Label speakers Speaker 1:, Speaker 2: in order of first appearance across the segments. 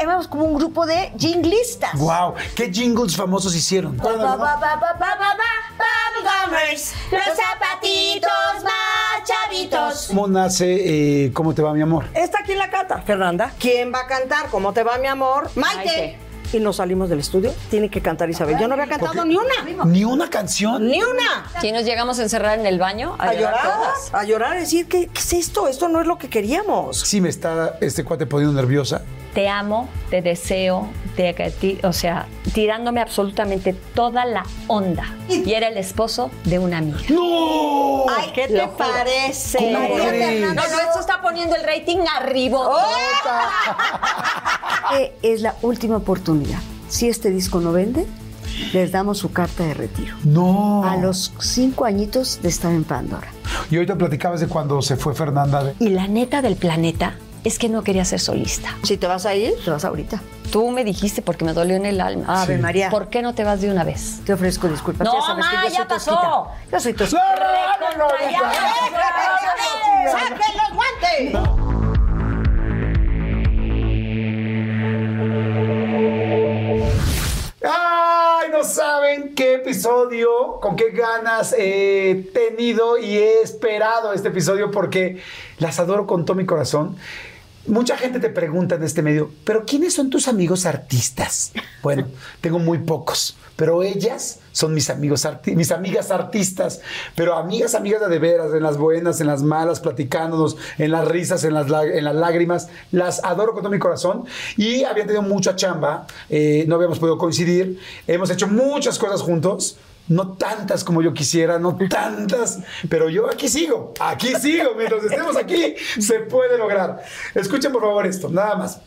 Speaker 1: Éramos como un grupo de jinglistas.
Speaker 2: ¡Wow! ¿Qué jingles famosos hicieron?
Speaker 1: Los zapatitos más chavitos.
Speaker 2: ¿Cómo nace eh, ¿Cómo te va mi amor?
Speaker 3: Está aquí en la cata, Fernanda. ¿Quién va a cantar? ¿Cómo te va, mi amor?
Speaker 1: Maite.
Speaker 3: Y nos salimos del estudio. Tiene que cantar Isabel. Yo no había cantado ni una.
Speaker 2: ¿Ni una canción?
Speaker 3: Ni una.
Speaker 4: Si nos llegamos a encerrar en el baño a,
Speaker 3: A llorar,
Speaker 4: todas.
Speaker 3: a llorar, a decir, ¿qué, qué es esto? Esto no es lo que queríamos.
Speaker 2: Sí me está este cuate poniendo nerviosa.
Speaker 4: Te amo, te deseo, te, ti- o sea, tirándome absolutamente toda la onda. Y era el esposo de una amiga.
Speaker 2: ¡No!
Speaker 3: Ay, ¿qué te parece?
Speaker 2: ¿Cómo crees?
Speaker 4: No, no, esto está poniendo el rating arriba.
Speaker 1: Eh, es la última oportunidad. Si este disco no vende, les damos su carta de retiro.
Speaker 2: No.
Speaker 1: A los cinco añitos de estar en Pandora.
Speaker 2: Y ahorita platicabas de cuando se fue Fernanda. de-
Speaker 4: Y la neta del planeta es que no quería ser solista.
Speaker 3: Si te vas a ir,
Speaker 1: Te vas ahorita.
Speaker 4: Tú me dijiste porque me dolió en el alma.
Speaker 1: Ave María.
Speaker 4: ¿Por qué no te vas de una vez?
Speaker 1: Te ofrezco disculpas.
Speaker 4: No,
Speaker 1: Ya sabes que yo
Speaker 4: ya
Speaker 1: soy
Speaker 4: pasó.
Speaker 1: tosquita. Yo soy tosquita.
Speaker 3: ¡saquen los guantes!
Speaker 2: ¡Ay! No saben qué episodio, con qué ganas he tenido y he esperado este episodio porque las adoro con todo mi corazón. Mucha gente te pregunta en este medio, ¿pero quiénes son tus amigos artistas? Bueno, tengo muy pocos, pero ellas son mis amigos mis amigas artistas, pero amigas, amigas de, de veras, en las buenas, en las malas, platicándonos, en las risas, en las, en las lágrimas, las adoro con todo mi corazón. Y habían tenido mucha chamba, eh, no habíamos podido coincidir, hemos hecho muchas cosas juntos, no tantas como yo quisiera, no tantas, pero yo aquí sigo, aquí sigo, mientras estemos aquí, se puede lograr. Escuchen por favor esto, nada más.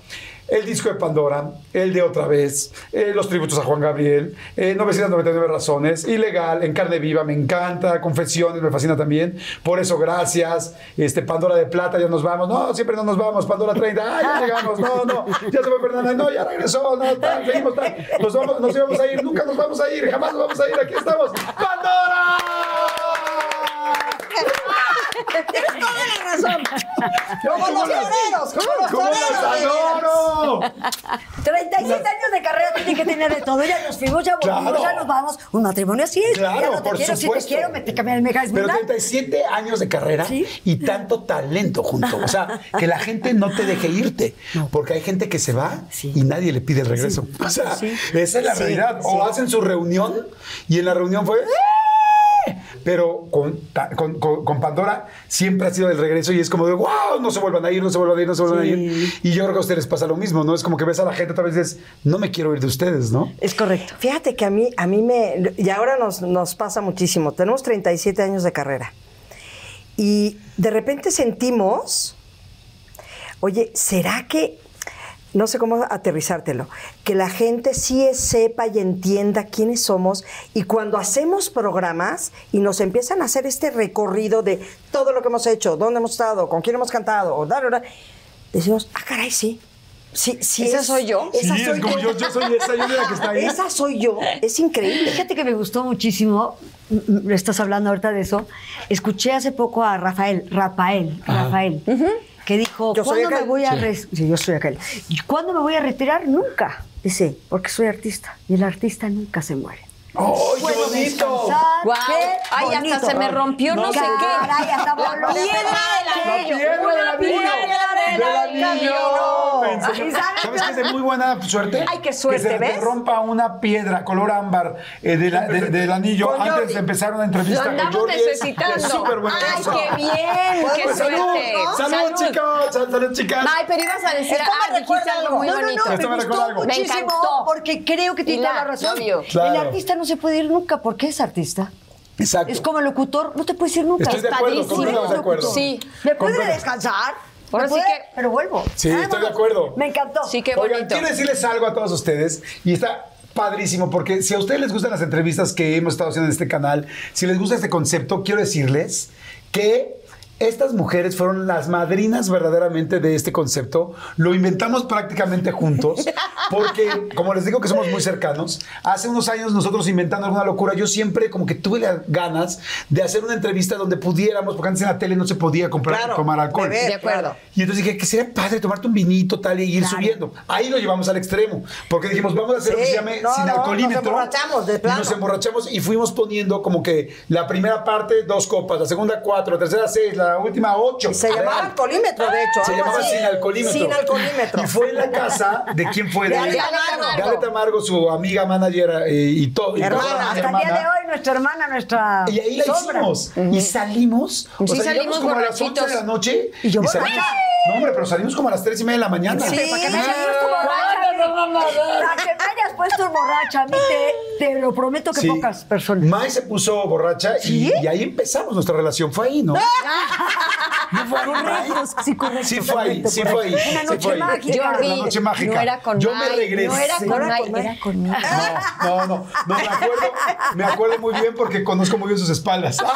Speaker 2: El disco de Pandora, el de otra vez, eh, los tributos a Juan Gabriel, eh, 999 razones, Ilegal, En carne viva, me encanta, Confesiones, me fascina también, por eso gracias, este Pandora de Plata, ya nos vamos, no, siempre no nos vamos, Pandora 30, ah, ya llegamos, no, no, ya se fue Fernanda, no, ya regresó, no, tal, seguimos, tal, nos, vamos, nos íbamos a ir, nunca nos vamos a ir, jamás nos vamos a ir, aquí estamos, ¡Pandora!
Speaker 3: Tienes toda la razón. Como los toreros, como los
Speaker 2: ¿Cómo las
Speaker 3: toreros.
Speaker 2: adoro?
Speaker 1: 37 años de carrera tiene que tener de todo. Ya nos fuimos, ya volvimos,
Speaker 2: Claro.
Speaker 1: ya nos vamos. Un matrimonio así es.
Speaker 2: Claro,
Speaker 1: ya no te
Speaker 2: por
Speaker 1: quiero,
Speaker 2: supuesto.
Speaker 1: si te quiero, me te el mega
Speaker 2: Pero 37 años de carrera
Speaker 1: Sí.
Speaker 2: y tanto talento junto. O sea, que la gente no te deje irte. Porque hay gente que se va
Speaker 1: Sí.
Speaker 2: y nadie le pide el regreso. O sea, esa es la realidad. O hacen su reunión y en la reunión fue. "¡Eh!". Pero con, con- con- Pandora siempre ha sido el regreso y es como de wow, no se vuelvan a ir, no se vuelvan a ir, no se vuelvan a ir. Y yo creo que a ustedes les pasa lo mismo, ¿no? Es como que ves a la gente otra vez y dices, no me quiero ir de ustedes, ¿no?
Speaker 1: Es correcto.
Speaker 3: Fíjate que a mí, a mí me. Y ahora nos, nos pasa muchísimo. Tenemos 37 años de carrera. Y de repente sentimos. Oye, ¿será que.? No sé cómo aterrizártelo. Que la gente sí sepa y entienda quiénes somos. Y cuando hacemos programas y nos empiezan a hacer este recorrido de todo lo que hemos hecho, dónde hemos estado, con quién hemos cantado, o da, da, da, decimos, ah, caray, sí. Sí, sí
Speaker 4: ¿Esa
Speaker 3: es-
Speaker 4: soy yo?
Speaker 3: Esa
Speaker 2: Sí,
Speaker 3: soy
Speaker 2: es como yo, yo soy esa, yo soy la que está ahí.
Speaker 3: esa soy yo. Es increíble.
Speaker 1: Fíjate que me gustó muchísimo, estás hablando ahorita de eso. Escuché hace poco a Rafael, Rafael, Rafael, que dijo,
Speaker 3: Yo soy
Speaker 1: ¿cuándo me voy a
Speaker 3: Sí.
Speaker 1: yo soy aquel. ¿Y ¿Cuándo me voy a retirar? Nunca. Dice, porque soy artista y el artista nunca se muere.
Speaker 2: ¡Oh, qué bonito!
Speaker 4: ¡Guau!
Speaker 1: Qué
Speaker 4: ¡Ay,
Speaker 1: bonito.
Speaker 4: hasta se me rompió no, no sé qué!
Speaker 1: ¡Ay, hasta voló!
Speaker 4: ¡La piedra del
Speaker 1: anillo!
Speaker 4: ¡La
Speaker 1: piedra
Speaker 2: del
Speaker 1: anillo! ¿Sabes
Speaker 2: que es de muy buena suerte?
Speaker 3: ¡Ay, qué suerte!
Speaker 2: Que se
Speaker 3: ¿ves?
Speaker 2: rompa una piedra color ámbar eh, de la, de, del anillo
Speaker 3: Con
Speaker 2: antes
Speaker 3: Jordi.
Speaker 2: de empezar una entrevista. Lo
Speaker 4: andamos necesitando.
Speaker 2: Es súper buena
Speaker 4: ¡Ay,
Speaker 2: eso.
Speaker 4: qué bien! Pues, ¡Qué
Speaker 2: pues, suerte! ¡Salud,
Speaker 4: salud,
Speaker 2: salud. chicos! ¡Salud, chicas!
Speaker 4: Ay, pero ibas a decir, ah, dijiste algo muy bonito.
Speaker 2: Esto me recuerda algo.
Speaker 4: Me.
Speaker 1: Porque creo que tiene toda la razón. El artista no se puede ir nunca porque es artista.
Speaker 2: Exacto.
Speaker 1: Es como el locutor, no te puedes ir nunca.
Speaker 2: Estoy de acuerdo,
Speaker 4: padrísimo.
Speaker 2: completamente de acuerdo.
Speaker 4: Sí.
Speaker 1: ¿Me puede descansar?
Speaker 4: Ahora
Speaker 1: ¿Me
Speaker 4: sí que-
Speaker 1: Pero vuelvo.
Speaker 2: Sí, estoy de acuerdo.
Speaker 1: Me encantó.
Speaker 4: Sí, qué
Speaker 2: Oigan,
Speaker 4: bonito.
Speaker 2: quiero decirles algo a todos ustedes y está padrísimo porque si a ustedes les gustan las entrevistas que hemos estado haciendo en este canal, si les gusta este concepto, quiero decirles que estas mujeres fueron las madrinas verdaderamente de este concepto. Lo inventamos prácticamente juntos porque, como les digo que somos muy cercanos, hace unos años nosotros inventando alguna locura, yo siempre como que tuve las ganas de hacer una entrevista donde pudiéramos, porque antes en la tele no se podía comprar,
Speaker 3: Claro,
Speaker 2: tomar alcohol.
Speaker 3: beber,
Speaker 4: De acuerdo.
Speaker 3: claro.
Speaker 2: Y entonces dije que sería padre tomarte un vinito tal y ir subiendo. Ahí lo llevamos al extremo. Porque dijimos, vamos a hacer lo que
Speaker 3: Sí,
Speaker 2: se llame
Speaker 3: no,
Speaker 2: sin
Speaker 3: no,
Speaker 2: alcoholímetro.
Speaker 3: nos emborrachamos, de
Speaker 2: Y
Speaker 3: plano.
Speaker 2: nos emborrachamos y fuimos poniendo como que la primera parte, dos copas, la segunda, cuatro, la tercera, seis, la última, ocho.
Speaker 3: Se llamaba
Speaker 2: Real.
Speaker 3: alcoholímetro, de hecho.
Speaker 2: Se llamaba
Speaker 3: así.
Speaker 2: sin alcoholímetro.
Speaker 3: Sin alcoholímetro.
Speaker 2: Y fue en la casa de quién fue
Speaker 3: De Tamargo,
Speaker 2: su amiga manager eh, y todo. y
Speaker 3: Hermana,
Speaker 2: toda
Speaker 1: Hasta el día de hoy, nuestra hermana, nuestra.
Speaker 2: y ahí la
Speaker 1: sombra.
Speaker 2: hicimos. Y salimos. O
Speaker 4: Sí,
Speaker 2: sea,
Speaker 4: salimos
Speaker 2: como a las 11 de la noche.
Speaker 1: Y yo
Speaker 2: salimos.
Speaker 1: borracha.
Speaker 2: No, hombre, pero salimos como a las 3 y media de la mañana.
Speaker 3: Sí.
Speaker 1: Para que me hayas puesto borracha. Para que me hayas puesto borracha. A mí te, te lo prometo que
Speaker 2: Sí.
Speaker 1: pocas personas.
Speaker 2: Mai se puso borracha y, y ahí empezamos nuestra relación. Fue ahí, ¿no? ¿No fue?
Speaker 1: Sí, correcto.
Speaker 2: Sí fue ahí, sí fue ahí.
Speaker 1: Una
Speaker 2: sí
Speaker 1: noche
Speaker 2: fue ahí.
Speaker 1: mágica.
Speaker 4: Jordi,
Speaker 2: La noche mágica.
Speaker 4: no era con
Speaker 2: Yo me regresé.
Speaker 4: No era con
Speaker 3: No era
Speaker 4: conmigo.
Speaker 2: No, no, no, no, me acuerdo, me acuerdo muy bien porque conozco muy bien sus espaldas.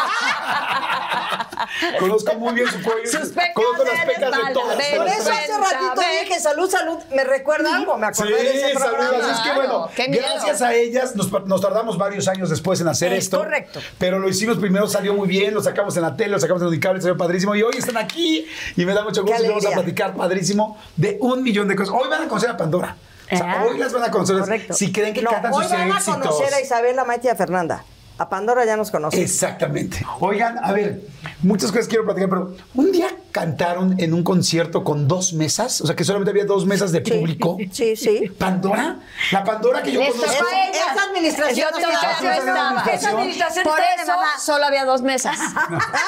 Speaker 2: conozco muy bien su cuello.
Speaker 4: Sus pecas
Speaker 2: conozco las
Speaker 4: de
Speaker 2: pecas de
Speaker 4: espalda,
Speaker 2: todas.
Speaker 4: de
Speaker 3: Por eso hace ratito dije salud, salud. Me recuerda algo, me
Speaker 2: Sí,
Speaker 3: acordé de ese
Speaker 2: saludos.
Speaker 3: programa.
Speaker 2: Es que bueno, gracias a ellas nos, nos tardamos varios años después en hacer
Speaker 1: Es
Speaker 2: esto.
Speaker 1: correcto.
Speaker 2: Pero lo hicimos primero, salió muy bien, lo sacamos en la tele, lo sacamos en Unicable, padrísimo. Y hoy están aquí y me da mucho gusto y vamos a platicar padrísimo de un millón de cosas. Hoy van a conocer a Pandora. O sea,
Speaker 1: Ah,
Speaker 2: hoy las van a conocer.
Speaker 1: correcto.
Speaker 2: Si creen que
Speaker 3: No,
Speaker 2: cantan
Speaker 3: hoy
Speaker 2: sus
Speaker 3: van a
Speaker 2: éxitos.
Speaker 3: conocer a Isabela, Maite y a Fernanda. A Pandora ya nos conocen.
Speaker 2: Exactamente. Oigan, a ver, muchas cosas quiero platicar, pero un día cantaron en un concierto con dos mesas, o sea que solamente había dos mesas de público.
Speaker 3: Sí, sí.
Speaker 2: ¿Pandora? La Pandora que yo conozco.
Speaker 4: tocó a ella.
Speaker 3: Esa administración
Speaker 4: Yo
Speaker 3: no
Speaker 4: todavía
Speaker 3: estaba.
Speaker 4: no estaba.
Speaker 1: Esa administración
Speaker 4: Por eso solo había dos mesas.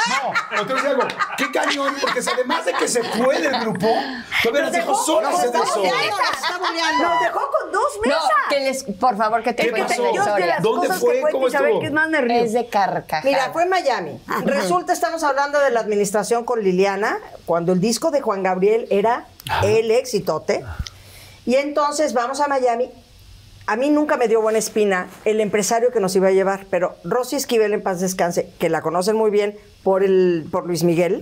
Speaker 2: No, pero te voy a decir algo. Qué cañón, porque además de que se fue del grupo, todavía las dejó solas en eso.
Speaker 1: Nos dejó con dos
Speaker 4: No,
Speaker 1: mesas.
Speaker 4: que les, por favor, que te
Speaker 2: ¿Qué
Speaker 4: cuenten la historia.
Speaker 2: ¿Dónde fue? ¿Cómo estuvo?
Speaker 1: Más nervioso.
Speaker 4: Es de carcajada.
Speaker 3: Mira, fue en Miami. Resulta, estamos hablando de la administración con Liliana, cuando el disco de Juan Gabriel era el éxitote. Y entonces vamos a Miami. A mí nunca me dio buena espina el empresario que nos iba a llevar, pero Rosy Esquivel, en paz descanse, que la conocen muy bien por, el, por Luis Miguel.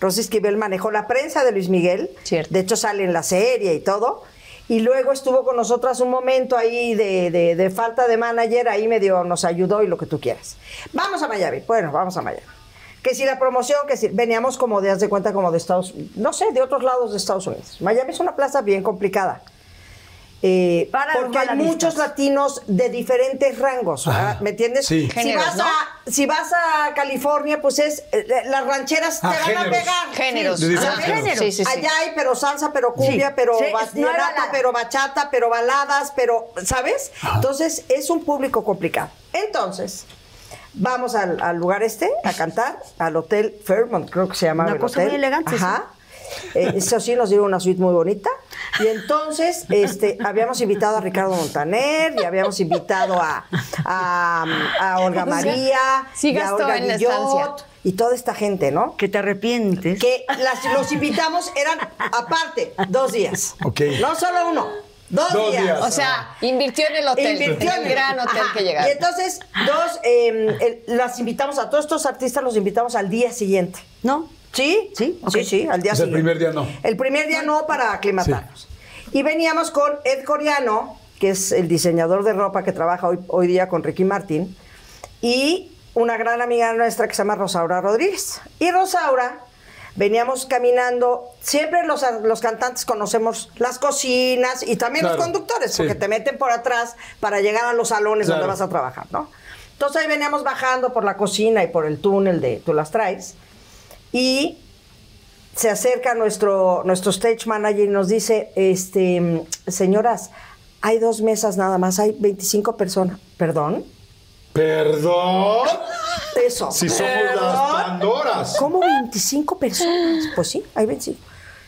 Speaker 3: Rosy Esquivel manejó la prensa de Luis Miguel.
Speaker 4: Cierto.
Speaker 3: De hecho, sale en la serie y todo. Y luego estuvo con nosotras un momento ahí de, de- falta de manager, ahí medio nos ayudó y lo que tú quieras. Vamos a Miami. Bueno, vamos a Miami. Que si la promoción, que si veníamos como de, haz de cuenta, como de Estados no sé, de otros lados de Estados Unidos. Miami es una plaza bien complicada. Eh,
Speaker 1: Para
Speaker 3: porque hay muchos latinos de diferentes rangos. ¿me entiendes?
Speaker 2: sí.
Speaker 3: Si,
Speaker 4: Géneros,
Speaker 3: vas
Speaker 4: ¿no?
Speaker 3: a, si vas a California, pues es eh, las rancheras
Speaker 2: Ah,
Speaker 3: te van
Speaker 2: géneros.
Speaker 3: a pegar.
Speaker 4: Géneros.
Speaker 2: Géneros.
Speaker 4: Sí, sí, sí.
Speaker 3: Allá hay pero salsa, pero cumbia,
Speaker 1: Sí,
Speaker 3: pero
Speaker 1: balada.
Speaker 3: pero bachata, pero baladas, pero, ¿sabes? Entonces es un público complicado. Entonces, vamos al, al lugar este a cantar, al Hotel Fairmont, creo que se llamaba
Speaker 1: Una
Speaker 3: el
Speaker 1: cosa
Speaker 3: hotel.
Speaker 1: muy elegante,
Speaker 3: Ajá. Eh, eso sí, nos dieron una suite muy bonita. Y entonces, este, habíamos invitado a Ricardo Montaner y habíamos invitado a, a, a Olga María,
Speaker 4: sí
Speaker 3: y a Olga
Speaker 4: en la
Speaker 3: Guillot,
Speaker 4: estancia.
Speaker 3: y toda esta gente, ¿no?
Speaker 1: Que te arrepientes.
Speaker 3: que las- los invitamos eran aparte, dos días.
Speaker 2: Ok.
Speaker 3: No solo uno, dos,
Speaker 2: Dos
Speaker 3: días.
Speaker 2: días.
Speaker 4: O sea, invirtió en el hotel.
Speaker 3: Invirtió
Speaker 4: en el gran hotel
Speaker 3: Ajá.
Speaker 4: que llegaron.
Speaker 3: Y entonces, dos, eh, el- las invitamos a todos estos artistas, los invitamos al día siguiente.
Speaker 1: ¿No?
Speaker 3: ¿Sí?
Speaker 1: Sí, ok.
Speaker 3: sí, sí, al día
Speaker 2: O sea, el
Speaker 3: siguiente.
Speaker 2: primer día no.
Speaker 3: El primer día no para aclimatarnos. Y veníamos con Ed Coriano, que es el diseñador de ropa que trabaja hoy, hoy día con Ricky Martin, y una gran amiga nuestra que se llama Rosaura Rodríguez. Y Rosaura, veníamos caminando, siempre los, los cantantes conocemos las cocinas y también
Speaker 2: Claro,
Speaker 3: los conductores,
Speaker 2: sí.
Speaker 3: porque te meten por atrás para llegar a los salones
Speaker 2: Claro.
Speaker 3: donde vas a trabajar, ¿no? Entonces ahí veníamos bajando por la cocina y por el túnel de Tú las traes. Y se acerca nuestro, nuestro stage manager y nos dice, este, señoras, hay dos mesas nada más, hay 25 personas. ¿Perdón?
Speaker 2: Perdón.
Speaker 3: Eso.
Speaker 2: Si somos
Speaker 3: ¿Perdón?
Speaker 2: las Pandoras.
Speaker 3: ¿Cómo 25 personas? Pues sí, hay 25.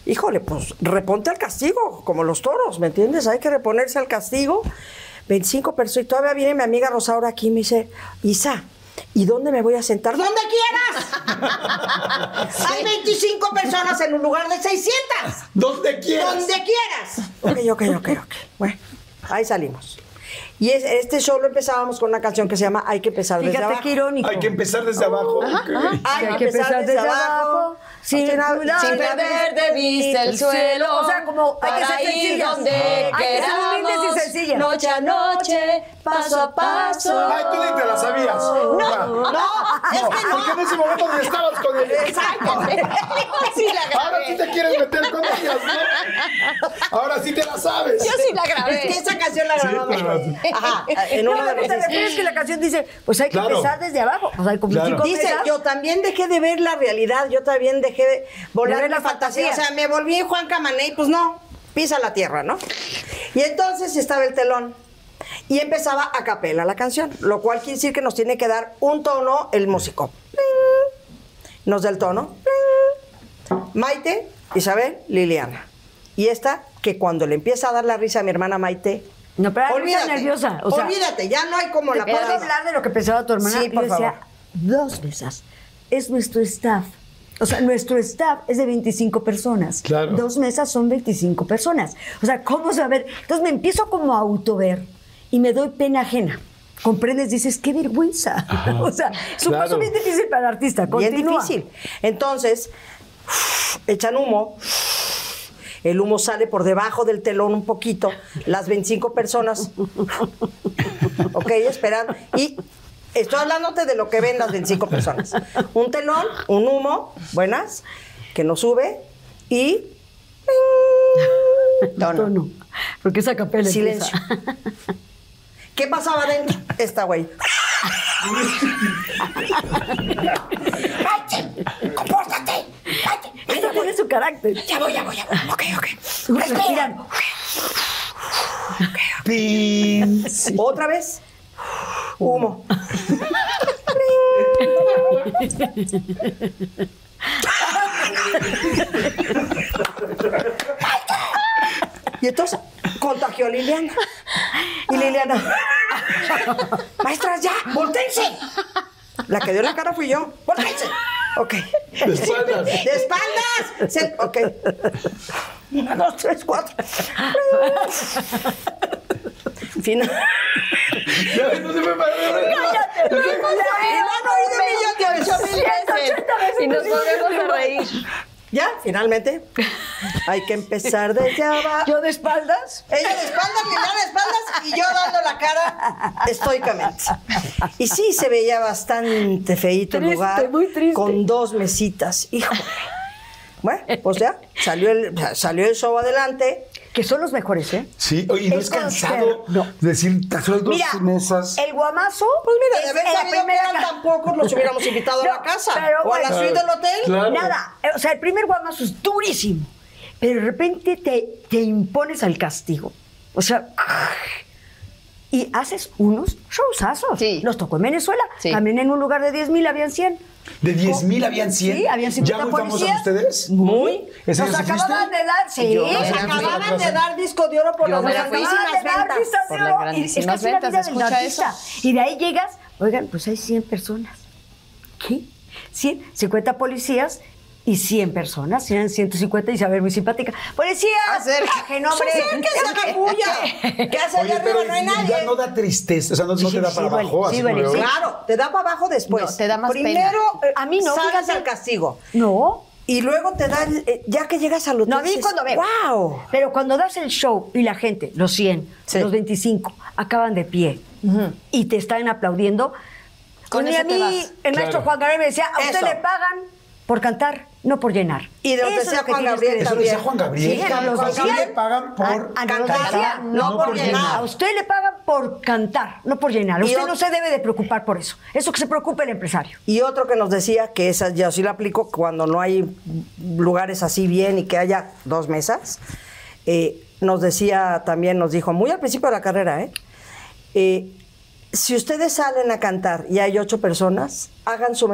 Speaker 3: Híjole, pues reponte al castigo, como los toros, ¿me entiendes? Hay que reponerse al castigo. 25 personas. Y todavía viene mi amiga Rosaura aquí y me dice, Isa, ¿y dónde me voy a sentar? ¡Donde quieras! Hay 25 personas en un lugar de 600.
Speaker 2: Donde quieras.
Speaker 3: Donde quieras. Ok, ok, ok, ok. Bueno, ahí salimos. Y es- este show lo empezábamos con una canción que se llama Hay que empezar desde
Speaker 1: Fíjate
Speaker 3: abajo.
Speaker 1: qué irónico.
Speaker 2: Hay que empezar desde abajo. Ok.
Speaker 3: Hay, que empezar desde abajo.
Speaker 1: Sin,
Speaker 3: sin,
Speaker 4: Sin perder de vista el suelo.
Speaker 1: O sea, como hay que
Speaker 4: para
Speaker 1: ser
Speaker 4: ir
Speaker 1: sencillas.
Speaker 4: donde
Speaker 1: Hay que ser y sencillas.
Speaker 4: Noche a noche, paso a paso.
Speaker 2: Ay, tú ni te la sabías. No,
Speaker 3: No, es que no.
Speaker 2: Porque en ese momento ni estabas con él.
Speaker 3: Exacto.
Speaker 4: sí la grabé.
Speaker 2: Ahora sí te quieres meter con ellas, ¿no? Ahora sí te la sabes.
Speaker 4: Yo sí la grabé.
Speaker 3: Es que esa canción la
Speaker 2: Sí,
Speaker 3: grabamos.
Speaker 2: pero-
Speaker 3: Ajá, en
Speaker 1: No,
Speaker 3: uno de
Speaker 1: te refieres que la canción dice, pues hay que
Speaker 2: Claro.
Speaker 1: empezar desde abajo. Pues hay como
Speaker 2: Claro.
Speaker 3: Dice, yo también dejé de ver la realidad, yo también dejé de volar
Speaker 1: De ver
Speaker 3: la
Speaker 1: la
Speaker 3: fantasía.
Speaker 1: fantasía.
Speaker 3: O sea, me volví Juan Camané, pues no, pisa la tierra, ¿no? Y entonces estaba el telón. Y empezaba a capela la canción, lo cual quiere decir que nos tiene que dar un tono el músico. Nos da el tono. Maite, Isabel, Liliana. Y esta, que cuando le empieza a dar la risa a mi hermana Maite.
Speaker 1: No, pero
Speaker 3: olvídate,
Speaker 1: nerviosa. O sea,
Speaker 3: olvídate, ya no hay como la
Speaker 1: ¿Te puedo
Speaker 3: palabra.
Speaker 1: hablar de lo que pensaba tu hermana?
Speaker 3: Sí, por
Speaker 1: Yo decía,
Speaker 3: favor.
Speaker 1: dos mesas. Es nuestro staff. O sea, nuestro staff es de 25 personas.
Speaker 2: Claro.
Speaker 1: Dos mesas son 25 personas. O sea, ¿cómo saber? Entonces me empiezo como a autover y me doy pena ajena. ¿Comprendes? Dices, qué vergüenza. o sea, es un paso bien difícil para el artista.
Speaker 3: Bien
Speaker 1: Continúa.
Speaker 3: difícil. Entonces, echan humo. El humo sale por debajo del telón un poquito. Las 25 personas. ok, esperando. Y estoy hablándote de lo que ven las 25 personas. Un telón, un humo, buenas, que nos sube y. Tono.
Speaker 1: Tono. Porque esa capela
Speaker 3: Silencio. ¿Qué pasaba adentro? Esta güey. ¡Compórtate!
Speaker 1: Esta tiene su carácter.
Speaker 3: Ya voy, ya voy, ya voy. Ok, ok.
Speaker 1: Respiran.
Speaker 2: Pin.
Speaker 3: Otra vez. Humo. y entonces contagió a Liliana. Y Liliana. Maestras, ya, voltense. La que dio la cara fui yo. Voltense. Ok.
Speaker 2: De espaldas.
Speaker 3: De espaldas. Ok. Una, dos, tres, cuatro. Final.
Speaker 2: Ya, no se me para.
Speaker 3: Y
Speaker 4: nos volvemos a reír.
Speaker 3: Ya, finalmente. Hay que empezar desde abajo.
Speaker 1: Yo de espaldas.
Speaker 3: Ella de espaldas, Liliana de espaldas y yo dando la cara estoicamente. Y sí, se veía bastante feíto el lugar.
Speaker 1: muy triste.
Speaker 3: Con dos mesitas. Híjole. Bueno, pues ya, salió el, salió el show adelante.
Speaker 1: Que son los mejores, ¿eh?
Speaker 2: Sí, oye, ¿no
Speaker 1: Es
Speaker 2: es cansado
Speaker 1: no.
Speaker 2: decir tan solo dos
Speaker 1: Mira,
Speaker 2: mesas?
Speaker 1: el guamazo.
Speaker 3: Pues mira, de haber sabido que
Speaker 1: primera
Speaker 3: eran
Speaker 1: ca-
Speaker 3: tan pocos, los hubiéramos invitado a la casa.
Speaker 1: pero
Speaker 3: o a la suite del hotel.
Speaker 2: Claro.
Speaker 1: Nada. O sea, el primer guamazo es durísimo. Pero de repente te, te impones al castigo. O sea, y haces unos showsazos.
Speaker 4: Sí.
Speaker 1: Los tocó en Venezuela.
Speaker 4: Sí.
Speaker 1: También en un lugar de 10 mil habían 100.
Speaker 2: ¿De 10 mil habían 100?
Speaker 1: Sí, habían 50
Speaker 2: ¿Ya muy famosos
Speaker 1: policías.
Speaker 2: ustedes?
Speaker 1: Muy.
Speaker 2: ¿Ese
Speaker 1: Nos acababan de dar, sí.
Speaker 3: Nos acababan de dar disco de oro por
Speaker 4: Yo
Speaker 3: las grandísimas ventas.
Speaker 4: Por las grandísimas ventas, escucha eso.
Speaker 1: Y de ahí llegas, oigan, pues hay 100 personas. ¿Qué? 100, 50 policías y 100 personas. Eran 150 y saber muy simpática. ¡Policía! ¡Que nombre!
Speaker 3: ¡Que se haga bulla! ¿Qué hace allá arriba? No hay
Speaker 2: ya
Speaker 3: nadie.
Speaker 2: no da tristeza, o sea, no, no
Speaker 1: Sí,
Speaker 2: te da
Speaker 1: sí
Speaker 2: para
Speaker 1: duele,
Speaker 2: abajo.
Speaker 1: sí
Speaker 2: así
Speaker 1: sí.
Speaker 2: de-
Speaker 3: Claro, te da para abajo después.
Speaker 4: No, te da más
Speaker 3: Primero, eh,
Speaker 1: A mí no,
Speaker 3: Salgas
Speaker 1: fíjate.
Speaker 3: al castigo.
Speaker 1: No.
Speaker 3: Y luego te da, el- eh, ya que llegas al hotel,
Speaker 1: No, a mí
Speaker 3: dices,
Speaker 1: cuando veo.
Speaker 3: ¡Wow!
Speaker 1: Pero cuando das el show y la gente, los 100,
Speaker 3: Sí.
Speaker 1: los 25, acaban de pie y te están aplaudiendo.
Speaker 4: Con
Speaker 1: pues,
Speaker 4: eso
Speaker 1: a
Speaker 4: te
Speaker 1: mí,
Speaker 4: vas.
Speaker 1: el maestro
Speaker 2: Claro.
Speaker 1: Juan Gabriel me decía, a usted
Speaker 3: Eso.
Speaker 1: le pagan por cantar, no por llenar.
Speaker 3: Y de lo que
Speaker 1: que
Speaker 3: Juan Gabriel
Speaker 2: Eso decía. Juan Gabriel.
Speaker 1: Sí, a los
Speaker 2: le pagan por
Speaker 1: A- a los
Speaker 3: cantar,
Speaker 1: decía,
Speaker 3: no por llenar.
Speaker 1: A usted le pagan por cantar, no por llenar. Usted no se debe de preocupar por eso. Eso que se preocupe el empresario.
Speaker 3: Y otro que nos decía, que esa yo sí la aplico cuando no hay lugares así bien y que haya dos mesas, eh, nos decía también, nos dijo muy al principio de la carrera, ¿eh? Eh, si ustedes salen a cantar y hay ocho personas, hagan su,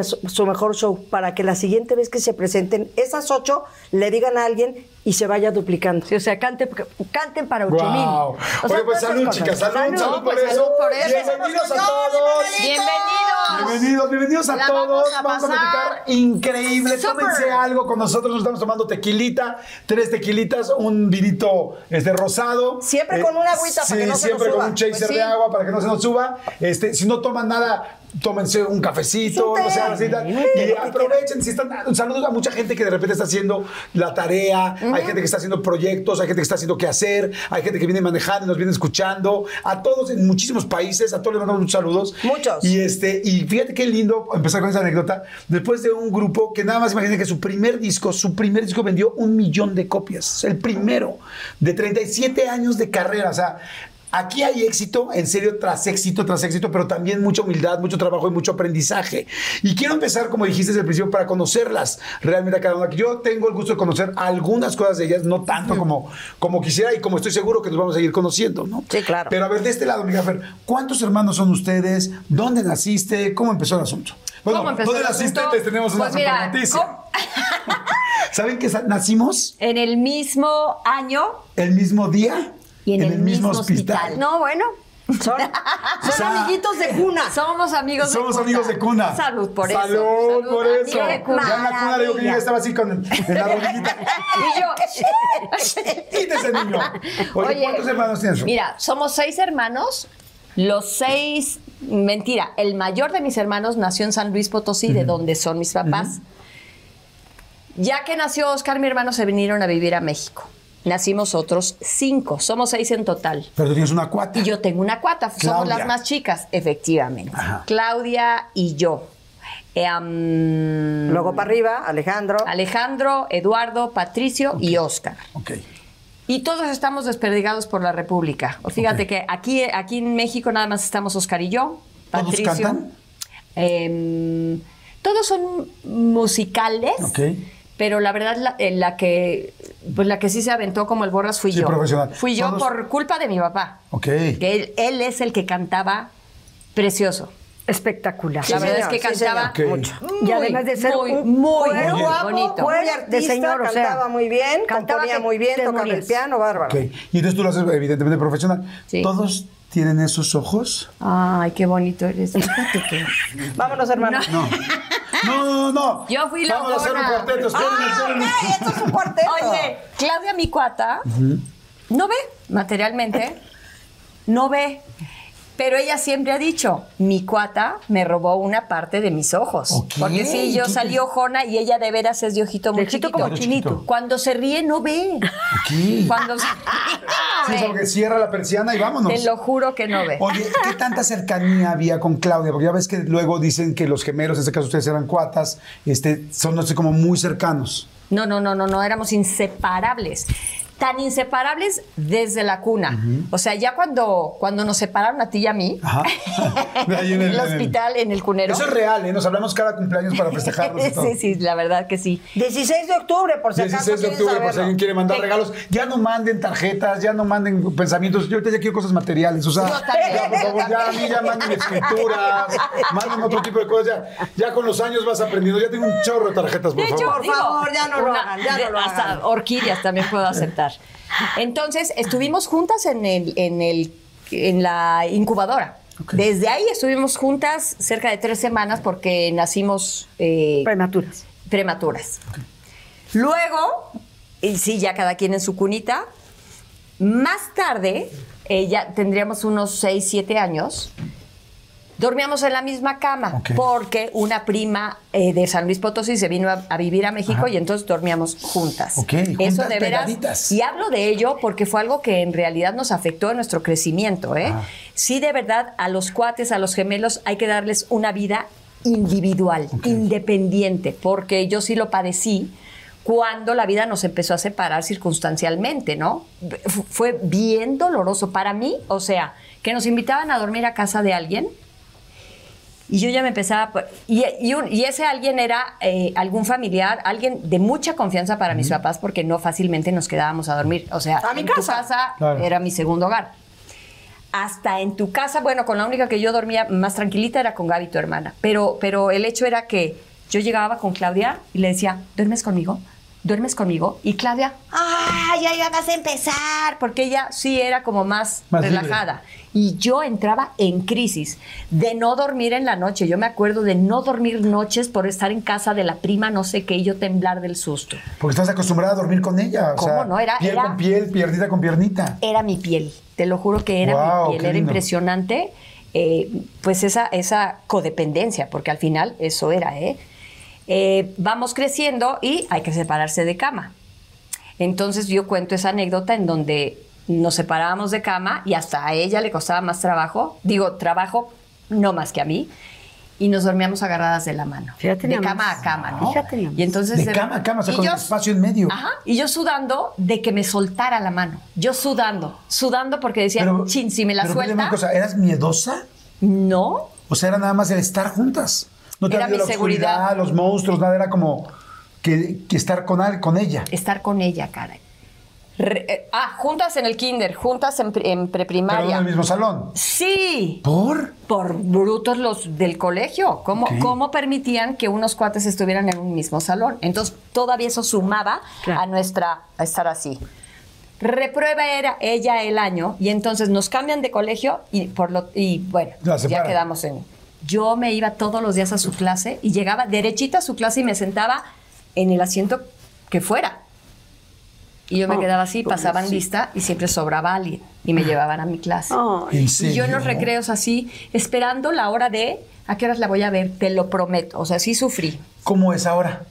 Speaker 3: mejor show para que la siguiente vez que se presenten, esas ocho le digan a alguien y se vaya duplicando.
Speaker 1: Sí, o sea, canten, canten para ocho
Speaker 2: Wow.
Speaker 1: mil.
Speaker 2: Oye, pues salud, chicas, salud, salud, por
Speaker 4: pues,
Speaker 2: eso.
Speaker 4: salud por eso.
Speaker 2: Bienvenidos a todos.
Speaker 4: Bienvenidos.
Speaker 2: Bienvenidos, bienvenidos a
Speaker 4: La
Speaker 2: todos.
Speaker 4: vamos a
Speaker 2: Vamos a platicar increíble.
Speaker 4: súper.
Speaker 2: Tómense algo con nosotros. Nos estamos tomando tequilita, tres tequilitas, un vinito este, rosado.
Speaker 3: Siempre con una agüita para
Speaker 2: sí,
Speaker 3: que no se
Speaker 2: siempre
Speaker 3: nos
Speaker 2: con
Speaker 3: suba.
Speaker 2: un chaser
Speaker 4: Pues sí.
Speaker 2: de agua para que no se nos suba. Este, si no toman nada, tómense un cafecito, no sé, tal. y aprovechen. Si están, un saludo a mucha gente que de repente está haciendo la tarea. Hay gente que está haciendo proyectos, hay gente que está haciendo qué hacer, hay gente que viene manejando y nos viene escuchando. A todos en muchísimos países, a todos les mandamos muchos saludos.
Speaker 3: Muchos.
Speaker 2: Y este, y fíjate qué lindo empezar con esa anécdota. Después de un grupo que nada más imaginen que su primer disco, su primer disco vendió un millón de copias. El primero de 37 años de carrera. O sea, aquí hay éxito, en serio, tras éxito, tras éxito, pero también mucha humildad, mucho trabajo y mucho aprendizaje. Y quiero empezar, como dijiste desde el principio, para conocerlas realmente a cada una. Yo tengo el gusto de conocer algunas cosas de ellas, no tanto como, como quisiera y como estoy seguro que nos vamos a ir conociendo, ¿no?
Speaker 3: Sí, claro.
Speaker 2: Pero a ver, de este lado, Miguel Fer, ¿cuántos hermanos son ustedes? ¿Dónde naciste? ¿Cómo empezó el asunto? Bueno,
Speaker 4: ¿Cómo empezó
Speaker 2: ¿dónde
Speaker 4: el
Speaker 2: naciste? Les tenemos una
Speaker 4: Pues mira,
Speaker 2: super noticia. ¿Saben que nacimos
Speaker 4: En el mismo año
Speaker 2: el mismo día?
Speaker 4: Y en el mismo hospital.
Speaker 1: No, bueno.
Speaker 3: Son, son
Speaker 2: O sea,
Speaker 3: amiguitos de cuna.
Speaker 4: somos amigos
Speaker 2: Somos
Speaker 4: de cuna.
Speaker 2: amigos de cuna.
Speaker 4: Salud por eso.
Speaker 2: Salud por eso.
Speaker 4: amigo de cuna.
Speaker 2: Ya en la cuna le digo que yo estaba así con en la rodillita.
Speaker 4: Y yo.
Speaker 2: Quítese, niño. Oye, ¿cuántos hermanos tienes?
Speaker 4: Mira, somos seis hermanos. Los seis, mentira, el mayor de mis hermanos nació en San Luis Potosí, de donde son mis papás. Ya que nació Oscar, mi hermano se vinieron a vivir a México. Nacimos otros cinco, somos seis en total.
Speaker 2: Pero tú tienes una cuata.
Speaker 4: Y yo tengo una cuata, somos las más chicas, efectivamente.
Speaker 2: Ajá.
Speaker 4: Claudia y yo. Eh, am,
Speaker 3: Luego para arriba, Alejandro.
Speaker 4: Alejandro, Eduardo, Patricio y Oscar.
Speaker 2: Ok.
Speaker 4: Y todos estamos desperdigados por la República. Fíjate que aquí, aquí en México nada más estamos Oscar y yo.
Speaker 2: ¿Todos
Speaker 4: Patricio.
Speaker 2: cantan?
Speaker 4: Em, todos son musicales.
Speaker 2: Ok.
Speaker 4: Pero la verdad, la, eh, la que pues la que sí se aventó como el borras fui
Speaker 2: Sí,
Speaker 4: yo.
Speaker 2: profesional.
Speaker 4: Fui yo
Speaker 2: Todos-
Speaker 4: por culpa de mi papá.
Speaker 2: Ok.
Speaker 4: Que él, él es el que cantaba precioso.
Speaker 1: Espectacular.
Speaker 4: la
Speaker 3: Sí,
Speaker 4: verdad
Speaker 3: señor,
Speaker 4: es que
Speaker 3: sí,
Speaker 4: cantaba
Speaker 2: señor. Ok.
Speaker 3: mucho.
Speaker 1: Y además de ser
Speaker 4: muy,
Speaker 1: un
Speaker 4: muy, muy
Speaker 3: guapo,
Speaker 4: bonito.
Speaker 3: Muy artista,
Speaker 1: de señor, o sea,
Speaker 3: cantaba muy bien,
Speaker 1: cantaba
Speaker 3: componía muy bien, tocaba el piano, bárbaro.
Speaker 2: Ok. Y entonces tú lo haces evidentemente profesional.
Speaker 4: Sí.
Speaker 2: ¿Todos tienen esos ojos?
Speaker 4: Ay, qué bonito eres. Fíjate que-
Speaker 3: Vámonos, hermano.
Speaker 2: No. No, no, no.
Speaker 4: Yo fui la
Speaker 2: Vamos a hacer un cuarteto. espérenme.
Speaker 3: Ah, esto es un cuarteto.
Speaker 4: Oye, Claudia, mi cuata, no ve materialmente, no ve. Pero ella siempre ha dicho, mi cuata me robó una parte de mis ojos. Porque sí, yo
Speaker 2: ¿Qué
Speaker 4: salí ojona y ella de veras es de ojito muy
Speaker 1: De ojito
Speaker 4: chiquito.
Speaker 1: como chinito.
Speaker 4: Cuando se ríe, no ve.
Speaker 2: Aquí.
Speaker 4: Cuando se
Speaker 2: Sí,
Speaker 4: ríe, no
Speaker 2: cierra la persiana y vámonos.
Speaker 4: Te lo juro que no ve.
Speaker 2: Oye, ¿qué tanta cercanía había con Claudia? Porque ya ves que luego dicen que los gemelos, en este caso ustedes eran cuatas, este, son no sé, como muy cercanos.
Speaker 4: No, no, no, no, no, éramos inseparables. Tan inseparables desde la cuna. O sea, ya cuando, cuando nos separaron a ti y a mí.
Speaker 2: De en el-
Speaker 4: el
Speaker 2: en el-
Speaker 4: hospital, en el cunero.
Speaker 2: Eso es real, ¿eh? Nos hablamos cada cumpleaños para y todo.
Speaker 4: sí, sí, la verdad que sí.
Speaker 3: 16 de octubre, por si acaso
Speaker 2: 16 de
Speaker 3: quieren
Speaker 2: octubre, por si alguien quiere mandar regalos. Ya no manden tarjetas, ya no manden pensamientos. Yo ahorita ya quiero cosas materiales. O sea, ya, por favor, ya a mí ya manden escrituras, manden otro tipo de cosas. Ya, ya con los años vas aprendiendo. Ya tengo un chorro de tarjetas, por
Speaker 4: De hecho,
Speaker 2: favor.
Speaker 3: Por
Speaker 4: digo,
Speaker 3: favor, ya no lo
Speaker 4: una-
Speaker 3: hagan, ya no lo
Speaker 4: hasta
Speaker 3: hagan.
Speaker 4: orquídeas también puedo aceptar. Entonces, estuvimos juntas en el, en el, en la incubadora. Desde ahí estuvimos juntas cerca de tres semanas porque nacimos eh,
Speaker 1: Prematuras.
Speaker 4: prematuras. Luego, y sí, ya cada quien en su cunita. Más tarde, eh, ya tendríamos unos 6, 7 años. Dormíamos en la misma cama porque una prima eh, de San Luis Potosí se vino a, a vivir a México
Speaker 2: Ajá.
Speaker 4: y entonces dormíamos juntas.
Speaker 2: Ok,
Speaker 4: Eso
Speaker 2: juntas
Speaker 4: de veras.
Speaker 2: pegaditas.
Speaker 4: Y hablo de ello porque fue algo que en realidad nos afectó en nuestro crecimiento. ¿eh?
Speaker 2: Ah.
Speaker 4: Sí, de verdad, a los cuates, a los gemelos, hay que darles una vida individual, independiente, porque yo sí lo padecí cuando la vida nos empezó a separar circunstancialmente, ¿no? F- Fue bien doloroso para mí, o sea, que nos invitaban a dormir a casa de alguien y yo ya me empezaba... por- Y, y un- y ese alguien era eh, algún familiar, alguien de mucha confianza para mis papás, porque no fácilmente nos quedábamos a dormir. O sea,
Speaker 3: A mi
Speaker 4: en
Speaker 3: casa.
Speaker 4: tu casa
Speaker 2: Claro.
Speaker 4: era mi segundo hogar. Hasta en tu casa, bueno, con la única que yo dormía más tranquilita era con Gaby, tu hermana. Pero, pero el hecho era que yo llegaba con Claudia y le decía, ¿duermes conmigo? ¿Duermes conmigo? Y Claudia, ¡ah, ya, ya vas a empezar! Porque ella sí era como más,
Speaker 2: Más libre.
Speaker 4: relajada. Y yo entraba en crisis de no dormir en la noche. Yo me acuerdo de no dormir noches por estar en casa de la prima, no sé qué, y yo temblar del susto.
Speaker 2: Porque estás acostumbrada a dormir con ella. O
Speaker 4: ¿Cómo
Speaker 2: sea,
Speaker 4: no? Era-
Speaker 2: piel
Speaker 4: era-
Speaker 2: con piel, piernita con piernita.
Speaker 4: Era mi piel, te lo juro que era mi piel, era impresionante. eh, pues esa, esa codependencia, porque al final eso era, ¿eh? Eh, Vamos creciendo y hay que separarse de cama. Entonces yo cuento esa anécdota en donde nos separábamos de cama y hasta a ella le costaba más trabajo, digo, trabajo no más que a mí, y nos dormíamos agarradas de la mano,
Speaker 1: Fíjate
Speaker 4: de cama
Speaker 1: más.
Speaker 4: a cama, ¿no?
Speaker 1: Fíjate.
Speaker 4: Y entonces
Speaker 2: De cama a cama, o sea,
Speaker 4: y
Speaker 2: con el espacio en medio.
Speaker 4: Ajá, y yo sudando de que me soltara la mano, yo sudando, sudando porque decía, chin, si me la
Speaker 2: pero
Speaker 4: suelta,
Speaker 2: una cosa, ¿eras miedosa?
Speaker 4: no,
Speaker 2: O sea, era nada más el estar juntas. No te
Speaker 4: Era mi
Speaker 2: la oscuridad,
Speaker 4: seguridad.
Speaker 2: los monstruos, nada, era como que, que estar con, con ella.
Speaker 4: estar con ella, caray. Re- eh, ah, juntas en el kinder, juntas en,
Speaker 2: Pero
Speaker 4: preprimaria.
Speaker 2: en el mismo salón.
Speaker 4: Sí,
Speaker 2: ¿Por?
Speaker 4: por brutos los del colegio. ¿Cómo. ¿Cómo permitían que unos cuates estuvieran en un mismo salón? Entonces, todavía eso sumaba
Speaker 1: Claro.
Speaker 4: a nuestra a estar así. Reprueba era ella el año y entonces nos cambian de colegio y por lo y bueno, ya quedamos en. Yo me iba todos los días a su clase y llegaba derechita a su clase y me sentaba en el asiento que fuera. Y yo me
Speaker 1: Oh,
Speaker 4: quedaba así, pasaban lista y siempre sobraba alguien y me llevaban a mi clase.
Speaker 2: ¿En
Speaker 4: Y yo en los recreos así, esperando la hora de a qué horas la voy a ver, te lo prometo. O sea, sí sufrí.
Speaker 2: ¿Cómo es ahora?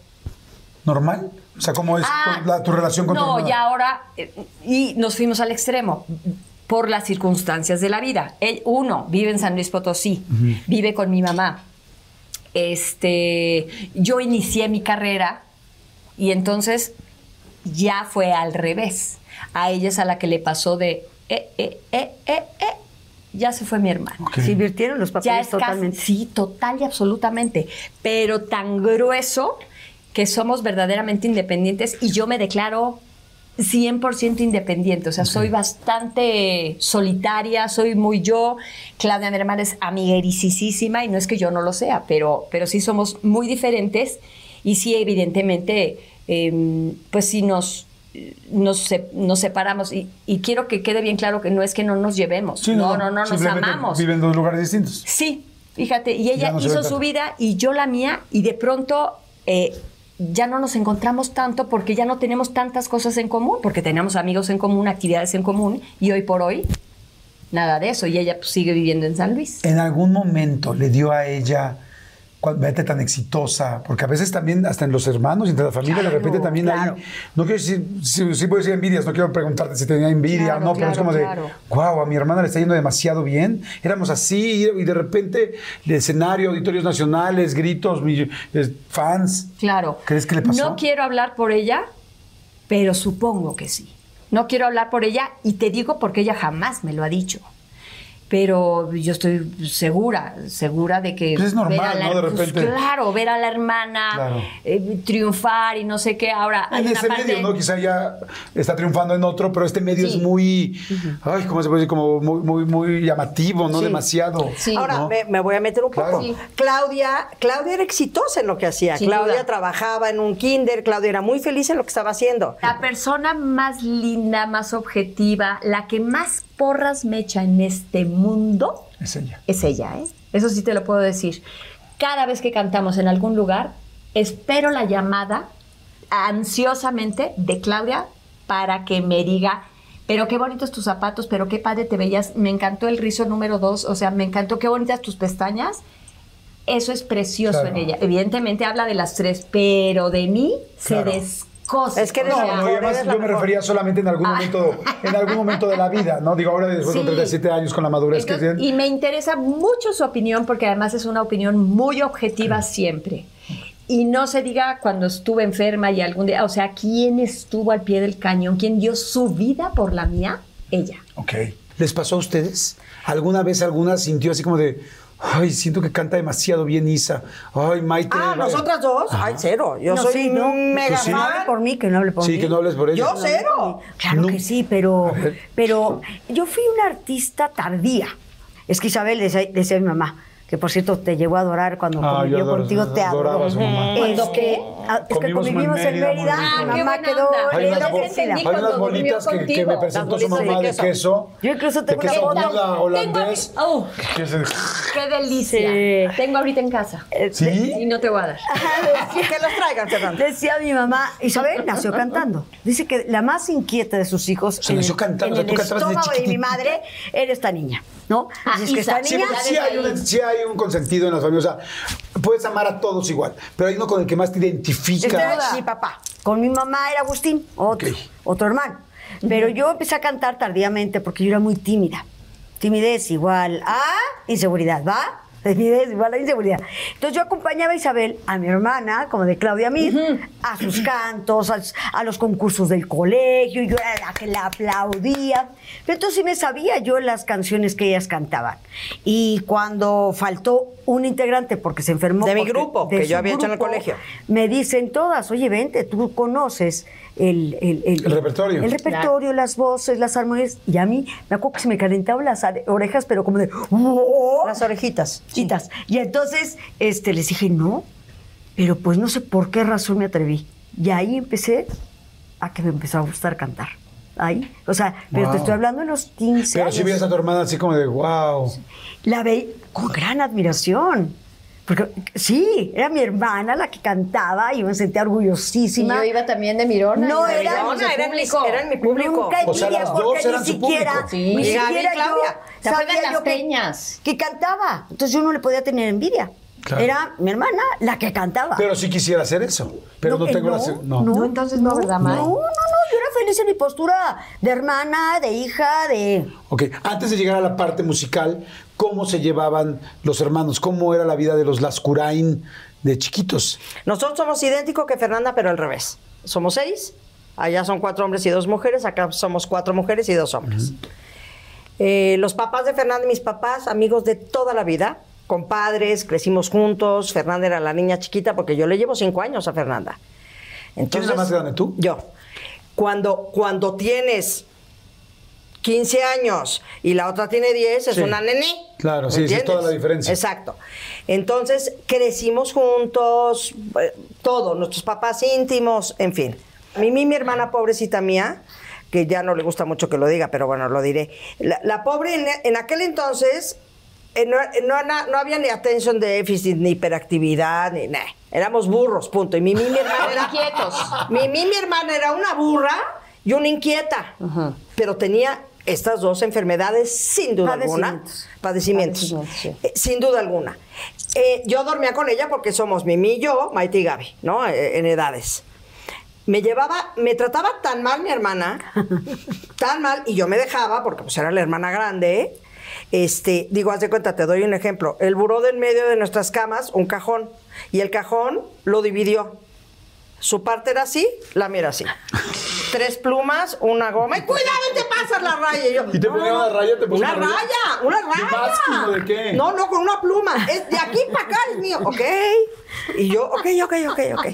Speaker 2: ¿Normal? O sea, ¿cómo es
Speaker 4: Ah,
Speaker 2: la- tu relación con tu
Speaker 4: No, ya ahora. eh, y nos fuimos al extremo por las circunstancias de la vida. Él, uno, vive en San Luis Potosí, vive con mi mamá. Este, yo inicié mi carrera y entonces ya fue al revés. A ella es a la que le pasó de, eh, eh, eh, eh, eh, ya se fue mi hermano.
Speaker 1: Se invirtieron los
Speaker 4: Ya
Speaker 1: papeles
Speaker 4: casi-
Speaker 1: totalmente.
Speaker 4: sí, total y absolutamente. Pero tan grueso que somos verdaderamente independientes y yo me declaro 100% independiente. O sea, soy bastante solitaria, soy muy yo. Claudia, mi hermana, es amiguericísima y no es que yo no lo sea, pero, pero sí somos muy diferentes y sí, evidentemente, em, pues sí nos... Nos, nos separamos y, y quiero que quede bien claro que no es que no nos llevemos,
Speaker 2: Sí,
Speaker 4: no, no, no, nos amamos.
Speaker 2: Viven en dos lugares distintos.
Speaker 4: Sí, fíjate, y ella
Speaker 2: no
Speaker 4: hizo su vida y yo la mía, y de pronto eh, ya no nos encontramos tanto porque ya no tenemos tantas cosas en común, porque tenemos amigos en común, actividades en común, y hoy por hoy, nada de eso, y ella pues, sigue viviendo en San Luis.
Speaker 2: ¿En algún momento le dio a ella, vete tan exitosa? Porque a veces también, hasta en los hermanos y entre la familia, de repente también
Speaker 1: claro.
Speaker 2: hay. No quiero decir, sí, sí puedo decir envidias, no quiero preguntarte si tenía envidia
Speaker 4: Claro,
Speaker 2: o no, pero es como de, wow, a mi hermana le está yendo demasiado bien. Éramos así y de repente, el escenario, auditorios nacionales, gritos, eh, fans.
Speaker 4: Claro.
Speaker 2: ¿Crees que le pasó?
Speaker 4: No quiero hablar por ella, pero supongo que sí. No quiero hablar por ella y te digo porque ella jamás me lo ha dicho. Pero yo estoy segura, segura de que...
Speaker 2: Pues es normal,
Speaker 4: ver a la-
Speaker 2: ¿no? De
Speaker 4: pues
Speaker 2: repente.
Speaker 4: claro, ver a la hermana
Speaker 2: Claro.
Speaker 4: eh, triunfar y no sé qué. Ahora, hay
Speaker 2: En
Speaker 4: una
Speaker 2: ese
Speaker 4: parte-
Speaker 2: medio, ¿no? Quizá ya está triunfando en otro, pero este medio
Speaker 4: Sí.
Speaker 2: es muy, ay, ¿cómo se puede decir? Como muy, muy, muy llamativo, ¿no?
Speaker 4: Sí.
Speaker 2: Demasiado.
Speaker 4: Sí.
Speaker 3: Ahora
Speaker 2: ¿no?
Speaker 3: me, me voy a meter un
Speaker 2: Claro.
Speaker 3: poco.
Speaker 4: Sí.
Speaker 3: Claudia, Claudia era exitosa en lo que hacía.
Speaker 4: Sin
Speaker 3: Claudia
Speaker 4: duda.
Speaker 3: trabajaba en un kinder, Claudia era muy feliz en lo que estaba haciendo.
Speaker 4: La persona más linda, más objetiva, la que más porras me echa en este mundo
Speaker 2: Es ella.
Speaker 4: es ella, ¿eh? Eso sí te lo puedo decir. Cada vez que cantamos en algún lugar, espero la llamada ansiosamente de Claudia para que me diga, pero qué bonitos tus zapatos, pero qué padre te veías, me encantó el rizo número dos, o sea, me encantó qué bonitas tus pestañas. Eso es precioso
Speaker 2: Claro.
Speaker 4: en ella. Evidentemente habla de las tres, pero de mí
Speaker 2: Claro.
Speaker 4: se descosa.
Speaker 3: Es que
Speaker 2: No, no, y además yo me refería solamente en algún
Speaker 4: Ah.
Speaker 2: momento, en algún momento de la vida, ¿no? Digo, ahora después de
Speaker 4: Sí.
Speaker 2: 37 años con la madurez que tienen.
Speaker 4: y me interesa mucho su opinión porque además es una opinión muy objetiva siempre. Y no se diga cuando estuve enferma y algún día, o sea, ¿quién estuvo al pie del cañón? ¿Quién dio su vida por la mía? Ella.
Speaker 2: Ok. ¿Les pasó a ustedes? ¿Alguna vez alguna sintió así como de, ay, siento que canta demasiado bien Isa? Ay, Maite.
Speaker 3: Ah,
Speaker 2: vaya"?
Speaker 3: nosotras dos. Ay, cero. Yo
Speaker 1: No,
Speaker 3: soy
Speaker 1: sí, no.
Speaker 3: mega
Speaker 2: Pues sí.
Speaker 1: No hable por mí, que no hable por
Speaker 2: Sí,
Speaker 1: mí.
Speaker 2: que no hables por ella.
Speaker 3: Yo cero.
Speaker 1: Claro
Speaker 2: No.
Speaker 1: que sí, pero, pero yo fui una artista tardía. Es que Isabel decía, decía mi mamá, que por cierto te llegó a adorar cuando
Speaker 2: Ah,
Speaker 1: convivió
Speaker 2: adoro-
Speaker 1: contigo, te
Speaker 2: adoraba
Speaker 1: adoró.
Speaker 2: a su mamá.
Speaker 1: Es que, ah, es que
Speaker 2: Comimos
Speaker 1: convivimos en
Speaker 2: Mérida,
Speaker 1: mi.
Speaker 4: Ah, qué
Speaker 1: mamá quedó.
Speaker 2: Hay unas, bo- hay unas bolitas que, que me presentó su mamá
Speaker 3: de
Speaker 2: de
Speaker 3: queso.
Speaker 2: queso.
Speaker 1: Yo incluso
Speaker 2: de
Speaker 1: tengo una
Speaker 2: queso
Speaker 1: foto.
Speaker 2: Buda holandés.
Speaker 4: Oh,
Speaker 2: que se-
Speaker 4: ¡Qué delicia!
Speaker 1: Sí.
Speaker 4: Tengo ahorita en casa.
Speaker 2: ¿Sí?
Speaker 4: Y no te voy a dar.
Speaker 3: que los traigan, Fernanda.
Speaker 1: Decía mi mamá, Isabel nació cantando. Dice que la más inquieta de sus hijos
Speaker 2: sea, nació cantando,
Speaker 1: en el estómago de mi madre era esta niña, ¿no?
Speaker 4: Ah,
Speaker 1: Así es que esta
Speaker 2: Sí,
Speaker 1: niña...
Speaker 2: sí hay, un, sí hay un consentido en las familias. O sea, puedes amar a todos igual, pero hay uno con el que más te identificas.
Speaker 1: mi papá. Con mi mamá era Agustín, otro, otro hermano. Pero yo empecé a cantar tardíamente porque yo era muy tímida. Timidez igual a inseguridad, ¿va? Timidez igual a inseguridad. Entonces yo acompañaba a Isabel, a mi hermana, como de Claudia Mir, a sus cantos, a, a los concursos del colegio, y yo era la que la aplaudía. Pero entonces sí me sabía yo las canciones que ellas cantaban. Y cuando faltó un integrante porque se enfermó.
Speaker 3: De mi grupo, que yo había hecho en el colegio.
Speaker 1: me dicen todas, oye, vente, tú conoces el, el,
Speaker 2: El repertorio.
Speaker 1: El repertorio, las voces, las armonías. Y a mí, me acuerdo que se me calentaban las orejas, pero como de... ¡oh!
Speaker 3: Las orejitas.
Speaker 1: Chitas. Y entonces este, les dije, no, pero pues no sé por qué razón me atreví. Y ahí empecé a que me empezó a gustar cantar. Ahí. O sea, pero
Speaker 2: Wow.
Speaker 1: te estoy hablando de los 15
Speaker 2: Pero
Speaker 1: años.
Speaker 2: si veías a tu hermana así como de, wow.
Speaker 1: La veía con gran admiración. Porque sí, era mi hermana la que cantaba y me sentía
Speaker 4: Y
Speaker 1: orgullosísima.
Speaker 4: yo iba también de Mirona.
Speaker 1: No,
Speaker 4: y de
Speaker 1: era-
Speaker 4: Mirona,
Speaker 3: Era, mi,
Speaker 4: público.
Speaker 3: era en mi público.
Speaker 1: Nunca
Speaker 2: O sea, las dos
Speaker 1: porque
Speaker 2: eran
Speaker 1: ni
Speaker 2: su
Speaker 1: siquiera,
Speaker 2: público.
Speaker 4: Sí.
Speaker 1: ni
Speaker 3: Y
Speaker 1: siquiera
Speaker 3: Claudia.
Speaker 1: yo
Speaker 4: ¿Se acuerdan
Speaker 1: sabía
Speaker 4: las
Speaker 1: yo
Speaker 4: peñas?
Speaker 1: que cantaba. Entonces yo no le podía tener envidia.
Speaker 2: Claro.
Speaker 1: Era mi hermana la que cantaba.
Speaker 2: Pero sí quisiera hacer eso. Pero no, tengo la... se- No.
Speaker 4: No, entonces no, ¿verdad, May?
Speaker 1: No, no, no, yo era feliz en mi postura de hermana, de hija, de...
Speaker 2: Ok, antes de llegar a la parte musical, ¿cómo se llevaban los hermanos? ¿Cómo era la vida de los Lascurain de chiquitos?
Speaker 3: Nosotros somos idénticos que Fernanda, pero al revés. Somos seis. Allá son cuatro hombres y dos mujeres. Acá somos cuatro mujeres y dos hombres. Eh, los papás de Fernanda y mis papás, amigos de toda la vida, compadres, crecimos juntos. Fernanda era la niña chiquita porque yo le llevo cinco años a Fernanda.
Speaker 2: ¿Quién es la más grande, tú?
Speaker 3: Yo. Cuando, cuando tienes 15 años y la otra tiene 10, es
Speaker 2: Sí.
Speaker 3: una nené.
Speaker 2: Claro, sí, esa es toda la diferencia.
Speaker 3: Exacto. Entonces, crecimos juntos, eh, todo, nuestros papás íntimos, en fin. Mimi, mi hermana pobrecita mía, que ya no le gusta mucho que lo diga, pero bueno, lo diré. La, la pobre en, en aquel entonces eh, no, no, no- no había ni attention déficit, ni hiperactividad, ni nada. Éramos burros, punto. Y Mimi, mi hermana era...
Speaker 4: Inquietos.
Speaker 3: Mimi, mi hermana, era una burra y una inquieta. Pero tenía estas dos enfermedades sin duda alguna.
Speaker 1: Padecimientos.
Speaker 3: Padecimientos.
Speaker 4: Padecimientos, sí.
Speaker 3: Eh, sin duda alguna. Eh, yo dormía con ella porque somos Mimi y yo, Maite y Gaby, ¿no? Eh, en edades. Me llevaba, me trataba tan mal mi hermana, tan mal, y yo me dejaba porque pues era la hermana grande. Este, digo, haz de cuenta, te doy un ejemplo. El buró del medio de nuestras camas, un cajón, y el cajón lo dividió. Su parte era así, la mía era así. Tres plumas, una goma. ¡Y cuidado, te pasas la raya! Y, yo,
Speaker 2: ¿Y te ponía una raya? ¿Te
Speaker 3: una,
Speaker 2: una raya?
Speaker 3: raya? ¡Una
Speaker 2: ¿De
Speaker 3: raya!
Speaker 2: de qué?
Speaker 3: No, no, con una pluma. Es de aquí para acá es mío. ¿Ok? Y yo, ok, ok, ok, ok.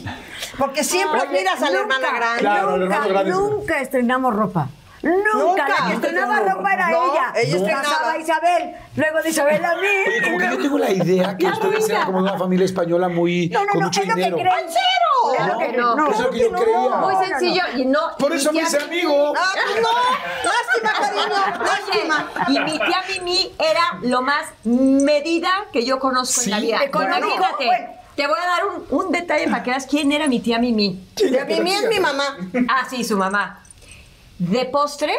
Speaker 3: Porque siempre
Speaker 1: Oye,
Speaker 3: miras a la
Speaker 1: nunca,
Speaker 3: hermana grande.
Speaker 2: Claro,
Speaker 1: nunca,
Speaker 2: grande.
Speaker 1: nunca estrenamos ropa. Nunca,
Speaker 3: Nunca.
Speaker 1: la que estrenaba
Speaker 3: No,
Speaker 1: ropa era
Speaker 3: no,
Speaker 1: ella.
Speaker 3: ella
Speaker 1: Casaba
Speaker 3: estrenaba.
Speaker 1: a Isabel, luego de Isabel a mí.
Speaker 2: Oye, como que yo tengo la idea que ustedes eran como una familia española muy...
Speaker 1: No, no,
Speaker 2: con
Speaker 1: no,
Speaker 2: mucho
Speaker 1: es lo que creen.
Speaker 3: ¡Cero!
Speaker 1: Claro
Speaker 4: No,
Speaker 1: que
Speaker 4: no,
Speaker 1: no.
Speaker 2: Es lo que yo creía.
Speaker 1: no.
Speaker 4: Muy
Speaker 1: No, no,
Speaker 4: sencillo y no.
Speaker 2: Por eso me hice
Speaker 4: tía-
Speaker 2: amigo.
Speaker 3: Ah, no. Lástima, cariño. Lástima.
Speaker 4: Y mi tía Mimi era lo más medida que yo conozco
Speaker 2: Sí.
Speaker 4: en la vida. Imagínate. Te voy a dar un, un detalle para que veas quién era mi tía Mimi.
Speaker 3: De Mimi es mi mamá.
Speaker 4: Ah, sí, su mamá. De postre,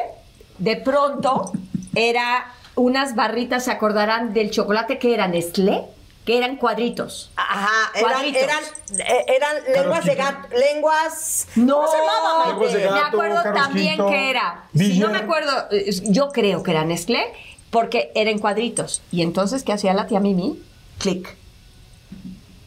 Speaker 4: de pronto, era unas barritas, se acordarán del chocolate que eran Nestlé, que eran cuadritos.
Speaker 3: Ajá, eran,
Speaker 4: Cuadritos.
Speaker 3: eran, eh, eran lenguas de gato, lenguas...
Speaker 4: No,
Speaker 3: ¿Cómo se llamaba,
Speaker 2: Lenguas de
Speaker 3: Maite?
Speaker 4: me acuerdo
Speaker 2: Carlos
Speaker 4: también
Speaker 2: Quinto,
Speaker 4: que era. Si no me acuerdo, eh, yo creo que era Nestlé, porque eran cuadritos. Y entonces, ¿qué hacía la tía Mimi? Clic.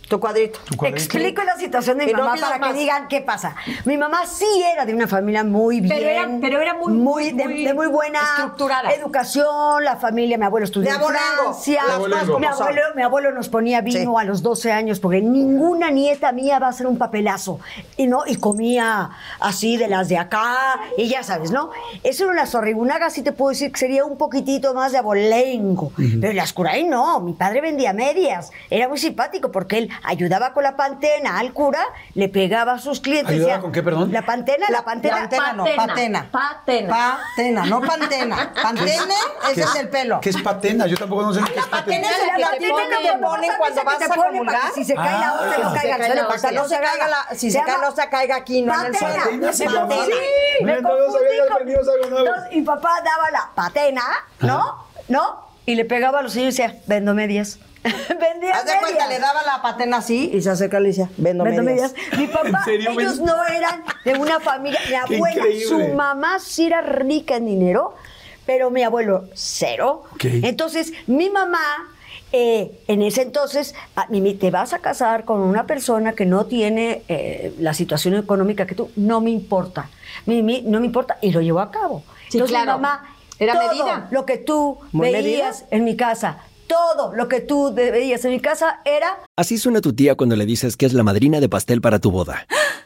Speaker 3: Tu cuadrito.
Speaker 2: Tu cuadrito.
Speaker 1: Explico la situación de mi
Speaker 3: Y no
Speaker 1: mamá
Speaker 3: pidas
Speaker 1: para
Speaker 3: más.
Speaker 1: que digan qué pasa. Mi mamá sí era de una familia muy bien.
Speaker 4: Pero era- pero era muy-
Speaker 1: de,
Speaker 4: muy
Speaker 1: de muy buena
Speaker 4: estructurada.
Speaker 1: educación. La familia, mi abuelo estudió
Speaker 3: De
Speaker 1: en. Francia. Mi abuelo, mi abuelo nos ponía vino
Speaker 3: Sí.
Speaker 1: a los 12 años porque ninguna nieta mía va a ser un papelazo. Y no, y comía así de las de acá, y ya sabes, ¿no? Eso en las zorrigunagas sí te puedo decir que sería un poquitito más de abolengo. Pero en las curaí no, mi padre vendía medias. Era muy simpático porque él ayudaba con la pantena al cura, le pegaba a sus clientes.
Speaker 2: ¿Ayudaba
Speaker 1: decía,
Speaker 2: con qué, perdón?
Speaker 1: La pantena, la, pantena.
Speaker 3: Pantena, no,
Speaker 4: Patena.
Speaker 3: patena.
Speaker 4: Patena.
Speaker 3: No pantena. Pantene, ese es el pelo.
Speaker 2: ¿Qué es patena? Yo tampoco no sé qué es
Speaker 3: patena
Speaker 2: patena.
Speaker 3: es la
Speaker 4: La
Speaker 3: que te ponen cuando vas a comulgar.
Speaker 1: Si se cae la
Speaker 2: Ah.
Speaker 1: otra, no caiga
Speaker 4: se
Speaker 1: al
Speaker 4: cae
Speaker 1: suelo,
Speaker 4: la
Speaker 1: para
Speaker 4: otra,
Speaker 1: que
Speaker 3: no se caiga la- si se cae, no se caiga aquí, no en el
Speaker 1: patena.
Speaker 3: suelo.
Speaker 2: Patena se
Speaker 1: Me confundí, mi papá daba la patena, ¿no? ¿No? Y le pegaba a los niños y decía, vendo medias. Vendía
Speaker 3: Haz de cuenta,
Speaker 1: medias.
Speaker 3: le daba la patena así y se acerca y le decía, vendo,
Speaker 1: Vendo
Speaker 3: medias.
Speaker 1: medias. Mi papá,
Speaker 2: ¿En serio,
Speaker 1: ellos no eran de una familia. Mi abuela,
Speaker 2: increíble.
Speaker 1: su mamá sí era rica en dinero, pero mi abuelo cero. Entonces, mi mamá, eh, en ese entonces, a- Mimi, te vas a casar con una persona que no tiene eh, la situación económica que tú, no me importa. Mimi, no me importa, y lo llevó a cabo.
Speaker 4: Sí,
Speaker 1: Entonces,
Speaker 4: claro.
Speaker 1: mi mamá,
Speaker 4: Era
Speaker 1: todo
Speaker 4: medida.
Speaker 1: lo que tú
Speaker 3: Muy
Speaker 1: veías
Speaker 3: medida.
Speaker 1: en mi casa, todo lo que tú veías en mi casa era
Speaker 5: Así suena tu tía cuando le dices que es la madrina de pastel para tu boda.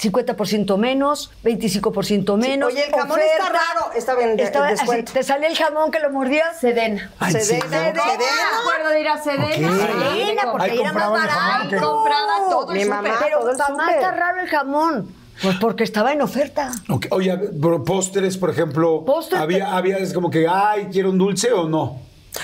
Speaker 1: 50% menos, 25% menos.
Speaker 3: Oye, el jamón está raro. Está bien, de-
Speaker 1: Estaba así. ¿Te sale el jamón que lo mordías?
Speaker 4: Sedena.
Speaker 2: Ay,
Speaker 3: Se
Speaker 2: sí,
Speaker 3: debe-
Speaker 2: ¿no?
Speaker 3: se debe-
Speaker 4: Me acuerdo de ir a Sedena.
Speaker 1: Sedena, porque era más
Speaker 2: el
Speaker 1: barato.
Speaker 4: Compraba todo el
Speaker 3: Mi
Speaker 4: súper.
Speaker 3: mamá.
Speaker 1: Pero
Speaker 3: todo el
Speaker 1: mamá está raro el jamón. Pues porque estaba en oferta.
Speaker 2: Oye, pero postres, por ejemplo,
Speaker 1: Postres,
Speaker 2: había, había es como que, ay, quiero un dulce o no.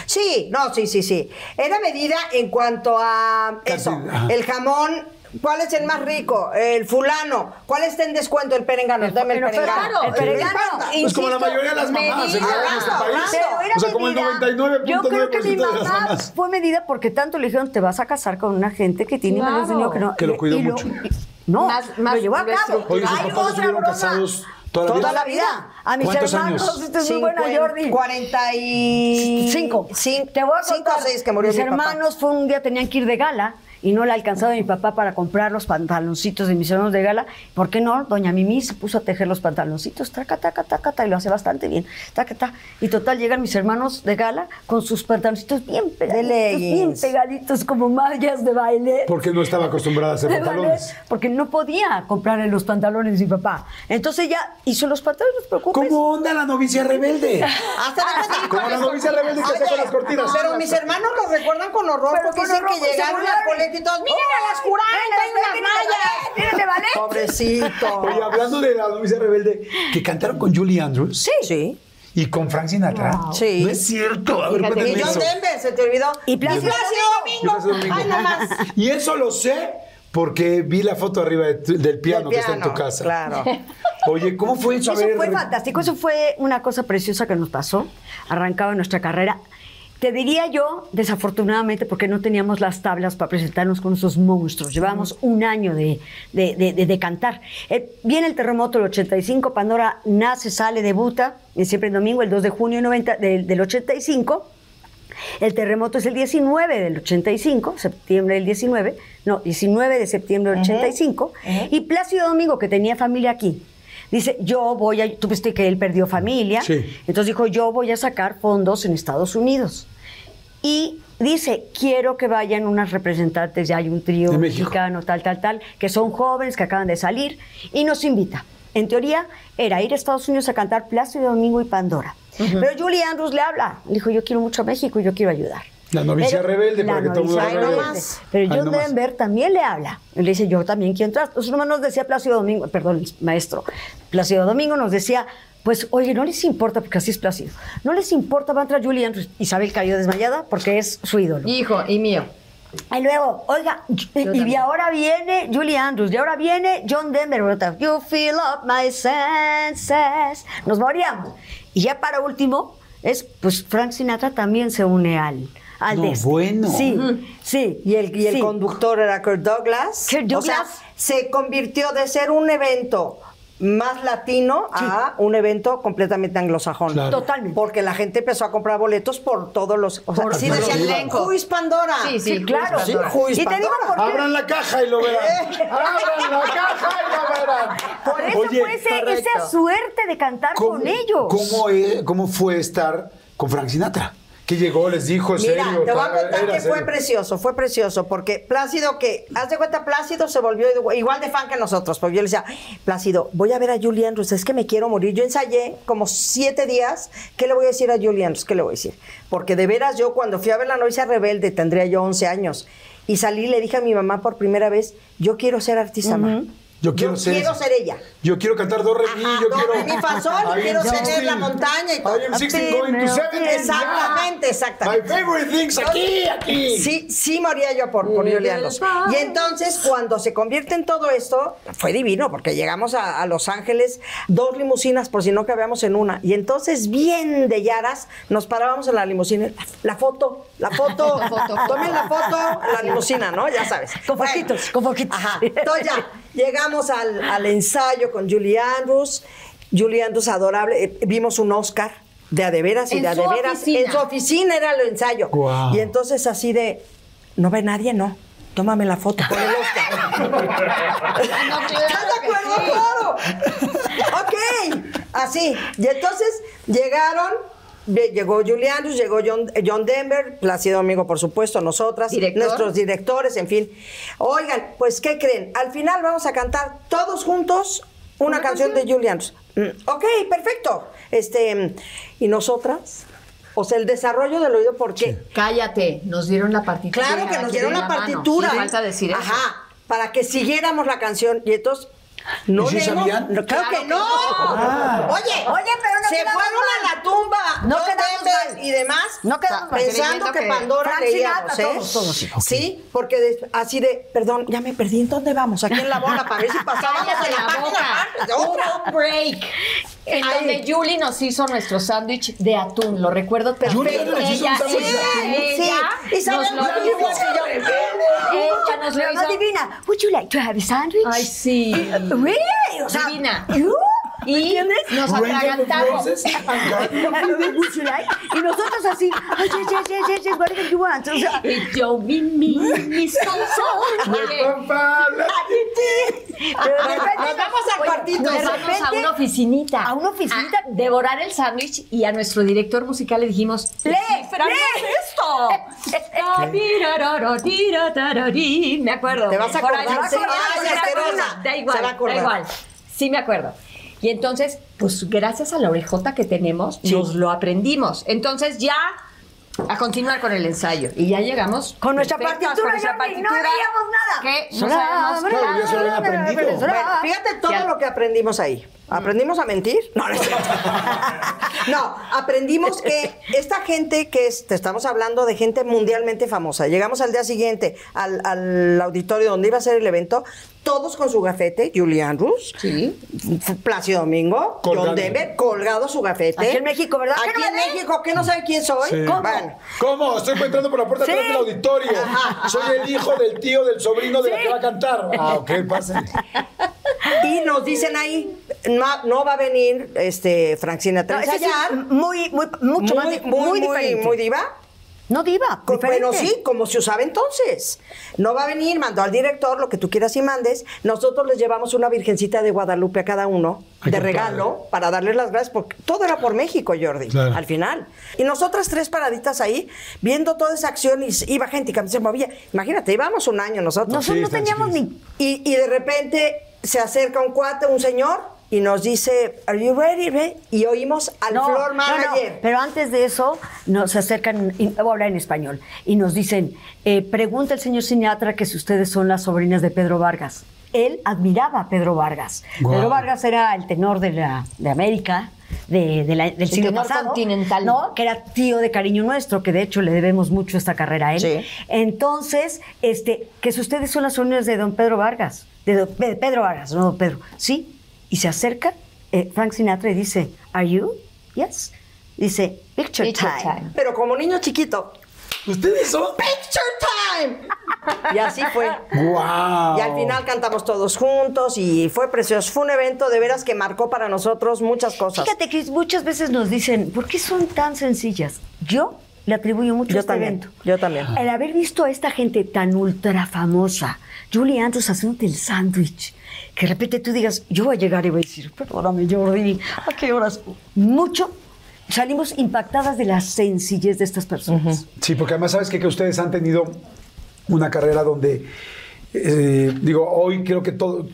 Speaker 3: Sí, no, sí, sí, sí. Era medida en cuanto a eso.
Speaker 2: Ajá.
Speaker 3: El jamón, ¿cuál es el más rico? El fulano. ¿Cuál está en descuento? El perengano. Dame el perengano.
Speaker 1: El perengano.
Speaker 2: Pues como la mayoría de las mamás en,
Speaker 3: medida,
Speaker 2: en este país.
Speaker 1: Pero era
Speaker 2: O sea, como el
Speaker 1: medida.
Speaker 2: 99.9%
Speaker 1: Yo creo que mi mamá fue medida porque tanto le dijeron, te vas a casar con una gente que tiene
Speaker 4: Claro.
Speaker 1: más dinero que no.
Speaker 2: Que lo
Speaker 1: Y-
Speaker 2: cuidó
Speaker 1: y
Speaker 2: mucho.
Speaker 1: y- no,
Speaker 4: Más- más
Speaker 1: lo llevó a cabo.
Speaker 2: Oye, sus
Speaker 1: Hay
Speaker 2: papás
Speaker 1: otra
Speaker 2: estuvieron
Speaker 1: broma.
Speaker 2: casados toda la vida.
Speaker 1: Toda la vida. A mis
Speaker 2: ¿Cuántos
Speaker 1: hermanos,
Speaker 2: años?
Speaker 1: este es muy buena, Jordi.
Speaker 3: 45.
Speaker 1: Cinco.
Speaker 3: Cinco.
Speaker 1: Te voy a
Speaker 3: Cinco
Speaker 1: contar.
Speaker 3: o seis que murió
Speaker 1: Mis
Speaker 3: mi papá.
Speaker 1: hermanos fue un día tenían que ir de gala y no le alcanzaba mi papá para comprar los pantaloncitos de mis hermanos de gala. ¿Por qué no? Doña Mimi se puso a tejer los pantaloncitos, taca, taca, taca, taca, y lo hace bastante bien. Taca, taca. Y total, llegan mis hermanos de gala con sus pantaloncitos bien pegaditos, bien pegaditos, como mallas de baile.
Speaker 2: Porque no estaba acostumbrada a hacer
Speaker 1: de ballet,
Speaker 2: pantalones.
Speaker 1: porque no podía comprarle los pantalones a mi papá. Entonces ya hizo los pantalones, no te preocupes.
Speaker 2: ¿Cómo onda la novicia rebelde?
Speaker 3: Hasta la
Speaker 2: Como la novicia rebelde que hacía con las cortinas.
Speaker 3: Pero mis hermanos lo recuerdan con horror
Speaker 1: Pero
Speaker 3: porque dicen que
Speaker 1: pues,
Speaker 3: llegaron
Speaker 1: burlaron.
Speaker 3: colegio y todos, miren a las unas mallas.
Speaker 1: Miren de ballet.
Speaker 3: Pobrecito.
Speaker 2: Oye, hablando de la novicia rebelde, que cantaron con Julie Andrews
Speaker 3: Sí. Sí.
Speaker 2: y con Frank Sinatra.
Speaker 3: Sí.
Speaker 2: No es cierto. A ver,
Speaker 4: Fíjate,
Speaker 2: cuéntame
Speaker 3: Y John
Speaker 2: eso.
Speaker 3: Denver, se te olvidó.
Speaker 1: Y Plácido
Speaker 3: Domingo.
Speaker 2: Y eso lo sé porque vi la foto arriba de tu- del piano que está en tu casa.
Speaker 3: claro.
Speaker 2: Oye, ¿cómo fue eso?
Speaker 1: Eso
Speaker 2: ver,
Speaker 1: fue fantástico, eso fue una cosa preciosa que nos pasó, arrancaba nuestra carrera. Te diría yo, desafortunadamente, porque no teníamos las tablas para presentarnos con esos monstruos. Llevábamos un año de, de- de- de- de cantar. Eh, viene el terremoto del 85, Pandora nace, sale, debuta, en siempre en domingo, el 2 de junio 90 del, del 85. El terremoto es el 19 del 85, septiembre del 19, no, 19 de septiembre del 85. Y Plácido Domingo, que tenía familia aquí, dice, yo voy a, tú viste que él perdió familia,
Speaker 2: Sí.
Speaker 1: entonces dijo, yo voy a sacar fondos en Estados Unidos. Y dice, quiero que vayan unas representantes, ya hay un trío mexicano, tal, tal, tal, que son jóvenes, que acaban de salir, y nos invita. En teoría, era ir a Estados Unidos a cantar Plácido Domingo y Pandora. Pero Julie Andrews le habla. Le dijo, yo quiero mucho a México y yo quiero ayudar.
Speaker 2: La novicia
Speaker 1: Pero-
Speaker 2: rebelde,
Speaker 1: la
Speaker 2: para que todo el mundo rebelde.
Speaker 1: Pero John
Speaker 2: no más.
Speaker 1: Denver también le habla. Y le dice, yo también quiero entrar. Entonces nomás nos decía Plácido Domingo, perdón, maestro, Plácido Domingo nos decía, pues, oye, no les importa, porque así es Plácido, no les importa, va a entrar Julie Andrews. Isabel cayó desmayada porque es su ídolo.
Speaker 4: Hijo y mío.
Speaker 1: Y luego, oiga, y, y ahora viene Julie Andrews, y ahora viene John Denver. You fill up my senses. Nos moríamos. Y ya para último, es, pues Frank Sinatra también se une al, al
Speaker 2: No,
Speaker 1: de este.
Speaker 2: bueno.
Speaker 1: Sí, sí.
Speaker 3: Y el, y el
Speaker 1: sí.
Speaker 3: conductor era Kurt Douglas.
Speaker 1: Kurt
Speaker 3: O sea,
Speaker 1: Douglas.
Speaker 3: se convirtió de ser un evento más latino a un evento completamente anglosajón.
Speaker 2: Claro.
Speaker 1: Totalmente.
Speaker 3: Porque la gente empezó a comprar boletos por todos los... O sea,
Speaker 4: Por
Speaker 3: sí decían. "Who is Pandora?
Speaker 4: Sí, sí,
Speaker 1: Sí, claro.
Speaker 3: Sí, is
Speaker 1: Y te digo
Speaker 3: Pandora?
Speaker 1: por qué.
Speaker 2: Abran la caja y lo verán. Abran la caja y lo verán.
Speaker 1: Por eso
Speaker 2: Oye,
Speaker 1: fue ese- esa suerte de cantar
Speaker 2: ¿cómo,
Speaker 1: con ellos.
Speaker 2: ¿cómo, es- ¿Cómo fue estar con Frank Sinatra? Que llegó, les dijo, en
Speaker 3: Mira,
Speaker 2: serio.
Speaker 3: te voy a contar que fue
Speaker 2: serio.
Speaker 3: precioso, fue precioso, porque Plácido, que, haz de cuenta, Plácido se volvió igual de fan que nosotros, porque yo le decía, Plácido, voy a ver a Julie Andrews, es que me quiero morir. Yo ensayé como siete días, ¿qué le voy a decir a Julie Andrews? ¿Qué le voy a decir? Porque de veras yo, cuando fui a ver La novicia rebelde, tendría yo 11 años, y salí y le dije a mi mamá por primera vez, yo quiero ser artista, ma.
Speaker 2: Yo quiero ser
Speaker 3: quiero ser ella.
Speaker 2: Yo quiero cantar do, re, mi,
Speaker 3: Ajá,
Speaker 2: yo
Speaker 3: do,
Speaker 2: quiero...
Speaker 3: re, mi, fa, sol, quiero tener
Speaker 2: 16.
Speaker 3: la montaña y todo.
Speaker 2: I am 16 going to 70.
Speaker 3: Exactamente, exactamente.
Speaker 2: My favorite things aquí, aquí.
Speaker 3: Sí, sí moría yo por, por. Y entonces, cuando se convierte en todo esto, fue divino, porque llegamos a, a Los Ángeles, dos limusinas, por si no cabíamos en una. Y entonces, bien de Yaras, nos parábamos en la limusina. La foto, la foto,
Speaker 4: La foto.
Speaker 3: tomen la foto en la limusina, ¿no? Ya sabes.
Speaker 1: Con
Speaker 3: Bueno,
Speaker 1: foquitos, con foquitos.
Speaker 3: Ajá. Entonces ya, llegamos al, al ensayo con Julie Andrews. Julie Andrews adorable. Eh, vimos un Oscar de a de veras y de a de veras.
Speaker 4: oficina.
Speaker 3: En su oficina era el ensayo. Y entonces así de, no ve nadie, no. Tómame la foto con el Oscar. ¿Estás de acuerdo? Claro. ok. Así. Y entonces llegaron, llegó Julie Andrews, llegó John, John Denver, Plácido Amigo, por supuesto, nosotras,
Speaker 4: Director.
Speaker 3: nuestros directores, en fin. Oigan, pues, ¿qué creen? Al final vamos a cantar todos juntos una, canción, de Julie Andrews. Mm, ok, perfecto. Este, ¿y nosotras? O sea, el desarrollo del oído, ¿por qué?
Speaker 4: Cállate, nos dieron la partitura.
Speaker 3: Claro que nos dieron la
Speaker 4: mano.
Speaker 3: partitura.
Speaker 4: Sí, falta decir eso.
Speaker 3: Ajá, para que siguiéramos la canción. Y entonces, no
Speaker 2: ¿Y sí
Speaker 3: leemos.
Speaker 2: sabían?
Speaker 3: No, claro,
Speaker 4: Claro
Speaker 3: que
Speaker 4: que
Speaker 3: no.
Speaker 2: Ah.
Speaker 3: Oye,
Speaker 1: Oye, pero no
Speaker 3: se fueron
Speaker 1: mal.
Speaker 3: a la tumba.
Speaker 1: No quedamos mal.
Speaker 3: y demás.
Speaker 1: No quedamos.
Speaker 3: Pensando que
Speaker 4: que
Speaker 3: Pandora leíamos, ¿eh?
Speaker 1: todos, todos, sí.
Speaker 3: Sí, porque des- así de, perdón, ya me perdí. ¿En dónde vamos? Aquí en la bola para ver si pasábamos en la
Speaker 4: la boca.
Speaker 3: de otra.
Speaker 4: Un break. En
Speaker 3: Ay.
Speaker 4: donde Julie nos hizo nuestro sándwich de atún, lo recuerdo perfecto.
Speaker 2: Julie nos hizo un
Speaker 4: ella,
Speaker 2: sándwich de
Speaker 4: ella,
Speaker 3: Sí, y
Speaker 4: nos lo hizo. Ella nos lo hizo.
Speaker 1: adivina. Would you like to have a sandwich?
Speaker 4: Ay, sí.
Speaker 1: Really? O sea,
Speaker 4: Divina.
Speaker 1: ¿you?
Speaker 4: Y nos atragantamos.
Speaker 1: Y nosotros así, ay, yes, yes, yes, yes, yes, whatever you want. O sea,
Speaker 4: yo, mi, mi, mi
Speaker 2: la-
Speaker 1: pero de repente
Speaker 3: Nos vamos al
Speaker 1: oye,
Speaker 3: cuartito.
Speaker 4: Nos
Speaker 1: de
Speaker 4: vamos a
Speaker 1: repente-
Speaker 4: una oficinita.
Speaker 1: ¿A una oficinita?
Speaker 4: A devorar el sándwich y a nuestro director musical le dijimos:
Speaker 1: ¡Lee!
Speaker 4: "Desciframe
Speaker 1: ¡Lee!
Speaker 4: esto! Me acuerdo.
Speaker 3: Te vas a acordar.
Speaker 4: Da igual,
Speaker 3: a
Speaker 4: da igual. Sí, me acuerdo. Y entonces, pues gracias a la orejota que tenemos, nos lo aprendimos. Entonces ya a continuar con el ensayo. Y ya llegamos.
Speaker 1: Con nuestra partitura,
Speaker 4: con nuestra
Speaker 1: Jordi, no veíamos nada.
Speaker 4: Que no sabemos.
Speaker 2: Claro, ya se lo habían aprendido.
Speaker 3: Bueno, fíjate todo
Speaker 4: Ya.
Speaker 3: lo que aprendimos ahí. ¿Aprendimos a mentir? No, no es cierto. No, aprendimos que esta gente que es, te estamos hablando de gente mundialmente famosa. Llegamos al día siguiente al, al auditorio donde iba a ser el evento, todos con su gafete, Julie Andrews,
Speaker 4: Sí.
Speaker 3: Plácido Domingo. John Denver, colgado su gafete.
Speaker 1: Aquí en México, ¿verdad? ¿Que
Speaker 3: Aquí
Speaker 1: no
Speaker 3: en? México, ¿qué no sabe quién soy?
Speaker 2: Sí.
Speaker 3: Bueno,
Speaker 2: ¿Cómo? Estoy entrando por la puerta
Speaker 1: Sí.
Speaker 2: atrás del auditorio. Soy el hijo del tío del sobrino de la que va a cantar. Ah, ok, pasa.
Speaker 3: y nos dicen ahí, no, no va a venir este Frank Sinatra
Speaker 1: No, muy, muy, mucho más,
Speaker 3: muy, muy, muy diva.
Speaker 1: No diva,
Speaker 3: Bueno, sí, como se usaba entonces. No va a venir, mandó al director lo que tú quieras y mandes. Nosotros les llevamos una virgencita de Guadalupe a cada uno,
Speaker 2: Ay,
Speaker 3: de regalo, para darles las gracias, porque todo era por México, Jordi,
Speaker 2: Claro.
Speaker 3: al final. Y nosotras tres paraditas ahí, viendo toda esa acción, y iba gente que se movía. Imagínate, íbamos un año nosotros.
Speaker 1: Nosotros
Speaker 2: Sí,
Speaker 1: no teníamos ni
Speaker 3: Y, y de repente se acerca un cuate, un señor, y nos dice, ¿Are you ready? ready?" Y oímos al floor manager.
Speaker 1: pero antes de eso nos acercan, y voy a hablar en español, y nos dicen, eh, pregunta el señor Sinatra que si ustedes son las sobrinas de Pedro Vargas. Él admiraba a Pedro Vargas. Pedro Vargas era el tenor de, la, de América, de, de la- del siglo
Speaker 4: tenor
Speaker 1: pasado.
Speaker 4: continental.
Speaker 1: ¿no? Que era tío de cariño nuestro, que de hecho le debemos mucho esta carrera a él.
Speaker 3: Sí.
Speaker 1: Entonces, este, que si ustedes son las sobrinas de don Pedro Vargas, de, don- de Pedro Vargas, no don Pedro. Sí, y se acerca eh, Frank Sinatra y dice, ¿Are you? Yes. Dice, Picture,
Speaker 4: Picture
Speaker 1: time.
Speaker 4: time.
Speaker 3: Pero como niño chiquito,
Speaker 2: ¿Ustedes son?
Speaker 3: ¡Picture time! Y así fue.
Speaker 2: ¡Guau!
Speaker 3: Y al final cantamos todos juntos y fue precioso. Fue un evento de veras que marcó para nosotros muchas cosas.
Speaker 1: Fíjate que muchas veces nos dicen, ¿por qué son tan sencillas? Yo le atribuyo mucho
Speaker 3: Yo
Speaker 1: a este
Speaker 3: también,
Speaker 1: evento.
Speaker 3: yo también.
Speaker 1: El haber visto a esta gente tan ultra famosa, Julie Andrews haciéndote el sándwich, que de repente tú digas, yo voy a llegar y voy a decir, perdóname Jordi, ¿a qué horas? Mucho. Salimos impactadas de la sencillez de estas personas.
Speaker 2: Sí, porque además sabes que, que ustedes han tenido una carrera donde, eh, digo, hoy creo que todo,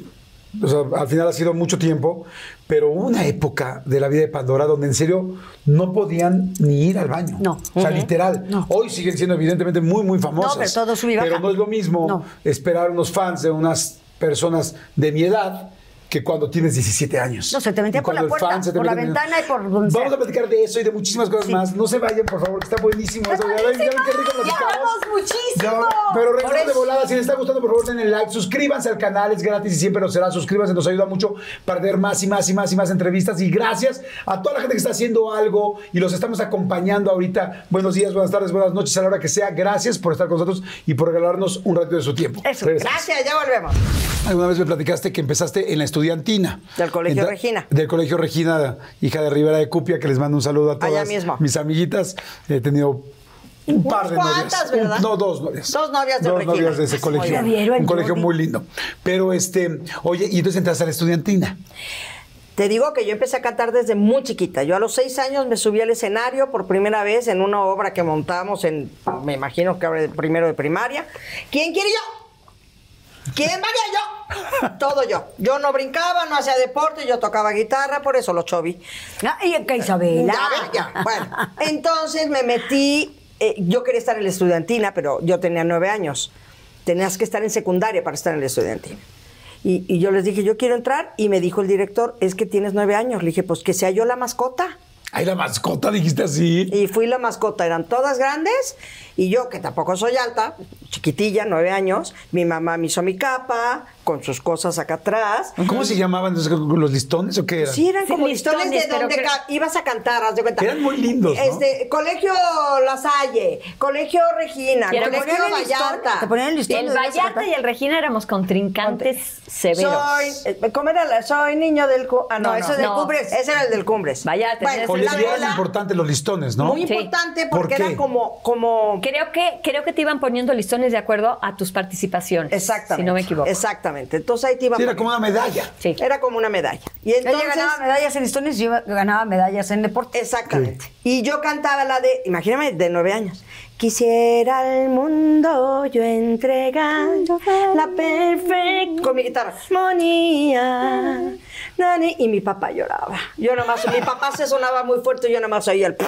Speaker 2: o sea, al final ha sido mucho tiempo, pero hubo una época de la vida de Pandora donde en serio no podían ni ir al baño.
Speaker 1: No.
Speaker 2: O sea, literal.
Speaker 1: No.
Speaker 2: Hoy siguen siendo evidentemente muy, muy famosas.
Speaker 1: No, pero todo.
Speaker 2: Pero no es lo mismo
Speaker 1: No.
Speaker 2: esperar unos fans de unas personas de mi edad que cuando tienes 17 años.
Speaker 1: No, se te metía por la puerta, por la
Speaker 2: mete
Speaker 1: ventana y por donde
Speaker 2: Vamos
Speaker 1: sea.
Speaker 2: a platicar de eso y de muchísimas cosas
Speaker 1: Sí.
Speaker 2: más. No se vayan, por favor, que está buenísimo. ya ven qué rico platicamos.
Speaker 4: muchísimo.
Speaker 2: Pero regresamos de volada. Si les está gustando, por favor, denle like. Suscríbanse al canal, es gratis y siempre lo será. Suscríbanse, nos ayuda mucho para ver más y más y más y más entrevistas. Y gracias a toda la gente que está haciendo algo y los estamos acompañando ahorita. Buenos días, buenas tardes, buenas noches, a la hora que sea. Gracias por estar con nosotros y por regalarnos un ratito de su tiempo.
Speaker 1: Eso.
Speaker 3: Gracias, ya volvemos.
Speaker 2: Alguna vez me platicaste que empezaste en la estudiantina.
Speaker 3: Del Colegio
Speaker 2: Entra-
Speaker 3: Regina.
Speaker 2: Del Colegio Regina, hija de Rivera de Cupia, que les mando un saludo a todas
Speaker 3: Allá mismo.
Speaker 2: mis amiguitas. He tenido un par de novias.
Speaker 3: ¿verdad?
Speaker 2: No, dos novias.
Speaker 3: Dos novias de
Speaker 2: Dos
Speaker 3: Regina.
Speaker 2: novias de ese colegio.
Speaker 1: bien. ¿Ya vieron,
Speaker 2: Un colegio muy lindo. Pero, este, oye, y entonces entraste a la estudiantina.
Speaker 3: Te digo que yo empecé a cantar desde muy chiquita. Yo a los seis años me subí al escenario por primera vez en una obra que montamos en, me imagino que ahora primero de primaria. ¿Quién quiere yo? ¿Quién vaya yo? Todo yo. Yo no brincaba, no hacía deporte, yo tocaba guitarra, por eso lo chovi.
Speaker 1: Ah, y acá Isabela.
Speaker 3: Ya, ya. Bueno, entonces me metí. eh, yo quería estar en la estudiantina, pero yo tenía nueve años. Tenías que estar en secundaria para estar en la estudiantina. Y, y yo les dije, yo quiero entrar. Y me dijo el director, es que tienes nueve años. Le dije, pues que sea yo la mascota.
Speaker 2: Ay, la mascota, dijiste así.
Speaker 3: Y fui la mascota, eran todas grandes y yo, que tampoco soy alta, chiquitilla, nueve años, mi mamá me hizo mi capa con sus cosas acá atrás.
Speaker 2: ¿Cómo se llamaban los listones o qué eran?
Speaker 3: Sí, eran
Speaker 4: Sí,
Speaker 3: como
Speaker 4: listones,
Speaker 3: listones de donde ibas a cantar, haz de cuenta.
Speaker 2: Eran muy lindos, ¿no?
Speaker 3: Este, Colegio La Salle, Colegio Regina, Colegio
Speaker 1: ponían el listón,
Speaker 3: Vallarta.
Speaker 1: te ponían el listón.
Speaker 4: El Vallarta y el Regina éramos contrincantes severos.
Speaker 3: Soy, eh, ¿cómo era la? Soy niño del ah, no,
Speaker 1: No,
Speaker 3: no,
Speaker 1: eso es del
Speaker 4: no.
Speaker 1: Cumbres.
Speaker 3: Ese era el del Cumbres.
Speaker 4: Vallarta, ese
Speaker 2: Oye,
Speaker 4: el
Speaker 3: la
Speaker 2: eran importantes los listones, ¿no?
Speaker 3: Muy
Speaker 4: Sí.
Speaker 3: importante
Speaker 2: ¿Por
Speaker 3: porque
Speaker 2: qué?
Speaker 3: era como, como
Speaker 4: Creo que, creo que te iban poniendo listones de acuerdo a tus participaciones.
Speaker 3: Exactamente.
Speaker 4: Si no me equivoco.
Speaker 3: Exactamente. Entonces ahí te iban
Speaker 2: Sí, era como una medalla.
Speaker 4: Sí.
Speaker 3: Era como una medalla. Y
Speaker 1: Ella
Speaker 3: entonces.
Speaker 1: ganaba medallas en listones y yo ganaba medallas en deporte.
Speaker 3: Exactamente. Y yo cantaba la de, imagíname, de nueve años. Quisiera al mundo yo entregar la perfecta con mi guitarra. Armonía. nani, Y mi papá lloraba. Yo nomás, mi papá se sonaba muy fuerte y yo nomás oía el.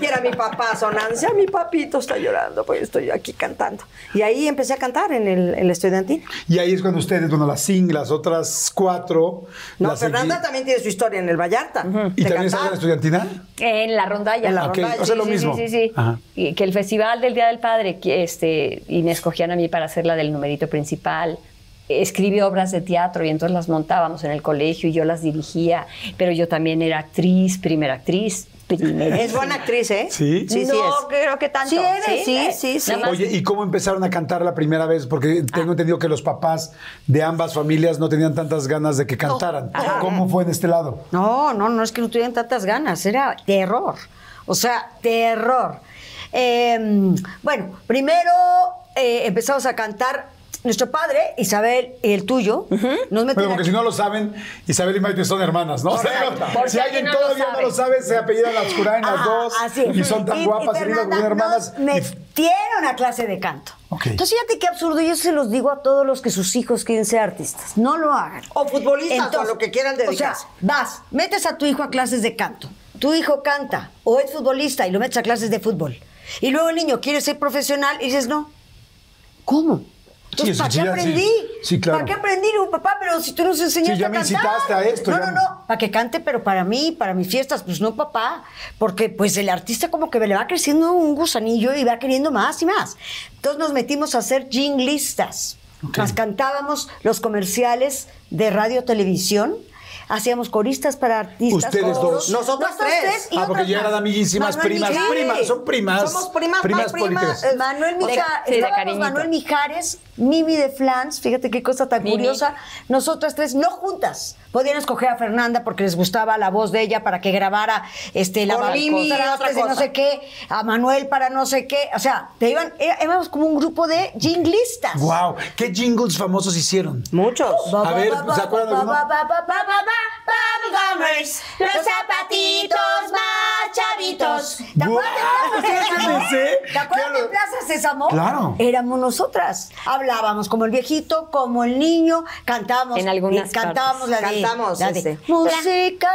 Speaker 3: Y era mi papá sonando. Decía, mi papito está llorando, pues estoy aquí cantando. Y ahí empecé a cantar en el, en la estudiantil.
Speaker 2: Y ahí es cuando ustedes, bueno, las sing, las otras cuatro.
Speaker 3: No, Fernanda
Speaker 2: seguí-
Speaker 3: también tiene su historia en el Vallarta.
Speaker 2: ¿Y también estás en la estudiantina?
Speaker 4: En la rondalla.
Speaker 3: En la
Speaker 2: Ok,
Speaker 3: rondalla,
Speaker 2: o sea,
Speaker 4: Sí,
Speaker 2: lo
Speaker 4: sí,
Speaker 2: mismo.
Speaker 4: Sí, sí, sí.
Speaker 2: Ajá.
Speaker 4: Que el festival del Día del Padre, que este, y me escogían a mí para hacer la del numerito principal. Escribí obras de teatro y entonces las montábamos en el colegio y yo las dirigía, pero yo también era actriz, primera actriz. primera.
Speaker 3: Es buena actriz, ¿eh?
Speaker 2: Sí.
Speaker 3: Sí, sí
Speaker 4: no
Speaker 3: es.
Speaker 4: creo que tanto.
Speaker 3: Sí eres, sí, sí,
Speaker 4: más-
Speaker 2: Oye, ¿y cómo empezaron a cantar la primera vez? Porque
Speaker 3: Ah.
Speaker 2: tengo entendido que los papás de ambas familias no tenían tantas ganas de que cantaran. ¿Cómo fue en este lado?
Speaker 1: No, no, no es que no tuvieran tantas ganas, era terror. O sea, terror. Eh, bueno, primero eh, empezamos a cantar. Nuestro padre, Isabel y el tuyo, nos
Speaker 2: Bueno,
Speaker 1: metimos.
Speaker 2: porque si no lo saben, Isabel y Maite son hermanas, ¿no? O sea, si alguien
Speaker 4: no lo
Speaker 2: todavía no
Speaker 4: sabe.
Speaker 2: lo sabe, se apellidan las Curain las
Speaker 1: Ajá,
Speaker 2: dos
Speaker 1: así es.
Speaker 2: y son tan guapas y
Speaker 1: Fernanda
Speaker 2: hermanas.
Speaker 1: nos metieron a clase de canto. Entonces, fíjate qué absurdo. Yo se los digo a todos los que sus hijos quieren ser artistas. No lo hagan.
Speaker 3: O futbolistas, o a lo que quieran
Speaker 1: O sea,
Speaker 3: dedicarse.
Speaker 1: vas, metes a tu hijo a clases de canto. Tu hijo canta o es futbolista y lo metes a clases de fútbol. Y luego el niño quiere ser profesional y dices, no. ¿Cómo? Entonces,
Speaker 2: Sí,
Speaker 1: ¿para qué aprendí?
Speaker 2: sí. Claro.
Speaker 1: ¿Para qué aprendí? Digo, papá, pero si tú nos enseñaste
Speaker 2: Sí, ya
Speaker 1: a
Speaker 2: me
Speaker 1: cantar.
Speaker 2: incitaste a esto,
Speaker 1: No,
Speaker 2: ya
Speaker 1: no, no. Para que cante, pero para mí, para mis fiestas, pues no, papá. Porque pues el artista como que le va creciendo un gusanillo y va queriendo más y más. Entonces nos metimos a hacer jinglistas. Las cantábamos los comerciales de radio televisión. Hacíamos coristas para artistas.
Speaker 2: Ustedes
Speaker 1: coros.
Speaker 2: dos.
Speaker 3: Nosotras tres.
Speaker 1: y
Speaker 2: Ah, porque ya eran
Speaker 1: más.
Speaker 2: amiguísimas, primas,
Speaker 1: Mijares.
Speaker 2: primas, son primas.
Speaker 3: Somos primas,
Speaker 2: primas
Speaker 3: prima,
Speaker 2: políticas.
Speaker 1: Eh, Manuel
Speaker 4: De-
Speaker 1: Mijares,
Speaker 4: de.
Speaker 1: Manuel Mijares, Mimi de Flans, fíjate qué cosa tan
Speaker 4: Mimi.
Speaker 1: curiosa. Nosotras tres, no juntas. Podían escoger a Fernanda porque les gustaba la voz de ella para que grabara este, la de no sé qué, a Manuel para no sé qué. O sea, te iban, éramos como un grupo de jinglistas.
Speaker 2: Wow, ¿qué jingles famosos hicieron?
Speaker 3: Muchos.
Speaker 2: A ver, ¿se acuerdan de alguno?
Speaker 1: Los zapatitos más chavitos. ¿Te acuerdas de Plaza
Speaker 2: ¿sabes qué
Speaker 1: Sésamo? ¿Te acuerdas
Speaker 2: Claro.
Speaker 1: de Plaza Sésamo?
Speaker 2: Claro.
Speaker 1: Éramos nosotras. Hablábamos como el viejito, como el niño, cantábamos.
Speaker 4: En algunas
Speaker 1: y cantábamos la de,
Speaker 3: Cantamos,
Speaker 1: la de música.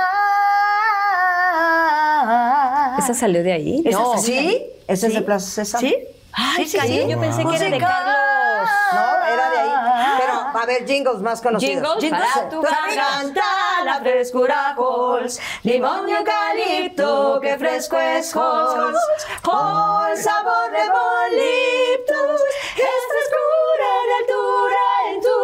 Speaker 4: ¿Esa salió de ahí?
Speaker 1: ¿Esa
Speaker 4: No.
Speaker 1: ¿Sí? ¿Esa es de Plaza Sésamo?
Speaker 4: ¿Sí?
Speaker 1: Sí, sí,
Speaker 4: Ay,
Speaker 1: sí.
Speaker 4: yo pensé que era de. Carlos.
Speaker 3: No, era de a ver, jingles más conocidos.
Speaker 4: Jingles para tu garganta, la frescura Halls. Limón y eucalipto, qué fresco es Halls. Halls, sabor de boliptus. Es frescura de altura en tu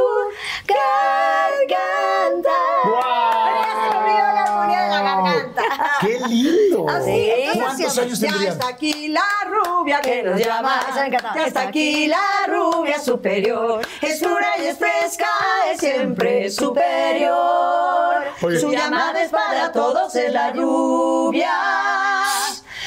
Speaker 4: garganta.
Speaker 1: Ya se me olvidó la armonía de la garganta.
Speaker 2: ¡Qué lindo!
Speaker 1: Así,
Speaker 2: ¿Cuántos años
Speaker 3: Ya
Speaker 2: tendrían?
Speaker 3: está aquí la rubia que nos llama.
Speaker 1: Esa me encantaba.
Speaker 4: Ya está aquí la rubia superior. Es pura y es fresca, es siempre superior.
Speaker 2: Oye.
Speaker 4: Su llamada es para todos, es la rubia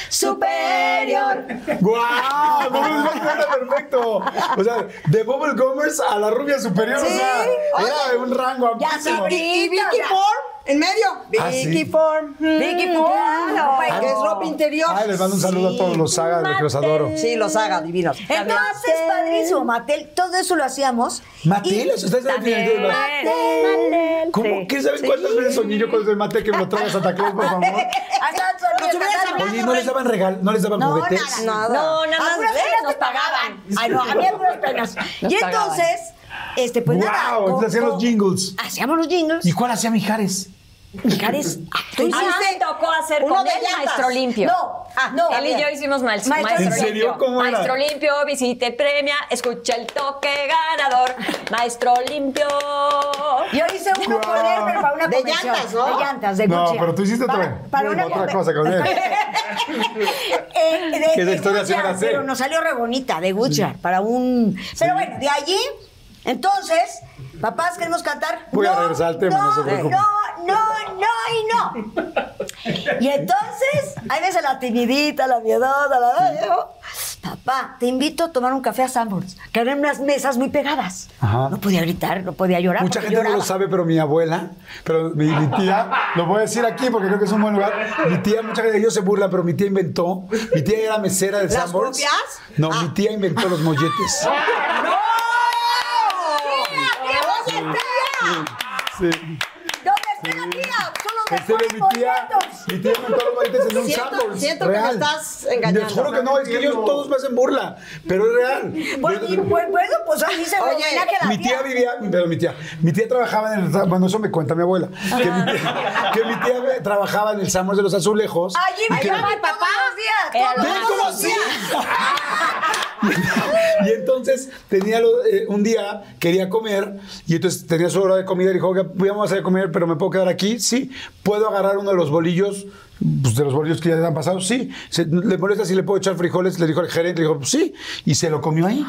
Speaker 4: superior.
Speaker 2: ¡Guau! Suena perfecto. O sea, de Bubble Gummers a la rubia superior, o sea, era de un rango
Speaker 1: Ya
Speaker 2: amplísimo.
Speaker 1: sabí.
Speaker 3: Y Vicky Form, en medio.
Speaker 2: Ah, sí.
Speaker 3: Vicky Form.
Speaker 1: Vicky Claro.
Speaker 3: Que es ropa interior.
Speaker 2: Ay, les mando un saludo a todos los sagas de que los adoro.
Speaker 3: Sí, los haga, divinos.
Speaker 1: Entonces, padrísimo, Matel, todo eso lo hacíamos.
Speaker 2: Matel,
Speaker 1: Y-
Speaker 2: o sea, ustedes saben que los-
Speaker 1: Matel.
Speaker 2: ¿Cómo? ¿Qué saben cuántas veces soñé yo con el mate que me lo trae a Santa Claus, por favor? Oye, ¿no les daban regal? ¿No les daban
Speaker 1: No,
Speaker 2: juguetes?
Speaker 1: nada.
Speaker 3: Nada.
Speaker 4: No, nada más
Speaker 1: Algunas
Speaker 4: ves,
Speaker 1: penas
Speaker 4: nos
Speaker 1: pagaban. Ay, no, a mí algunas penas. Y
Speaker 4: pagaban.
Speaker 1: entonces, este, pues nada.
Speaker 2: ¡Wow! Entonces hacían los jingles.
Speaker 1: Hacíamos los jingles.
Speaker 2: ¿Y cuál hacía Mijares?
Speaker 1: Mijares, tú
Speaker 4: A mí
Speaker 1: hiciste-
Speaker 4: me tocó hacer
Speaker 3: Uno
Speaker 4: con
Speaker 3: de
Speaker 4: él
Speaker 3: llantas.
Speaker 4: Maestro Limpio.
Speaker 1: No, ah, no.
Speaker 4: Él y yo hicimos maestro,
Speaker 1: Maestro.
Speaker 2: ¿En serio?
Speaker 4: limpio.
Speaker 2: ¿Cómo era?
Speaker 4: Maestro limpio, visite, premia, escucha el toque ganador. Maestro limpio.
Speaker 1: Yo hice uno con él, pero para una
Speaker 3: De
Speaker 1: convención.
Speaker 3: llantas, ¿no?
Speaker 1: De llantas, de
Speaker 2: No,
Speaker 1: Gucci.
Speaker 2: pero tú hiciste
Speaker 1: Para-
Speaker 2: otra,
Speaker 1: para una
Speaker 2: otra cosa con él.
Speaker 1: Eh, de-
Speaker 2: Que
Speaker 1: de
Speaker 2: historia
Speaker 1: Gucci. Pero nos salió re bonita, de Gucci, para un... Pero bueno, de allí, entonces, papás, queremos cantar.
Speaker 2: Voy a regresar al tema, no se
Speaker 1: no,
Speaker 2: preocupen.
Speaker 1: no, no, no y no. Y entonces, ahí ves a la timidita, la miedosa, la... Papá, te invito a tomar un café a Sanborns, que eran unas mesas muy pegadas.
Speaker 2: Ajá.
Speaker 1: No podía gritar, no podía llorar.
Speaker 2: Mucha gente no lo sabe, pero mi abuela, pero mi, mi tía, lo voy a decir aquí porque creo que es un buen lugar. Mi tía, mucha gente de ellos se burla, pero mi tía inventó. Mi tía era mesera del
Speaker 3: ¿Las
Speaker 2: Sanborns. No,
Speaker 3: Ah.
Speaker 2: mi tía inventó los molletes. Sí.
Speaker 1: ¿Dónde está la tía? Son los mejores
Speaker 2: mi tía,
Speaker 1: boletos.
Speaker 2: mi tía inventó los molletes en un
Speaker 3: Siento- siento que me
Speaker 2: real.
Speaker 3: estás engañando.
Speaker 2: Les juro que no, es que ellos todos me hacen burla, pero es real.
Speaker 1: Bueno, y, pues, bueno, pues así se
Speaker 3: Oye,
Speaker 1: a la
Speaker 2: Mi tía vivía, pero mi tía, mi tía trabajaba en el, bueno, eso me cuenta mi abuela, que mi tía, que mi tía trabajaba en el Samos de los Azulejos.
Speaker 1: Allí me
Speaker 2: que-
Speaker 1: llama mi papá. Todos
Speaker 4: lo
Speaker 1: los
Speaker 2: ¿Ven
Speaker 1: días.
Speaker 2: cómo
Speaker 1: todos los
Speaker 2: sí?
Speaker 1: días.
Speaker 2: y entonces tenía lo- eh, un día quería comer y entonces tenía su hora de comida y dijo, "Oiga, vamos a hacer comer, pero me puedo quedar aquí. Sí, puedo agarrar uno de los bolillos pues, de los bolillos que ya han pasado, sí. Se- ¿Le molesta si le puedo echar frijoles? Le dijo el gerente, le dijo, pues, sí. Y se lo comió ahí.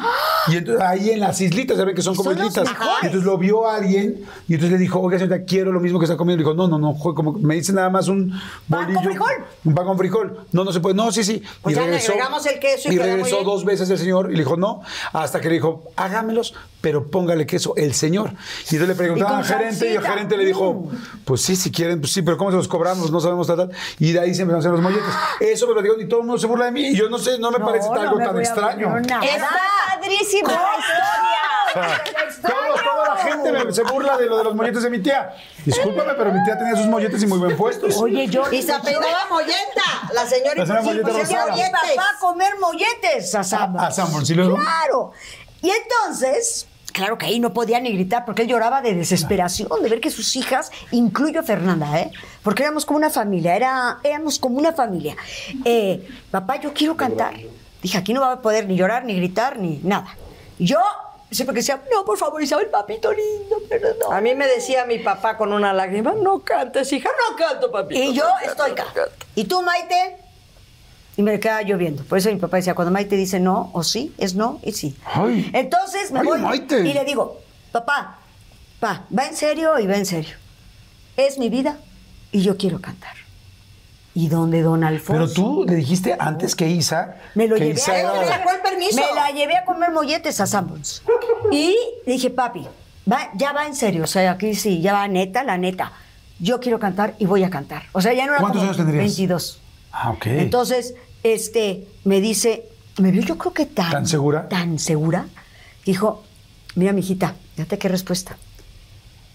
Speaker 2: Y entonces, ahí en las islitas, ¿saben que son como
Speaker 1: Son
Speaker 2: islitas? Y entonces lo vio alguien y entonces le dijo, oiga, señorita, quiero lo mismo que está comiendo. Le dijo, no, no, no, como me dice nada más un
Speaker 1: Pan con
Speaker 2: bolillo.
Speaker 1: frijol.
Speaker 2: Un pan con frijol. No, no se puede. No, sí, sí.
Speaker 3: Pues ya le agregamos el queso y
Speaker 2: y
Speaker 3: muy
Speaker 2: regresó dos veces el señor y le dijo, no. Hasta que le dijo, hágamelos, pero póngale queso el señor. Y entonces le preguntaban
Speaker 1: Y
Speaker 2: al gerente y el gerente le dijo, pues sí, si quieren, pues sí, pero ¿cómo se los cobramos? No sabemos tal, tal. Y de ahí se empezaron a hacer los molletes. Eso me lo digo y todo el mundo se burla de mí. Y yo no sé, no me
Speaker 1: No,
Speaker 2: parece
Speaker 1: no
Speaker 2: algo
Speaker 1: me
Speaker 2: tan
Speaker 1: a
Speaker 2: extraño.
Speaker 4: Está padrísima la historia.
Speaker 2: Todo- toda la gente me- se burla de lo de los molletes de mi tía. Discúlpame, pero mi tía tenía sus molletes y muy bien puestos.
Speaker 1: Oye, yo.
Speaker 3: Y se apellidaba Molleta, la señora.
Speaker 2: La señora
Speaker 3: y
Speaker 2: Molleta
Speaker 3: pues,
Speaker 2: Rosada.
Speaker 3: hacía
Speaker 1: mi
Speaker 3: molletes.
Speaker 1: papá a comer molletes a Sanborns.
Speaker 2: A ¿y luego?
Speaker 1: Claro. Y entonces, claro que ahí no podía ni gritar porque él lloraba de desesperación de ver que sus hijas, incluyo a Fernanda, ¿eh? Porque éramos como una familia, era, éramos como una familia. Eh, papá, yo quiero cantar. Dije, aquí no va a poder ni llorar, ni gritar, ni nada. Yo siempre que decía, no, por favor, Isabel, papito lindo, pero no.
Speaker 3: A mí me decía mi papá con una lágrima, no cantes, hija, no canto, papi.
Speaker 1: Y yo estoy acá. ¿Y tú, Maite? Y me quedaba lloviendo. Por eso mi papá decía, cuando Maite dice no o sí, es no y sí.
Speaker 2: Ay.
Speaker 1: Entonces me
Speaker 2: Ay,
Speaker 1: voy
Speaker 2: Maite.
Speaker 1: y le digo, papá, pa, va en serio y va en serio. Es mi vida y yo quiero cantar. ¿Y dónde don Alfonso?
Speaker 2: Pero tú le dijiste antes que Isa.
Speaker 1: Me lo
Speaker 2: que
Speaker 1: llevé
Speaker 2: Isa
Speaker 1: a
Speaker 2: era-
Speaker 3: ¿Dónde sacó el permiso?
Speaker 1: Me la llevé a comer molletes a Sanborns. Y dije, papi, va, ya va en serio. O sea, aquí sí, ya va neta, la neta. Yo quiero cantar y voy a cantar. O sea, ya no era
Speaker 2: ¿Cuántos
Speaker 1: como
Speaker 2: años tendrías?
Speaker 1: 22.
Speaker 2: Ah, ok.
Speaker 1: Entonces, este, me dice, me vio yo creo que tan...
Speaker 2: ¿Tan segura?
Speaker 1: Tan segura. Dijo, mira, mijita, fíjate qué respuesta.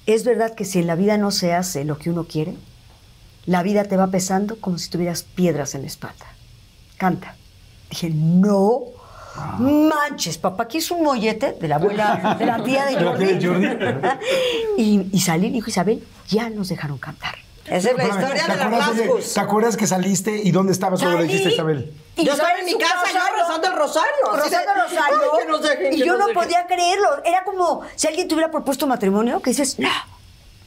Speaker 1: Es verdad que si en la vida no se hace lo que uno quiere, la vida te va pesando como si tuvieras piedras en la espalda. Canta. Dije, no manches, papá, aquí es un mollete de la abuela, de la tía de Jordi.
Speaker 2: Jordi.
Speaker 1: y, y salí y dijo, Isabel, ya nos dejaron cantar.
Speaker 3: Esa es la historia
Speaker 2: ¿te
Speaker 3: de
Speaker 2: oye,
Speaker 3: Rascus.
Speaker 2: ¿Te acuerdas que saliste y dónde estabas cuando le dijiste a Isabel?
Speaker 1: y
Speaker 3: Yo estaba en mi casa, yo rezando el rosario.
Speaker 1: Rezando el rosario.
Speaker 3: "Ay, que nos dejen,
Speaker 1: y
Speaker 3: que
Speaker 1: yo
Speaker 3: nos
Speaker 1: no
Speaker 3: dejen".
Speaker 1: podía creerlo. Era como si alguien te hubiera propuesto matrimonio, que dices, no,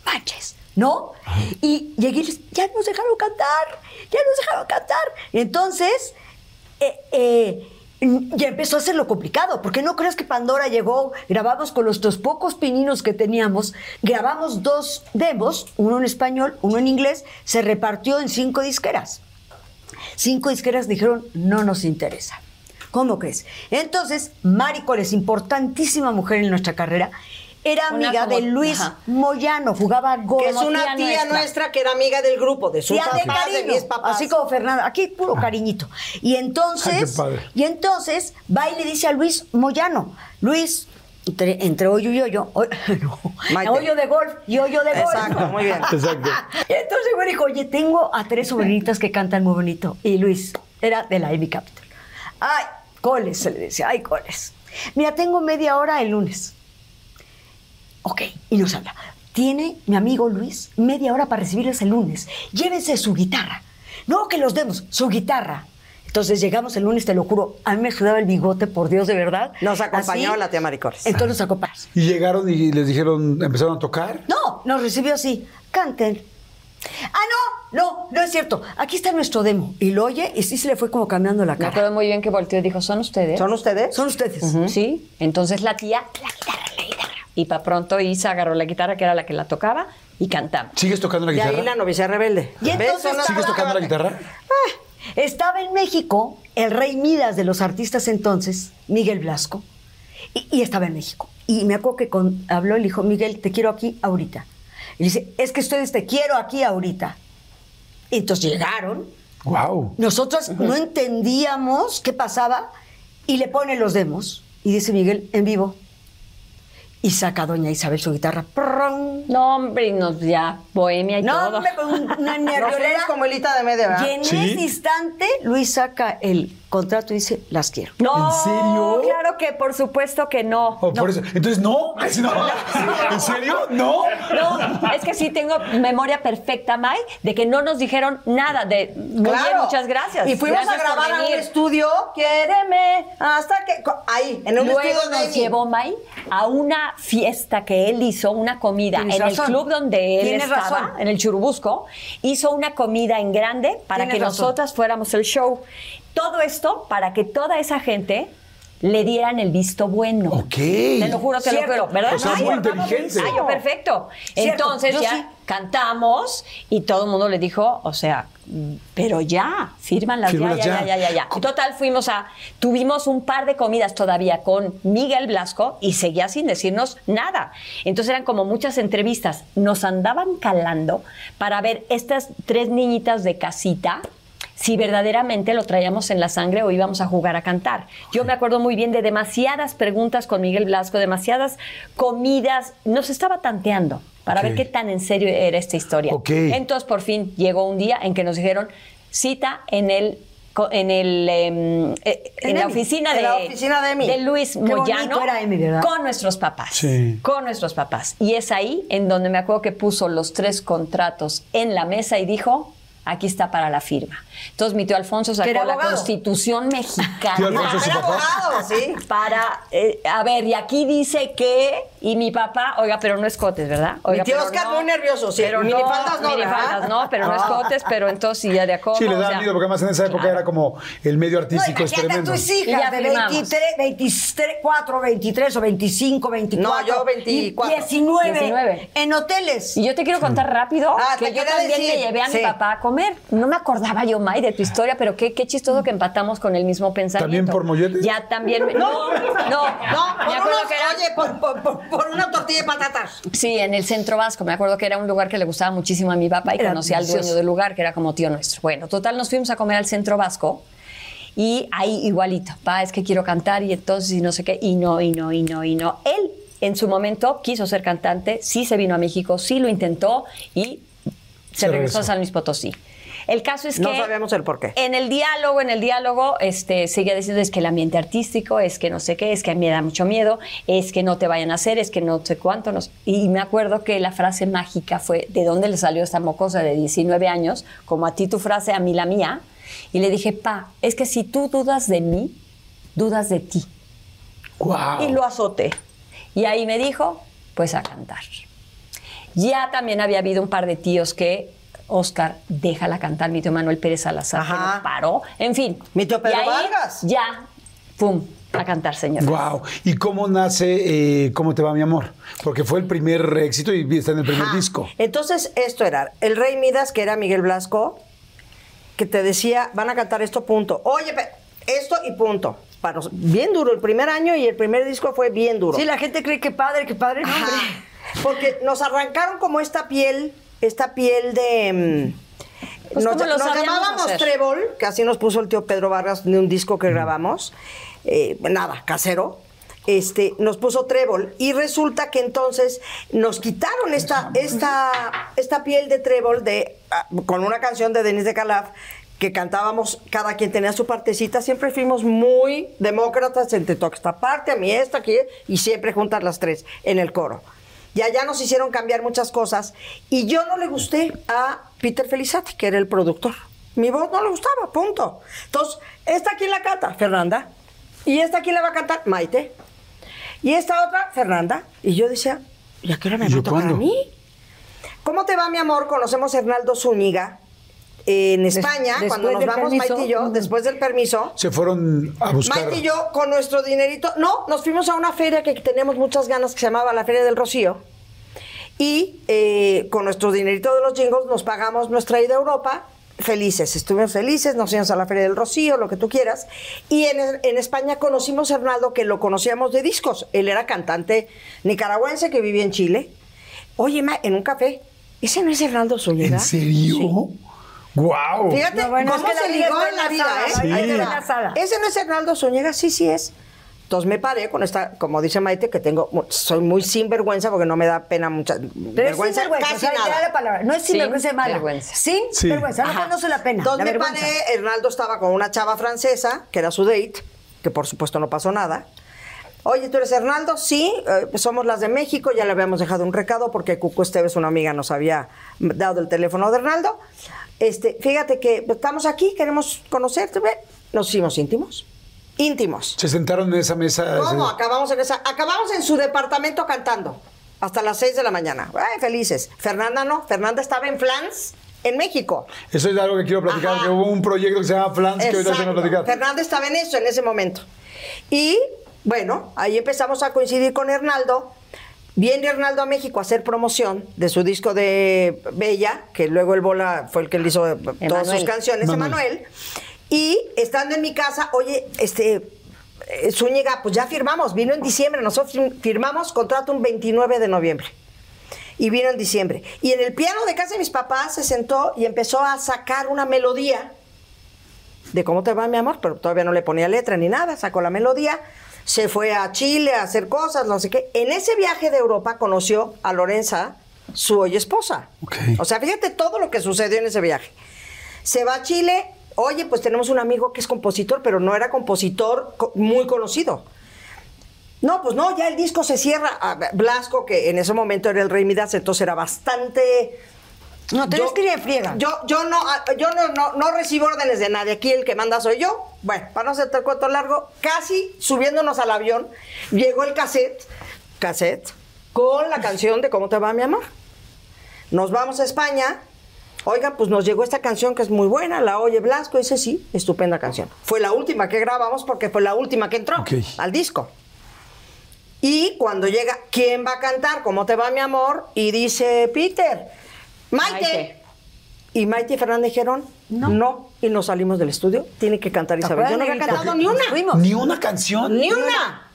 Speaker 1: manches, ¿no? Y llegué y les, ya nos dejaron cantar, ya nos dejaron cantar. Y entonces, eh, eh, ya empezó a ser lo complicado, porque no creas que Pandora llegó, grabamos con nuestros pocos pininos que teníamos, grabamos dos demos, uno en español, uno en inglés, se repartió en cinco disqueras. Cinco disqueras dijeron, no nos interesa. ¿Cómo crees? Entonces, Mari Coles, importantísima mujer en nuestra carrera, era amiga
Speaker 4: como-
Speaker 1: de Luis
Speaker 4: ajá.
Speaker 1: Moyano, jugaba golf.
Speaker 3: Que es una
Speaker 4: tía
Speaker 3: tía,
Speaker 4: nuestra.
Speaker 3: nuestra. que era amiga del grupo, de su
Speaker 1: Tía de
Speaker 3: papá, de,
Speaker 1: cariño,
Speaker 3: mis papás.
Speaker 1: así como Fernanda, aquí puro cariñito. Y entonces, y entonces va y le dice a Luis Moyano, Luis, entre, entre hoyo y hoyo, hoy- no,
Speaker 3: Maite.
Speaker 1: hoyo de golf y hoyo de golf.
Speaker 3: Exacto, muy bien.
Speaker 2: Exacto.
Speaker 1: Y entonces me dijo, oye, tengo a tres sobrinitas que cantan muy bonito. Y Luis, era de la Amy Capital. Ay, coles, se le decía, ay, coles. Mira, tengo media hora el lunes. Ok, y nos habla. Tiene mi amigo Luis media hora para recibirles el lunes. Llévense su guitarra. No que los demos, su guitarra. Entonces llegamos el lunes, te lo juro, a mí me sudaba el bigote, por Dios, de verdad.
Speaker 3: Nos acompañó
Speaker 1: Así.
Speaker 3: la tía Maricoles.
Speaker 1: Entonces nos acompañó.
Speaker 2: Y llegaron y les dijeron, empezaron a tocar.
Speaker 1: No, nos recibió así. Canten. Ah, no, no, no es cierto. Aquí está nuestro demo. Y lo oye y sí se le fue como cambiando la
Speaker 4: Me
Speaker 1: cara.
Speaker 4: acuerdo muy bien que volteó y dijo, ¿son ustedes?
Speaker 3: ¿Son ustedes?
Speaker 1: Son ustedes.
Speaker 4: Sí. Entonces la tía, la guitarra. Y para pronto Isa agarró la guitarra, que era la que la tocaba, y cantamos.
Speaker 2: ¿Sigues tocando la
Speaker 3: De
Speaker 2: guitarra?
Speaker 3: ahí la novicia rebelde.
Speaker 1: Y entonces
Speaker 2: ¿Sigues tocando la guitarra?
Speaker 1: Estaba en México el rey Midas de los artistas entonces, Miguel Blasco, y, y estaba en México. Y me acuerdo que con, habló y le dijo, Miguel, te quiero aquí ahorita. Y dice, es que ustedes te quiero aquí ahorita. Y entonces llegaron,
Speaker 2: Wow.
Speaker 1: nosotros no entendíamos qué pasaba y le pone los demos. Y dice Miguel, en vivo. Y saca a doña Isabel su guitarra.
Speaker 4: No, hombre, y nos ya, bohemia y
Speaker 1: No,
Speaker 4: todo.
Speaker 1: hombre, con una nerviolera.
Speaker 3: como hilita de media.
Speaker 1: Y en ese instante, Luis saca el contrato y dice, las quiero.
Speaker 4: No,
Speaker 2: ¿En serio?
Speaker 4: claro que por supuesto que no.
Speaker 2: Oh, por eso. Entonces, no. ¿En serio? No.
Speaker 4: No, es que sí tengo memoria perfecta, May, de que no nos dijeron nada de muy bien,
Speaker 3: Claro.
Speaker 4: muchas gracias.
Speaker 3: Y fuimos
Speaker 4: Gracias
Speaker 3: a grabar a un estudio, quiéreme, hasta que... Ahí, en un
Speaker 4: Luego
Speaker 3: estudio
Speaker 4: nos llevó May a una fiesta que él hizo, una comida en el club donde él
Speaker 1: Tienes
Speaker 4: estaba,
Speaker 1: razón.
Speaker 4: en el Churubusco. Hizo una comida en grande para
Speaker 1: Tienes
Speaker 4: que
Speaker 1: razón.
Speaker 4: nosotras fuéramos el show. Todo esto para que toda esa gente le dieran el visto bueno.
Speaker 2: Ok.
Speaker 4: Te lo juro, te
Speaker 1: Cierto.
Speaker 4: lo juro, ¿verdad?
Speaker 2: O sea,
Speaker 4: Ay,
Speaker 2: muy inteligente.
Speaker 4: Ay, yo, perfecto.
Speaker 1: Cierto,
Speaker 4: Entonces
Speaker 1: yo
Speaker 4: ya
Speaker 1: sí.
Speaker 4: cantamos y todo el mundo le dijo, o sea, pero ya, fírmanlas ya,
Speaker 2: Fírmalas
Speaker 4: ya, ya,
Speaker 2: ya.
Speaker 4: ya, ya, ya. Y total, fuimos a, tuvimos un par de comidas todavía con Miguel Blasco y seguía sin decirnos nada. Entonces eran como muchas entrevistas. Nos andaban calando para ver estas tres niñitas de casita si verdaderamente lo traíamos en la sangre o íbamos a jugar a cantar. Yo me acuerdo muy bien de demasiadas preguntas con Miguel Blasco, demasiadas comidas, nos estaba tanteando para ver qué tan en serio era esta historia.
Speaker 2: Ok.
Speaker 4: Entonces, por fin llegó un día en que nos dijeron cita en el co- en el em, eh, en,
Speaker 1: En
Speaker 4: la oficina de,
Speaker 3: la oficina de Emi.
Speaker 4: Luis
Speaker 1: Qué
Speaker 4: Moyano
Speaker 1: era
Speaker 4: con nuestros papás.
Speaker 2: Sí.
Speaker 4: Con nuestros papás. Y es ahí en donde me acuerdo que puso los tres contratos en la mesa y dijo, aquí está para la firma. Entonces mi tío Alfonso sacó la
Speaker 1: abogado.
Speaker 4: Constitución mexicana.
Speaker 2: Tío Alfonso, su
Speaker 3: Era
Speaker 2: papá.
Speaker 3: abogado, sí.
Speaker 4: Para, eh, a ver, y aquí dice que, y mi papá, oiga, pero no escotes, ¿verdad? Oiga,
Speaker 3: Mi tío
Speaker 4: pero no,
Speaker 3: Oscar muy nervioso, sí.
Speaker 4: Pero
Speaker 3: Minifaldas no,
Speaker 4: minifaldas
Speaker 3: ¿verdad?
Speaker 4: no, pero no
Speaker 3: Ah.
Speaker 4: escotes, pero entonces sí, ya de acuerdo.
Speaker 2: Sí, le
Speaker 4: o
Speaker 2: da
Speaker 4: sea,
Speaker 2: miedo, porque además en esa época
Speaker 4: claro.
Speaker 2: era como el medio
Speaker 1: No,
Speaker 2: artístico,
Speaker 1: a
Speaker 2: tremendo.
Speaker 1: tus
Speaker 4: Y ya
Speaker 1: hijas de
Speaker 4: firmamos.
Speaker 1: 23, 24, 23 o 25, 24.
Speaker 3: No, yo 24.
Speaker 1: y 19,
Speaker 4: 19.
Speaker 1: en hoteles.
Speaker 4: Y yo te quiero contar rápido
Speaker 3: Ah,
Speaker 4: que yo también
Speaker 3: decir,
Speaker 4: me llevé a mi
Speaker 3: sí.
Speaker 4: papá a comer. No me acordaba yo, De tu historia, pero qué, qué chistoso que empatamos con el mismo pensamiento.
Speaker 2: ¿También por molletes?
Speaker 4: Ya también. me- No, no.
Speaker 3: No,
Speaker 4: me
Speaker 3: por
Speaker 4: acuerdo
Speaker 3: unos-
Speaker 4: que era.
Speaker 3: oye, por, por- por- por una tortilla de patatas.
Speaker 4: Sí, en el centro vasco. Me acuerdo que era un lugar que le gustaba muchísimo a mi papá y
Speaker 1: Era
Speaker 4: conocía al dueño del lugar, que era como tío nuestro. Bueno, total, nos fuimos a comer al centro vasco y ahí igualito. Pa, es que quiero cantar y entonces y no sé qué. Y no, y no, y no, y no. Él en su momento quiso ser cantante, sí se vino a México, sí lo intentó y se,
Speaker 2: Se
Speaker 4: regresó a. San Luis Potosí. El caso es
Speaker 3: No
Speaker 4: que
Speaker 3: sabemos el por qué.
Speaker 4: en el diálogo, en el diálogo, este, seguía diciendo es que el ambiente artístico, es que no sé qué, es que a mí me da mucho miedo, es que no te vayan a hacer, es que no sé cuánto. no sé. Y me acuerdo que la frase mágica fue, ¿de dónde le salió esta mocosa de 19 años? Como a ti tu frase, a mí la mía. Y le dije, pa, es que si tú dudas de mí, dudas de ti.
Speaker 2: Guau.
Speaker 4: Y lo azoté. Y ahí me dijo, pues a cantar. Ya también había habido un par de tíos que, Oscar, déjala cantar, mi tío Manuel Pérez Salazar, que
Speaker 3: Ajá.
Speaker 4: no paró. En fin.
Speaker 3: Mi tío Pedro
Speaker 4: Y ahí,
Speaker 3: Vargas.
Speaker 4: Ya, pum, a cantar, señor.
Speaker 2: Wow. ¿Y cómo nace eh, ¿Cómo te va mi amor? Porque fue el primer éxito y está en el primer
Speaker 3: Ajá.
Speaker 2: disco.
Speaker 3: Entonces, esto era el Rey Midas, que era Miguel Blasco, que te decía, van a cantar esto, punto. Oye, esto y punto. Para nos- bien duro. El primer año y el primer disco fue bien duro.
Speaker 1: Sí, la gente cree que padre, que padre,
Speaker 3: Ajá. Porque nos arrancaron como esta piel, esta piel de. mm,
Speaker 4: Pues
Speaker 3: nos llamábamos
Speaker 4: hacer.
Speaker 3: Trébol, que así nos puso el tío Pedro Vargas de un disco que grabamos. eh, nada, casero. Este, nos puso trébol y resulta que entonces nos quitaron esta, esta, esta piel de trébol de, ah, con una canción de Denis de Calaf que cantábamos, cada quien tenía su partecita, siempre fuimos muy demócratas, entre toca esta parte, a mí esta, aquí, y siempre juntas las tres en el coro. Y allá nos hicieron cambiar muchas cosas. Y yo no le gusté a Peter Felizati, que era el productor. Mi voz no le gustaba, punto. Entonces, esta aquí la canta, Fernanda. Y esta aquí la va a cantar, Maite. Y esta otra, Fernanda. Y yo decía, ¿y a qué hora me
Speaker 2: ¿Y
Speaker 3: va a tocar a mí? ¿Cómo te va, mi amor? Conocemos a Hernaldo Zúñiga en España,
Speaker 1: después
Speaker 3: cuando nos vamos,
Speaker 1: permiso.
Speaker 3: Maite y yo, después del permiso.
Speaker 2: Se fueron a buscar.
Speaker 3: Maite y yo, con nuestro dinerito, no, nos fuimos a una feria que tenemos muchas ganas, que se llamaba la Feria del Rocío. Y eh, con nuestro dinerito de los jingles nos pagamos nuestra ida a Europa. Felices, estuvimos felices, nos fuimos a la Feria del Rocío, lo que tú quieras. Y en, en España conocimos a Hernaldo, que lo conocíamos de discos. Él era cantante nicaragüense que vivía en Chile. Oye, ma, en un café, ¿ese no es Hernaldo Zúñiga?
Speaker 2: ¿En serio? Wow.
Speaker 3: Fíjate
Speaker 1: No, bueno,
Speaker 3: cómo
Speaker 1: es que
Speaker 3: se ligó en la vida, ¿eh?
Speaker 2: vida
Speaker 3: Ahí
Speaker 1: está.
Speaker 3: ¿Ese no es Hernaldo Zúñiga? Sí, sí es. Entonces me paré con esta, como dice Maite, que tengo, soy muy sinvergüenza porque no me da pena mucha
Speaker 1: Pero es
Speaker 3: vergüenza,
Speaker 1: sinvergüenza,
Speaker 3: casi
Speaker 1: o sea,
Speaker 3: nada.
Speaker 1: la palabra. No es sinvergüenza de mala.
Speaker 4: vergüenza.
Speaker 1: Sin
Speaker 2: Sí.
Speaker 1: vergüenza. No
Speaker 3: Ajá.
Speaker 1: conoce la pena.
Speaker 3: Entonces
Speaker 1: la
Speaker 3: me
Speaker 1: vergüenza.
Speaker 3: paré, Hernaldo estaba con una chava francesa, que era su date, que por supuesto no pasó nada. Oye, ¿tú eres Hernaldo? Sí, eh, pues somos las de México, ya le habíamos dejado un recado porque Cuco Esteves, una amiga, nos había dado el teléfono de Hernaldo. Este, fíjate que estamos aquí, queremos conocerte, ve. Nos hicimos íntimos. Íntimos.
Speaker 2: Se sentaron en esa mesa.
Speaker 3: ¿Cómo?
Speaker 2: ese-
Speaker 3: Acabamos en esa, acabamos en su departamento cantando. Hasta las 6 de la mañana. Ay, felices. Fernanda no. Fernanda estaba en Flans, en México.
Speaker 2: Eso es algo que quiero platicar,
Speaker 3: Ajá.
Speaker 2: que hubo un proyecto que se llama Flans que ahorita se a platicar.
Speaker 3: Fernanda estaba en eso en ese momento. Y bueno, ahí empezamos a coincidir con Hernaldo. Viene Hernaldo a México a hacer promoción de su disco de Bella, que luego el Bola fue el que le hizo eh, todas
Speaker 4: Emanuel.
Speaker 3: sus canciones,
Speaker 2: Manuel.
Speaker 3: Emanuel. Y estando en mi casa, oye, este, eh, Zúñiga, pues ya firmamos, vino en diciembre, nosotros fir- firmamos contrato un 29 de noviembre. Y vino en diciembre. Y en el piano de casa de mis papás se sentó y empezó a sacar una melodía de cómo te va mi amor, pero todavía no le ponía letra ni nada, sacó la melodía, se fue a Chile a hacer cosas, no sé qué. En ese viaje de Europa conoció a Lorenza, su hoy esposa. O sea, fíjate todo lo que sucedió en ese viaje. Se va a Chile, oye, pues tenemos un amigo que es compositor, pero no era compositor co- muy conocido. No, pues no, ya el disco se cierra. Blasco, que en ese momento era el rey Midas, entonces era bastante
Speaker 1: No, te
Speaker 3: yo-
Speaker 1: escribe friega.
Speaker 3: Yo, yo no, ah, yo no, no, no recibo órdenes de nadie. Aquí el que manda soy yo. Bueno, para no hacerte el cuento largo, casi subiéndonos al avión, llegó el cassette, cassette, con la canción de ¿Cómo te va mi amor? Nos vamos a España. Oiga, pues nos llegó esta canción que es muy buena, la oye Blasco, dice sí, estupenda canción. Fue la última que grabamos porque fue la última que entró al disco. Y cuando llega, ¿quién va a cantar? ¿Cómo te va mi amor? Y dice Peter, Maite.
Speaker 4: Maite.
Speaker 3: Y Maite y Fernanda dijeron, no. Y nos salimos del estudio. Tiene que cantar Isabel. Yo no había cantado ni una.
Speaker 1: fuimos.
Speaker 2: Ni una canción.
Speaker 3: Ni una.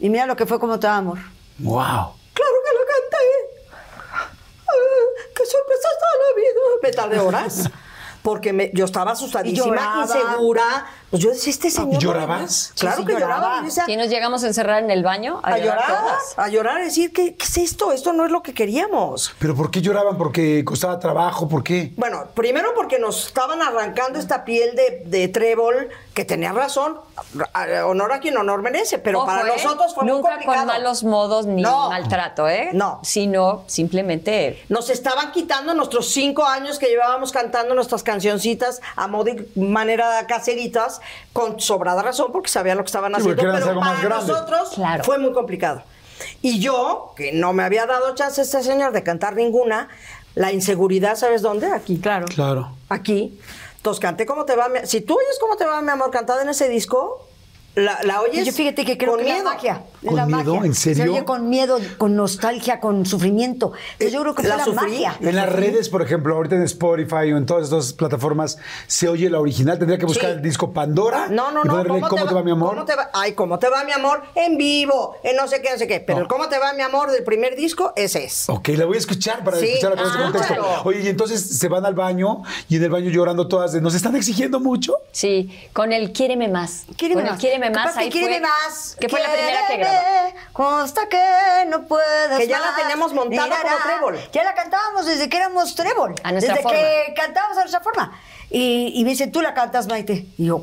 Speaker 1: Y mira lo que fue como te amor.
Speaker 2: Wow.
Speaker 3: Claro que lo canté. Ah, ¡Qué sorpresa está la vida! Me tardé horas. Porque me- yo estaba asustadísima,
Speaker 1: Y
Speaker 3: insegura. Pues yo decía, este señor...
Speaker 2: ¿Llorabas?
Speaker 3: Claro
Speaker 1: Sí, sí,
Speaker 3: que lloraba. decía,
Speaker 4: Sí, nos llegamos a encerrar en el baño a,
Speaker 3: a llorar,
Speaker 4: todas.
Speaker 3: a llorar, a decir, ¿qué, ¿qué es esto? Esto no es lo que queríamos.
Speaker 2: ¿Pero por qué lloraban? ¿Porque costaba trabajo? ¿Por qué?
Speaker 3: Bueno, primero porque nos estaban arrancando esta piel de, de trébol, que tenía razón, honor a quien honor merece, pero
Speaker 4: Ojo,
Speaker 3: para
Speaker 4: ¿eh?
Speaker 3: nosotros fue muy
Speaker 4: Nunca
Speaker 3: complicado.
Speaker 4: con malos modos ni
Speaker 3: No.
Speaker 4: maltrato, ¿eh?
Speaker 3: No.
Speaker 4: Sino simplemente
Speaker 3: Nos estaban quitando nuestros cinco años que llevábamos cantando nuestras cancioncitas a modo y manera caseritas, con sobrada razón, porque sabían lo que estaban
Speaker 2: Sí,
Speaker 3: haciendo, pero para
Speaker 2: más
Speaker 3: nosotros
Speaker 4: Claro.
Speaker 3: fue muy complicado. Y yo, que no me había dado chance este señor de cantar ninguna, la inseguridad, ¿sabes dónde? Aquí.
Speaker 1: Claro.
Speaker 2: Claro.
Speaker 3: aquí. Entonces canté cómo te va mi Si tú oyes cómo te va mi amor cantada en ese disco, la, la oyes.
Speaker 1: Yo fíjate que creo
Speaker 3: con
Speaker 1: que es
Speaker 3: miedo.
Speaker 1: la magia.
Speaker 2: ¿Con
Speaker 1: la
Speaker 2: miedo?
Speaker 1: magia.
Speaker 2: ¿En serio?
Speaker 1: Se oye con miedo, con nostalgia, con sufrimiento. Entonces yo creo que
Speaker 3: La
Speaker 1: fue la magia.
Speaker 2: En las redes, por ejemplo, ahorita en Spotify o en todas estas plataformas, se oye la original. Tendría que buscar
Speaker 3: Sí.
Speaker 2: el disco Pandora.
Speaker 3: No, no,
Speaker 2: y
Speaker 3: no.
Speaker 2: ponerle ¿Cómo, te va, mi amor?
Speaker 3: ¿Cómo te va? Ay, ¿cómo te va mi amor? En vivo, en no sé qué, no sé qué. Pero
Speaker 2: No.
Speaker 3: el ¿Cómo te va mi amor del primer disco? Ese es.
Speaker 2: Ok, la voy a escuchar para
Speaker 3: Sí,
Speaker 2: escucharla con ese
Speaker 3: ah,
Speaker 2: contexto.
Speaker 3: claro.
Speaker 2: Oye, y entonces se van al baño y en el baño llorando todas de ¿nos están exigiendo mucho?
Speaker 4: Sí, con el Quiéreme Más.
Speaker 1: Quiéreme
Speaker 4: con
Speaker 1: más.
Speaker 4: el Quiéreme Más.
Speaker 1: que
Speaker 4: Ahí fue,
Speaker 1: más.
Speaker 4: Que fue la primera que grabó.
Speaker 1: Hasta que no puedas
Speaker 3: Que ya la
Speaker 1: más.
Speaker 3: teníamos montada
Speaker 1: Ni
Speaker 3: como trébol.
Speaker 1: Ya la cantábamos desde que éramos trébol.
Speaker 4: A nuestra
Speaker 1: desde
Speaker 4: forma.
Speaker 1: que cantábamos a nuestra forma. Y, y me dicen, tú la cantas, Maite. Y yo,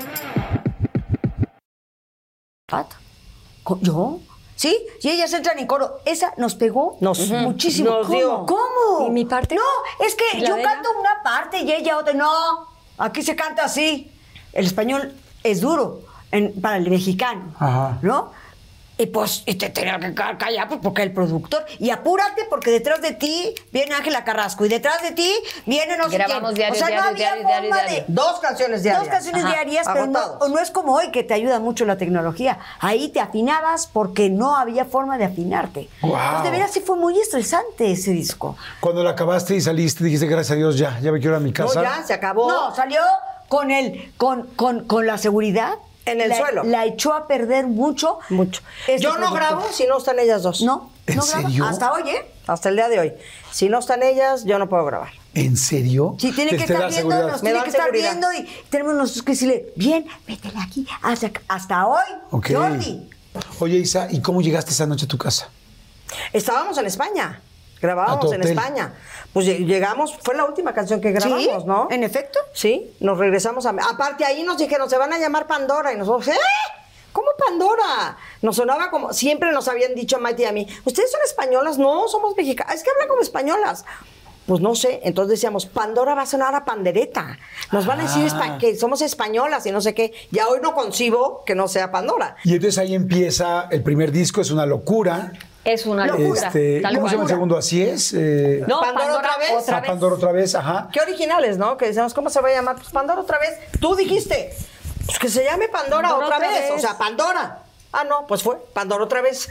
Speaker 1: ¿Yo? ¿Sí? Y ellas entran en coro. Esa nos pegó
Speaker 3: Nos-
Speaker 1: muchísimo.
Speaker 3: nos
Speaker 1: ¿Cómo?
Speaker 3: dio.
Speaker 1: ¿Cómo?
Speaker 4: ¿Y mi parte?
Speaker 1: No, es que
Speaker 4: ¿Y la
Speaker 1: yo canto una parte y ella otra. No, aquí se canta así. El español es duro en- para el mexicano,
Speaker 2: Ajá.
Speaker 1: ¿no? Y pues, y te tenía que ca- callar pues, porque el productor. Y apúrate porque detrás de ti viene Ángela Carrasco y detrás de ti viene no sé
Speaker 4: Grabamos
Speaker 1: quién.
Speaker 4: diario,
Speaker 1: o sea,
Speaker 4: diario,
Speaker 1: no había
Speaker 4: diario,
Speaker 1: forma
Speaker 4: diario.
Speaker 1: de...
Speaker 3: Dos canciones diarias.
Speaker 1: Dos canciones
Speaker 3: Ajá,
Speaker 1: diarias, pero no, no es como hoy que te ayuda mucho la tecnología. Ahí te afinabas porque no había forma de afinarte.
Speaker 2: Guau.
Speaker 1: Pues de veras sí fue muy estresante ese disco.
Speaker 2: Cuando la acabaste y saliste, dijiste, gracias a Dios, ya, ya me quiero ir a mi
Speaker 3: No,
Speaker 2: casa.
Speaker 3: ya, se acabó.
Speaker 1: No, salió con el, con, con, con la seguridad.
Speaker 3: En el
Speaker 1: La-
Speaker 3: suelo.
Speaker 1: La echó a perder mucho.
Speaker 3: Mucho.
Speaker 1: Este
Speaker 3: Yo no grabo si no están ellas dos.
Speaker 1: No,
Speaker 2: ¿En
Speaker 1: no
Speaker 2: serio?
Speaker 1: Hasta hoy, ¿eh?
Speaker 3: Hasta el día de hoy. Si no están ellas, yo no puedo grabar.
Speaker 2: ¿En serio?
Speaker 1: Sí, tiene que estar viendo, nos tiene que estar
Speaker 3: seguridad.
Speaker 1: viendo y tenemos nosotros que decirle, bien, métele aquí, hasta, hasta hoy,
Speaker 2: Ok.
Speaker 1: Jordi.
Speaker 2: Oye, Isa, ¿y cómo llegaste esa noche a tu casa?
Speaker 3: Estábamos en España.
Speaker 2: ¿A
Speaker 3: Grabábamos en? España. Pues lle- llegamos, fue la última canción que grabamos,
Speaker 1: Sí,
Speaker 3: ¿no?
Speaker 1: en efecto.
Speaker 3: Sí, nos regresamos a... Aparte ahí nos dijeron, se van a llamar Pandora. Y nosotros, ¿eh? ¿Cómo Pandora? Nos sonaba como, siempre nos habían dicho a Maite y a mí, ¿ustedes son españolas? No, somos mexicanas. Es que hablan como españolas. Pues no sé, entonces decíamos, Pandora va a sonar a pandereta. Nos van a decir espa- que somos españolas y no sé qué. Ya hoy no concibo que no sea Pandora.
Speaker 2: Y entonces ahí empieza el primer disco, es una locura.
Speaker 4: Es una locura.
Speaker 2: Este,
Speaker 4: tal
Speaker 2: ¿Cómo se llama el segundo? Así es. Eh,
Speaker 4: No,
Speaker 3: ¿Pandora
Speaker 4: Pandora,
Speaker 3: otra vez?
Speaker 4: otra
Speaker 2: a
Speaker 4: vez.
Speaker 2: Pandora otra vez, ajá.
Speaker 3: Qué originales, ¿no? Que decíamos, ¿cómo se va a llamar? Pues Pandora otra vez. Tú dijiste, pues que se llame Pandora,
Speaker 4: Pandora
Speaker 3: otra,
Speaker 4: otra
Speaker 3: vez.
Speaker 4: vez.
Speaker 3: O sea, Pandora. Ah, no, pues fue Pandora otra vez.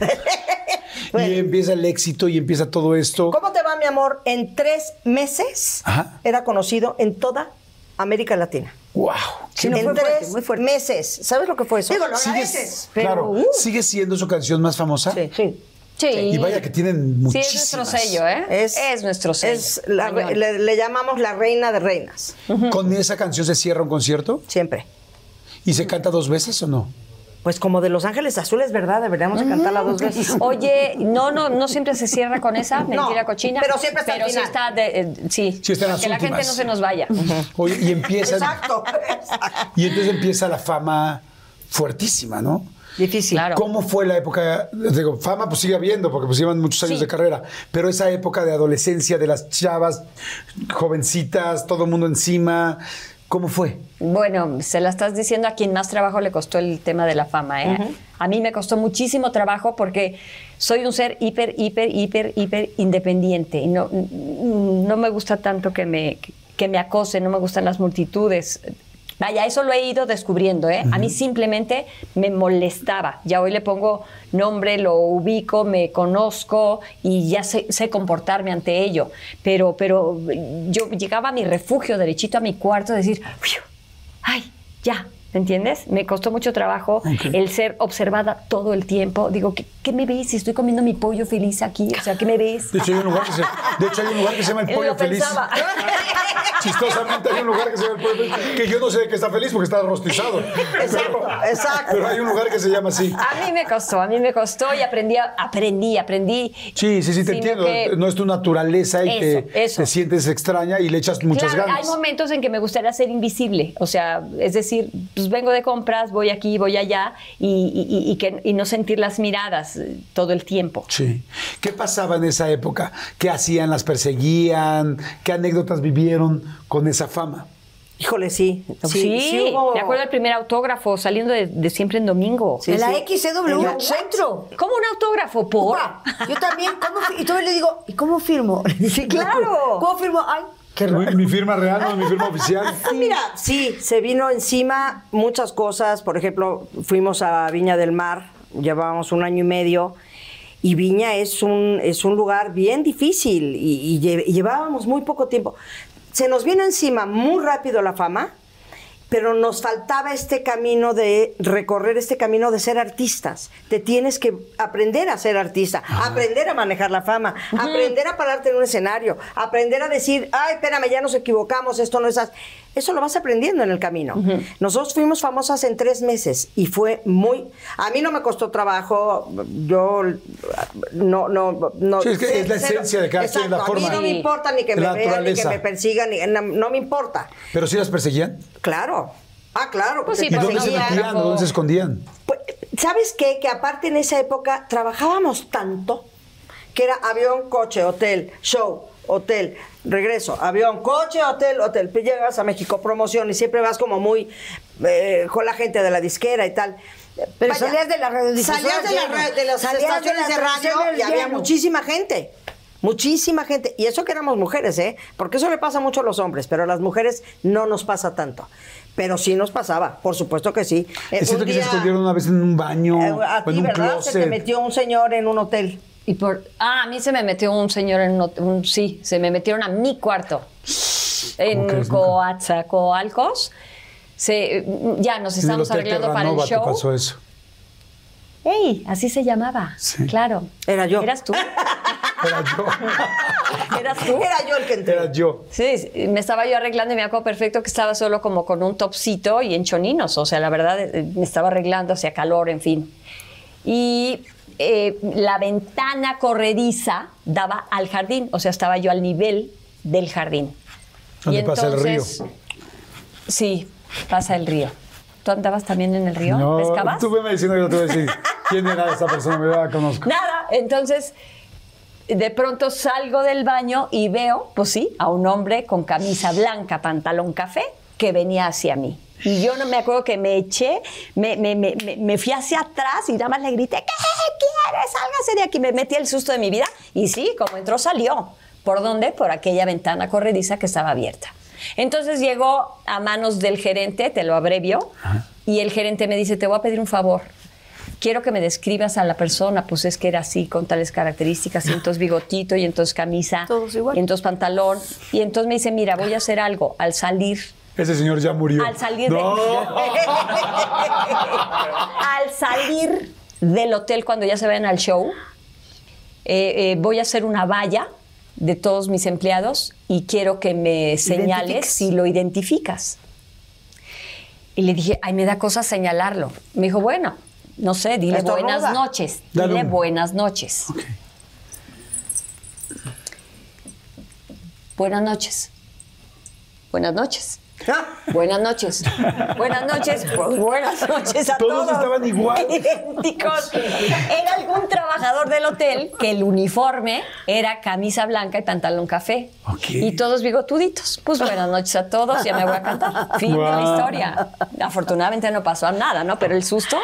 Speaker 3: Bueno,
Speaker 2: Y empieza el éxito y empieza todo esto.
Speaker 3: ¿Cómo te va, mi amor? En tres meses
Speaker 2: Ajá.
Speaker 3: era conocido en toda América Latina.
Speaker 2: ¡Wow!
Speaker 1: Sí, no,
Speaker 3: en
Speaker 1: fue fuerte,
Speaker 3: tres
Speaker 1: muy fuerte.
Speaker 3: meses. ¿Sabes lo que fue eso?
Speaker 1: Digo, lo
Speaker 2: Sigue,
Speaker 4: pero,
Speaker 2: claro,
Speaker 4: uh.
Speaker 2: sigue siendo su canción más famosa.
Speaker 3: Sí, sí.
Speaker 4: Sí.
Speaker 2: Y vaya que tienen
Speaker 4: Sí,
Speaker 2: muchísimas.
Speaker 4: es nuestro sello, ¿eh? Es, nuestro sello.
Speaker 3: Es la le, le llamamos la reina de reinas.
Speaker 2: ¿Con esa canción se cierra un concierto?
Speaker 3: Siempre.
Speaker 2: ¿Y se canta dos veces o no?
Speaker 3: Pues como de Los Ángeles Azules, ¿verdad? Deberíamos de cantarla dos veces.
Speaker 4: Oye, no, no, no siempre se cierra con esa mentira
Speaker 3: No,
Speaker 4: cochina.
Speaker 3: pero siempre está al
Speaker 4: Pero sí está, de, eh, sí.
Speaker 2: Sí está en las
Speaker 4: que la gente no se nos vaya.
Speaker 2: Oye, y empieza.
Speaker 3: Exacto. exacto.
Speaker 2: Y entonces empieza la fama fuertísima, ¿no?
Speaker 3: Difícil.
Speaker 4: Claro.
Speaker 2: ¿Cómo fue la época? Digo, fama pues sigue habiendo, porque pues llevan muchos años
Speaker 4: Sí.
Speaker 2: de carrera, pero esa época de adolescencia, de las chavas, jovencitas, todo el mundo encima, ¿cómo fue?
Speaker 4: Bueno, se la estás diciendo a quien más trabajo le costó el tema de la fama. ¿eh? A mí me costó muchísimo trabajo porque soy un ser hiper, hiper, hiper, hiper independiente. Y no, no me gusta tanto que me, que me acosen, no me gustan las multitudes. Vaya, eso lo he ido descubriendo, ¿eh? A mí simplemente me molestaba. Ya hoy le pongo nombre, lo ubico, me conozco y ya sé, sé comportarme ante ello. Pero, pero yo llegaba a mi refugio, derechito a mi cuarto, a decir, "Fiu, ay, ya, ¿me entiendes? Me costó mucho trabajo el ser observada todo el tiempo. Digo, ¿qué, qué me ves? Si estoy comiendo mi pollo feliz aquí, o sea, ¿qué me ves?
Speaker 2: De hecho, hay un lugar que se, de hecho, hay un lugar que se llama el
Speaker 4: Lo
Speaker 2: pollo feliz. Chistosamente hay un lugar que se llama el pollo feliz, que yo no sé de qué está feliz porque está rostizado.
Speaker 3: Exacto,
Speaker 2: Pero-
Speaker 3: exacto.
Speaker 2: Pero hay un lugar que se llama así.
Speaker 4: A mí me costó, a mí me costó y aprendí, aprendí, aprendí.
Speaker 2: Sí, sí, sí, te entiendo.
Speaker 4: que-
Speaker 2: No es tu naturaleza y
Speaker 4: Eso,
Speaker 2: te,
Speaker 4: eso.
Speaker 2: te sientes extraña y le echas muchas
Speaker 4: Claro,
Speaker 2: ganas.
Speaker 4: hay momentos en que me gustaría ser invisible, o sea, es decir, pues vengo de compras, voy aquí, voy allá y, y- que, y no sentir las miradas eh, todo el tiempo.
Speaker 2: Sí. ¿Qué pasaba en esa época? ¿Qué hacían? ¿Las perseguían? ¿Qué anécdotas vivieron con esa fama?
Speaker 3: Híjole, sí.
Speaker 4: Sí,
Speaker 3: sí hubo-
Speaker 4: me acuerdo del primer autógrafo saliendo de, de siempre en domingo.
Speaker 3: Sí,
Speaker 1: en la
Speaker 3: sí.
Speaker 1: XCW,
Speaker 3: En
Speaker 1: centro.
Speaker 4: ¿Cómo un autógrafo? ¿Por?
Speaker 1: Yo también, ¿cómo y todavía le digo, ¿y cómo firmo? Sí,
Speaker 3: claro.
Speaker 1: ¿Cómo firmo? Ay.
Speaker 2: Mi, mi firma real, no mi firma oficial.
Speaker 3: Ah, Mira, sí, se vino encima muchas cosas. Por ejemplo, fuimos a Viña del Mar, llevábamos un año y medio, y Viña es un, es un lugar bien difícil y, y llevábamos muy poco tiempo. Se nos vino encima muy rápido la fama, pero nos faltaba este camino de recorrer este camino de ser artistas. Te tienes que aprender a ser artista, aprender a manejar la fama, aprender a pararte en un escenario, aprender a decir, ay, espérame, ya nos equivocamos, esto no es así. Eso lo vas aprendiendo en el camino. Nosotros fuimos famosas en tres meses y fue muy... A mí no me costó trabajo, yo no... no, no
Speaker 2: Sí, es que es la
Speaker 3: cero-
Speaker 2: esencia de cada quien, la
Speaker 3: A
Speaker 2: forma.
Speaker 3: mí no me importa ni que me vean, ni que me persigan, ni, no, no me importa.
Speaker 2: ¿Pero sí las perseguían?
Speaker 3: Claro. Ah, claro.
Speaker 4: Pues sí,
Speaker 2: ¿Y dónde se metían? ¿O ¿Dónde se escondían?
Speaker 3: Pues, ¿sabes qué? Que aparte en esa época trabajábamos tanto que era avión, coche, hotel, show, hotel, regreso, avión, coche, hotel, hotel. Pues llegas a México, promoción y siempre vas como muy eh, con la gente de la disquera y tal.
Speaker 1: Pero salías de la radiodifusora
Speaker 3: Salías de, la
Speaker 1: lleno.
Speaker 3: ra- de las
Speaker 1: Salías de
Speaker 3: estaciones
Speaker 1: las
Speaker 3: de, radio
Speaker 1: estaciones
Speaker 3: y había muchísima gente. Muchísima gente. Y eso que éramos mujeres, ¿eh? Porque eso le pasa mucho a los hombres, pero a las mujeres no nos pasa tanto. Pero sí nos pasaba, por supuesto que sí. Eh,
Speaker 2: Es cierto
Speaker 3: un
Speaker 2: que se escondieron una vez en un baño
Speaker 3: eh, a
Speaker 2: en
Speaker 3: ti,
Speaker 2: un
Speaker 3: ¿verdad? Se te metió un señor en un hotel.
Speaker 4: Y por, ah, a mí se me metió un señor en un, un- sí, se me metieron a mi cuarto en
Speaker 2: crees, nunca?
Speaker 4: Coatzacoalcos. Se, ya nos estábamos arreglando para el
Speaker 2: Terranova te
Speaker 4: show.
Speaker 2: pasó eso.
Speaker 4: ¡Ey! Así se llamaba.
Speaker 2: Sí.
Speaker 4: Claro.
Speaker 3: Era yo.
Speaker 4: ¿Eras tú?
Speaker 2: Era yo.
Speaker 4: ¿Eras tú?
Speaker 3: Era yo el que entré.
Speaker 2: Era yo.
Speaker 4: Sí, sí, me estaba yo arreglando y me acuerdo perfecto que estaba solo como con un topsito y en choninos. O sea, la verdad, eh, me estaba arreglando, hacía calor, en fin. Y eh, la ventana corrediza daba al jardín. O sea, estaba yo al nivel del jardín.
Speaker 2: Donde
Speaker 4: Y
Speaker 2: pasa el río.
Speaker 4: Sí, pasa el río. ¿Tú andabas también en el río?
Speaker 2: No,
Speaker 4: ¿Pescabas?
Speaker 2: tú veme diciendo que yo te voy a decir quién era esa persona, me la conozco.
Speaker 4: Nada, entonces de pronto salgo del baño y veo, pues sí, a un hombre con camisa blanca, pantalón café, que venía hacia mí. Y yo no me acuerdo que me eché, me, me- me- me- me fui hacia atrás y nada más le grité, ¿qué quieres? Sálgase de aquí. Me metí el susto de mi vida y sí, como entró, salió. ¿Por dónde? Por aquella ventana corrediza que estaba abierta. Entonces llegó a manos del gerente, te lo abrevio, y el gerente me dice, te voy a pedir un favor quiero que me describas a la persona, pues es que era así, con tales características, y entonces bigotito, y entonces camisa,
Speaker 1: Todos igual.
Speaker 4: y entonces pantalón, y entonces me dice, mira, voy a hacer algo, al salir,
Speaker 2: Ese señor ya murió.
Speaker 4: al salir
Speaker 2: No.
Speaker 4: de, al salir del hotel cuando ya se vayan al show, eh, eh, voy a hacer una valla de todos mis empleados y quiero que me señales si lo identificas. Y le dije, ay, me da cosa señalarlo. Me dijo, bueno, no sé, dile buenas noches.
Speaker 2: Dale
Speaker 4: Dile buenas noches. Buenas noches. Buenas noches. Buenas noches. Buenas noches. Pues buenas noches a todos.
Speaker 2: Todos estaban igual.
Speaker 4: Idénticos. Era algún trabajador del hotel que el uniforme era camisa blanca y pantalón café.
Speaker 2: Ok.
Speaker 4: Y todos bigotuditos. Pues buenas noches a todos, ya me voy a cantar. Fin de la historia. Afortunadamente no pasó nada, ¿no? Pero el susto.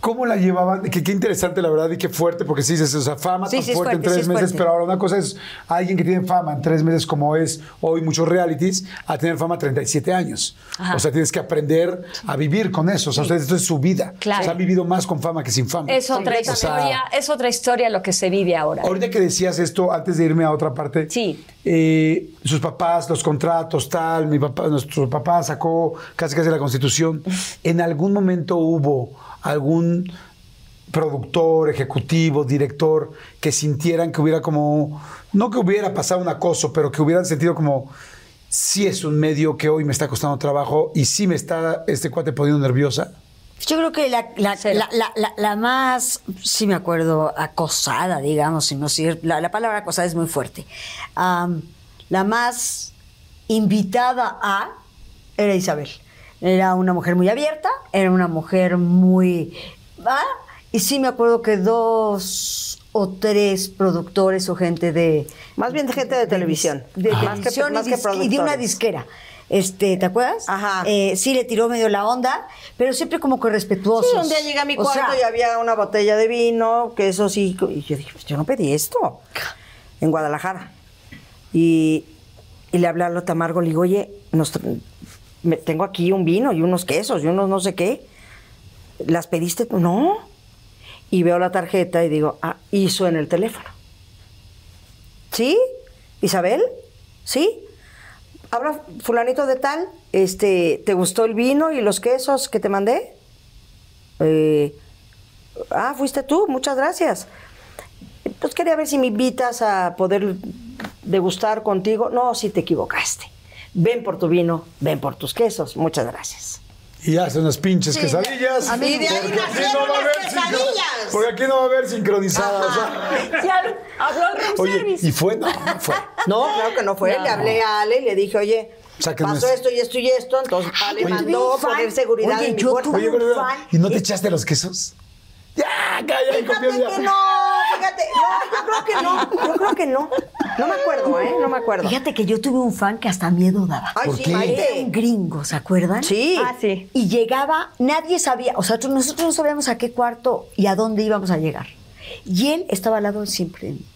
Speaker 2: ¿Cómo la llevaban? Que qué interesante, la verdad, y qué fuerte, porque sí dices, o sea, fama
Speaker 1: Sí,
Speaker 2: tan
Speaker 1: sí
Speaker 2: fuerte, en
Speaker 1: sí
Speaker 2: tres
Speaker 1: es
Speaker 2: meses, pero ahora una cosa es alguien que tiene fama en tres meses, como es hoy muchos realities, a tener fama 37 años.
Speaker 4: Ajá.
Speaker 2: O sea, tienes que aprender a vivir con eso. O sea, ustedes, esto es su vida.
Speaker 4: Claro.
Speaker 2: O sea, han vivido más con fama que sin fama.
Speaker 4: Es otra
Speaker 2: O sea,
Speaker 4: historia, es otra historia lo que se vive ahora.
Speaker 2: Ahorita que decías esto, antes de irme a otra parte,
Speaker 4: Sí.
Speaker 2: eh, sus papás, los contratos, tal, mi papá, nuestro papá sacó casi casi la constitución. ¿En algún momento hubo algún productor, ejecutivo, director que sintieran que hubiera como, no que hubiera pasado un acoso, pero que hubieran sentido como, sí es un medio que hoy me está costando trabajo y sí me está este cuate poniendo nerviosa?
Speaker 1: Yo creo que la, la, la, la- la- la más, sí me acuerdo, acosada, digamos, si no si- la, la palabra acosada es muy fuerte. La más invitada a era Isabel. Era una mujer muy abierta, era una mujer muy... ¿ah? Y sí me acuerdo que dos o tres productores o gente de...
Speaker 3: Más bien de gente de televisión.
Speaker 1: De
Speaker 3: que-
Speaker 1: televisión
Speaker 3: más
Speaker 1: y,
Speaker 3: que
Speaker 1: dis- y de una disquera. Este, ¿Te acuerdas?
Speaker 3: Ajá.
Speaker 1: Eh, sí le tiró medio la onda, pero siempre como que respetuosos.
Speaker 3: Sí, un día llegué a mi
Speaker 1: O
Speaker 3: cuarto
Speaker 1: sea,
Speaker 3: y había una botella de vino, que eso sí. Y yo dije, pues yo no pedí esto. En Guadalajara. Y, y le hablé a Lota Amargo, le digo, oye, nos tengo aquí un vino y unos quesos y unos no sé qué. ¿Las pediste tú? No. Y veo la tarjeta y digo, ah, hizo en el teléfono. ¿Sí? ¿Isabel? ¿Sí? Habla fulanito de tal, este, ¿te gustó el vino y los quesos que te mandé? Eh, ah, fuiste tú, muchas gracias. Pues quería ver si me invitas a poder degustar contigo. No, si te equivocaste. Ven por tu vino, ven por tus quesos. Muchas gracias.
Speaker 2: Y hace unas pinches quesadillas.
Speaker 1: a mí-
Speaker 3: de ahí
Speaker 2: Porque aquí
Speaker 3: nacieron
Speaker 2: no va a
Speaker 3: las
Speaker 2: haber
Speaker 3: quesadillas.
Speaker 2: Porque aquí no va a haber sincronizada. o sea.
Speaker 4: Ya habló el
Speaker 2: Oye,
Speaker 4: service.
Speaker 2: ¿y fue? No, no fue.
Speaker 3: No, claro que no fue.
Speaker 4: No.
Speaker 3: Le hablé a Ale y le dije, oye,
Speaker 2: Sáquenme
Speaker 3: pasó esto y esto y esto. Entonces Ale mandó poner seguridad
Speaker 1: Oye,
Speaker 3: en mi
Speaker 1: yo
Speaker 3: puerta.
Speaker 2: Oye. ¿y no te echaste los quesos? Ya, calla,
Speaker 3: Fíjate que no, fíjate. No, yo creo que no. Yo creo que no. No me acuerdo, ¿eh? No me acuerdo.
Speaker 1: Fíjate que yo tuve un fan que hasta miedo daba.
Speaker 3: Ay,
Speaker 2: ¿Por
Speaker 3: sí,
Speaker 2: qué?
Speaker 1: Era un gringo, ¿se acuerdan?
Speaker 3: Sí.
Speaker 4: Ah, sí.
Speaker 1: Y llegaba, nadie sabía, o sea, nosotros- no sabíamos a qué cuarto y a dónde íbamos a llegar. Y él estaba al lado siempre. de mí.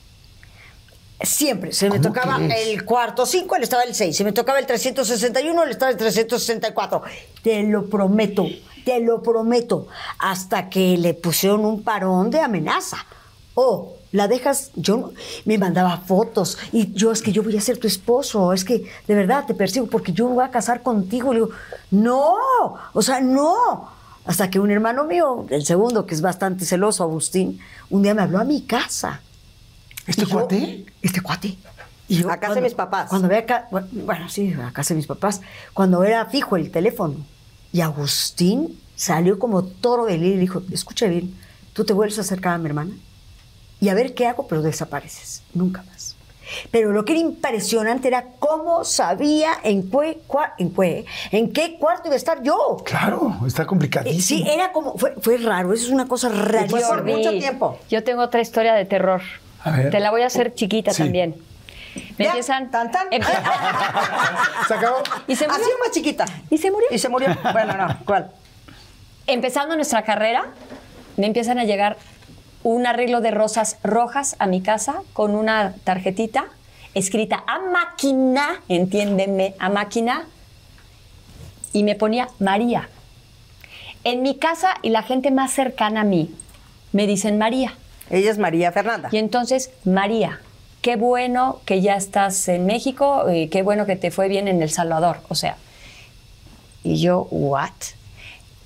Speaker 1: Siempre. Se me
Speaker 2: ¿Cómo
Speaker 1: tocaba el cuarto 5, él estaba el 6. Se me tocaba el 361, él estaba el 364. Te lo prometo, te lo prometo. Hasta que le pusieron un parón de amenaza. Oh, la dejas, yo no- me mandaba fotos y yo es que yo voy a ser tu esposo, es que de verdad te persigo porque yo me voy a casar contigo. Le digo, no, o sea, no. Hasta que un hermano mío, el segundo, que es bastante celoso, Agustín, un día me habló a mi casa.
Speaker 2: ¿Este
Speaker 1: Y yo-
Speaker 2: cuate?
Speaker 1: Este cuate. Y yo
Speaker 3: A casa de mis papás.
Speaker 1: Cuando ve acá, bueno, bueno, sí, a casa de mis papás. Cuando era fijo el teléfono. Y Agustín salió como toro de lidia y dijo, escucha bien, tú te vuelves a acercar a mi hermana y a ver qué hago, pero desapareces. Nunca más. Pero lo que era impresionante era cómo sabía en, qué cua- en, qué- en qué cuarto iba a estar yo.
Speaker 2: Claro, está complicadísimo.
Speaker 1: Sí, era como, fue, fue raro, eso es una cosa
Speaker 3: fue
Speaker 1: rarísima.
Speaker 3: por mucho tiempo.
Speaker 4: Yo tengo otra historia de terror.
Speaker 2: A ver.
Speaker 4: Te la voy a hacer chiquita
Speaker 2: Sí.
Speaker 4: también. Me empiezan.
Speaker 3: tan, tan.
Speaker 4: Empe-
Speaker 2: ¿Se acabó?
Speaker 4: y se murió.
Speaker 3: Así más chiquita.
Speaker 4: Y se murió.
Speaker 3: Y se murió. Bueno, no, ¿cuál?
Speaker 4: Empezando nuestra carrera, me empiezan a llegar un arreglo de rosas rojas a mi casa con una tarjetita escrita a máquina, entiéndeme, a máquina, y me ponía María. En mi casa y la gente más cercana a mí me dicen María.
Speaker 3: Ella es María Fernanda.
Speaker 4: Y entonces, María, qué bueno que ya estás en México, y qué bueno que te fue bien en El Salvador. O sea, y yo, ¿what?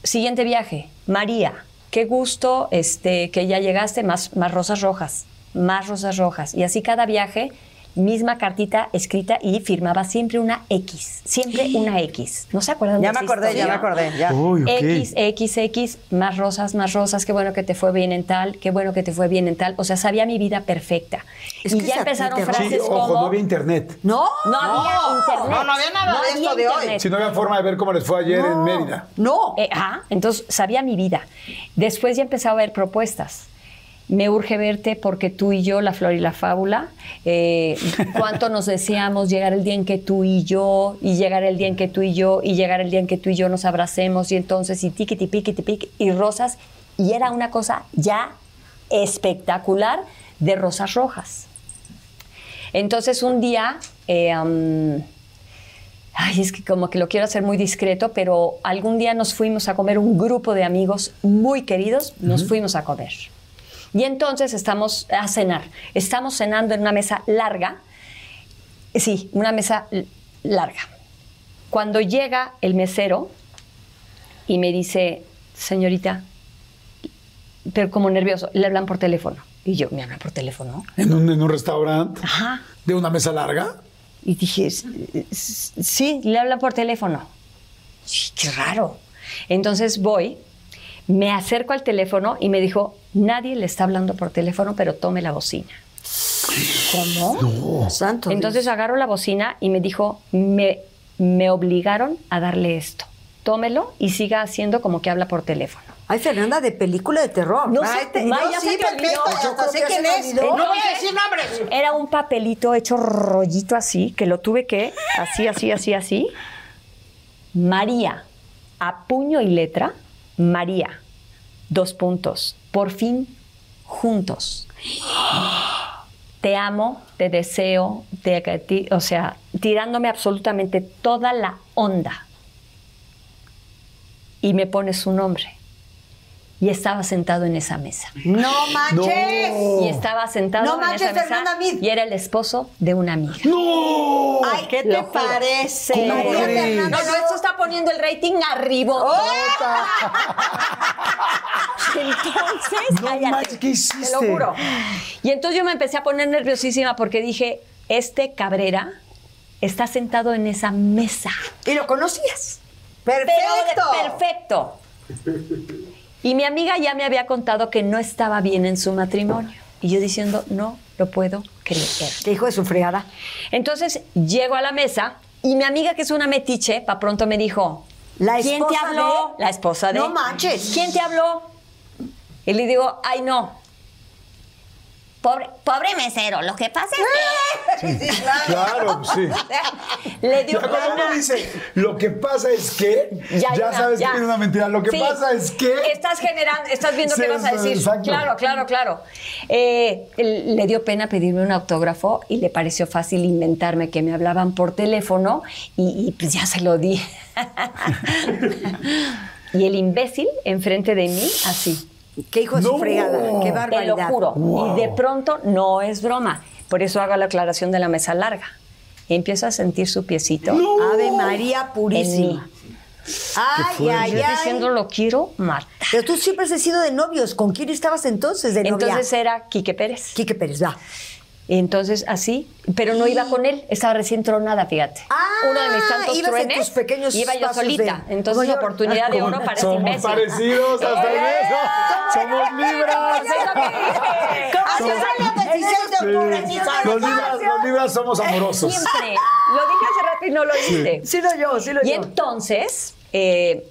Speaker 4: Siguiente viaje, María, qué gusto este, que ya llegaste, más, más rosas rojas, más rosas rojas. Y así cada viaje, misma cartita escrita y firmaba siempre una X, siempre una X. ¿No se acuerdan
Speaker 3: Ya
Speaker 4: de
Speaker 3: me acordé, ya me acordé. Ya.
Speaker 2: Uy, ok.
Speaker 4: X, X, X, más rosas, más rosas, qué bueno que te fue bien en tal, qué bueno que te fue bien en tal. O sea, sabía mi vida perfecta.
Speaker 1: Es
Speaker 4: y
Speaker 1: que
Speaker 4: ya empezaron frases
Speaker 2: Sí, ojo,
Speaker 4: como...
Speaker 2: no había internet.
Speaker 1: No,
Speaker 4: No había internet.
Speaker 3: no, no había nada de esto de hoy.
Speaker 2: Si no había forma de ver cómo les fue ayer en Mérida.
Speaker 1: no.
Speaker 4: Eh, ajá, entonces sabía mi vida. Después ya empezaba a ver propuestas. Me urge verte porque tú y yo, la flor y la fábula, eh, cuánto nos deseamos llegar el día en que tú y yo, y llegar el día en que tú y yo, y llegar el día en que tú y yo nos abracemos, y entonces, y tiquiti, piquiti, piqui, y rosas, y era una cosa ya espectacular de rosas rojas. Entonces un día, eh, ay, es que como que lo quiero hacer muy discreto, pero algún día nos fuimos a comer un grupo de amigos muy queridos, nos fuimos a comer. Y entonces estamos a cenar, estamos cenando en una mesa larga, sí, una mesa larga. Cuando llega el mesero y me dice, señorita, pero como nervioso, le hablan por teléfono. Y yo, ¿me hablan por teléfono?
Speaker 2: En un, en un restaurante
Speaker 4: Ajá.
Speaker 2: de una mesa larga.
Speaker 4: Y dije, "S- s- sí, le habla por teléfono. Sí, qué raro. Entonces voy, me acerco al teléfono y me dijo, nadie le está hablando por teléfono, pero tome la bocina. ¿Cómo?
Speaker 1: Santo.
Speaker 4: Entonces
Speaker 1: Dios.
Speaker 4: agarro la bocina y me dijo, me, me obligaron a darle esto. Tómelo y siga haciendo como que habla por teléfono.
Speaker 1: Ay, Fernanda, de película de terror.
Speaker 4: No
Speaker 3: Ay,
Speaker 4: sé,
Speaker 3: te-
Speaker 4: May,
Speaker 3: no,
Speaker 4: ya
Speaker 3: sí,
Speaker 4: se te
Speaker 3: perfecto, hasta sé quién es. No voy a decir nombres.
Speaker 4: Era un papelito hecho rollito así, que lo tuve que, así, así, así, así. María, a puño y letra, María, dos puntos, por fin juntos. Te amo, te deseo, te, o sea, tirándome absolutamente toda la onda. Y me pone su nombre. Y estaba sentado en esa mesa.
Speaker 1: No manches.
Speaker 4: Y estaba sentado
Speaker 1: No
Speaker 4: en
Speaker 1: manches,
Speaker 4: esa mesa
Speaker 1: Fernanda Mid.
Speaker 4: y era el esposo de una amiga.
Speaker 2: ¡No!
Speaker 3: Ay, ¿qué te parece?
Speaker 4: No, no, esto está poniendo el rating arriba. Entonces,
Speaker 2: No
Speaker 4: cállate,
Speaker 2: manches, ¿qué
Speaker 4: Te
Speaker 2: hiciste?
Speaker 4: lo juro. Y entonces yo me empecé a poner nerviosísima porque dije, este Cabrera está sentado en esa mesa.
Speaker 1: ¿Y lo conocías?
Speaker 3: Perfecto.
Speaker 4: perfecto. Y mi amiga ya me había contado que no estaba bien en su matrimonio. Y yo diciendo, no lo puedo creer.
Speaker 1: Qué hijo de su fregada.
Speaker 4: Entonces llego a la mesa y mi amiga, que es una metiche, pa' pronto me dijo:
Speaker 1: La
Speaker 4: ¿Quién te habló?
Speaker 1: de-
Speaker 4: La esposa de.
Speaker 1: No manches.
Speaker 4: ¿Quién te habló? Y le digo, ay, no. Pobre, pobre mesero, lo que pasa es que...
Speaker 2: Claro, sí.
Speaker 4: Le dio
Speaker 2: Ya cuando uno
Speaker 4: pena.
Speaker 2: dice, lo que pasa es que, ya,
Speaker 4: una-
Speaker 2: sabes
Speaker 4: ya.
Speaker 2: que es una mentira. Lo que
Speaker 4: Sí.
Speaker 2: pasa es que.
Speaker 4: Estás generando, estás viendo
Speaker 2: Sí,
Speaker 4: qué vas a decir.
Speaker 2: exacto.
Speaker 4: Claro, claro, claro. Eh, le dio pena pedirme un autógrafo y le pareció fácil inventarme que me hablaban por teléfono y, y, pues ya se lo di. y el imbécil enfrente de mí, así.
Speaker 1: Qué hijo de su
Speaker 2: No.
Speaker 1: fregada. Qué
Speaker 4: Te
Speaker 1: barbaridad.
Speaker 4: lo juro.
Speaker 2: Wow.
Speaker 4: Y de pronto no es broma. Por eso hago la aclaración de la mesa larga. Y empiezo a sentir su piecito.
Speaker 1: Ave María Purísima. Ay, ay, ay.
Speaker 4: diciendo lo quiero matar.
Speaker 1: Pero tú siempre has sido de novios. ¿Con quién estabas entonces de novia?
Speaker 4: Entonces era Quique Pérez.
Speaker 1: Quique Pérez, va.
Speaker 4: Y entonces así, pero no iba con él, estaba recién tronada, fíjate.
Speaker 1: Ah,
Speaker 4: Uno de mis tantos
Speaker 1: ibas en
Speaker 4: truenes.
Speaker 1: tus pequeños
Speaker 4: iba yo solita.
Speaker 1: de-
Speaker 4: Entonces,
Speaker 1: yo.
Speaker 4: oportunidad de oro para
Speaker 2: Somos
Speaker 4: imbécil.
Speaker 2: parecidos hasta en
Speaker 4: ¡Eh!
Speaker 2: eso. Somos libras.
Speaker 4: Es lo que dije.
Speaker 1: Así
Speaker 4: Somos-
Speaker 1: sale el 16 de octubre,
Speaker 2: Sí.
Speaker 1: sí, sale.
Speaker 2: Los libras, los libras somos amorosos.
Speaker 4: Siempre. Lo dije hace rato y no lo hice.
Speaker 1: Sí lo yo, sí lo
Speaker 4: Y
Speaker 1: yo.
Speaker 4: entonces, eh,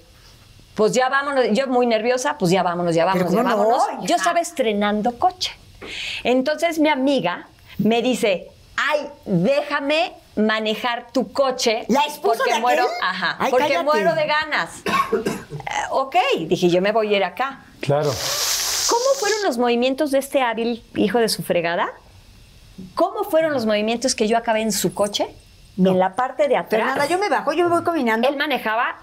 Speaker 4: pues ya vámonos. Yo muy nerviosa, pues ya vámonos, ya vámonos, ya
Speaker 1: ¿cómo no,
Speaker 4: vámonos. Yo estaba estrenando coche. Entonces mi amiga me dice, ay, déjame manejar tu coche.
Speaker 1: ¿La esposa
Speaker 4: porque
Speaker 1: de
Speaker 4: muero,
Speaker 1: aquel?
Speaker 4: ajá,
Speaker 1: Ay,
Speaker 4: porque
Speaker 1: cállate.
Speaker 4: muero de ganas. Eh, ok, dije, yo me voy a ir acá.
Speaker 2: Claro.
Speaker 4: ¿Cómo fueron los movimientos de este hábil hijo de su fregada? ¿Cómo fueron los movimientos que yo acabé en su coche? En la parte de atrás.
Speaker 1: Fernanda, yo me bajo, yo me voy caminando.
Speaker 4: Él manejaba.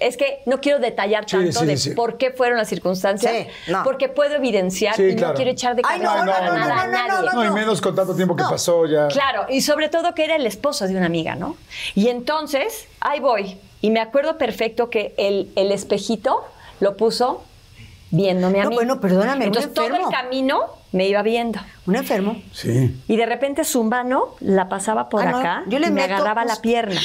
Speaker 4: Es que no quiero detallar
Speaker 2: Sí,
Speaker 4: tanto
Speaker 2: sí,
Speaker 4: de
Speaker 2: sí.
Speaker 4: por qué fueron las circunstancias,
Speaker 1: Sí, no.
Speaker 4: porque puedo evidenciar
Speaker 2: Sí,
Speaker 4: y
Speaker 2: claro.
Speaker 4: no quiero echar de
Speaker 1: Ay,
Speaker 4: cabeza
Speaker 1: no, no,
Speaker 4: para
Speaker 1: no,
Speaker 4: nada
Speaker 1: no,
Speaker 4: a
Speaker 1: no,
Speaker 4: nadie.
Speaker 1: no,
Speaker 2: No, y menos con tanto tiempo que
Speaker 1: No.
Speaker 2: pasó ya.
Speaker 4: Claro, y sobre todo que era el esposo de una amiga, ¿no? Y entonces, ahí voy. Y me acuerdo perfecto que el, el espejito lo puso viéndome a
Speaker 1: No,
Speaker 4: mí.
Speaker 1: bueno, perdóname,
Speaker 4: Entonces todo el camino me iba viendo.
Speaker 1: Un enfermo.
Speaker 2: Sí.
Speaker 4: Y de repente su mano la pasaba por
Speaker 1: Ah, no,
Speaker 4: acá
Speaker 1: yo le
Speaker 4: y me
Speaker 1: meto,
Speaker 4: agarraba
Speaker 1: pues,
Speaker 4: la pierna.